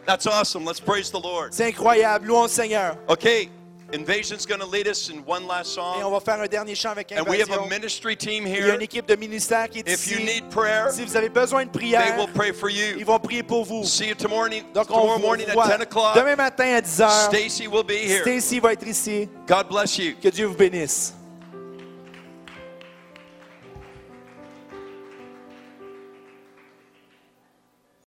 that's awesome. Let's praise the Lord. C'est incroyable. Louons le Seigneur. Okay, Invasion's going to lead us in one last Et on song. va faire un dernier chant avec And we have a Invasion. ministry team Il y a here. une équipe de ministère qui est If you ici. need prayer, Si vous avez besoin de they prière, will pray for ils you. vont prier pour vous. See you tomorrow morning, Donc, on tomorrow vous morning at voit 10 o'clock. demain matin à 10h. Stacy will be here. Stacy va être ici. God bless you. Que Dieu vous bénisse.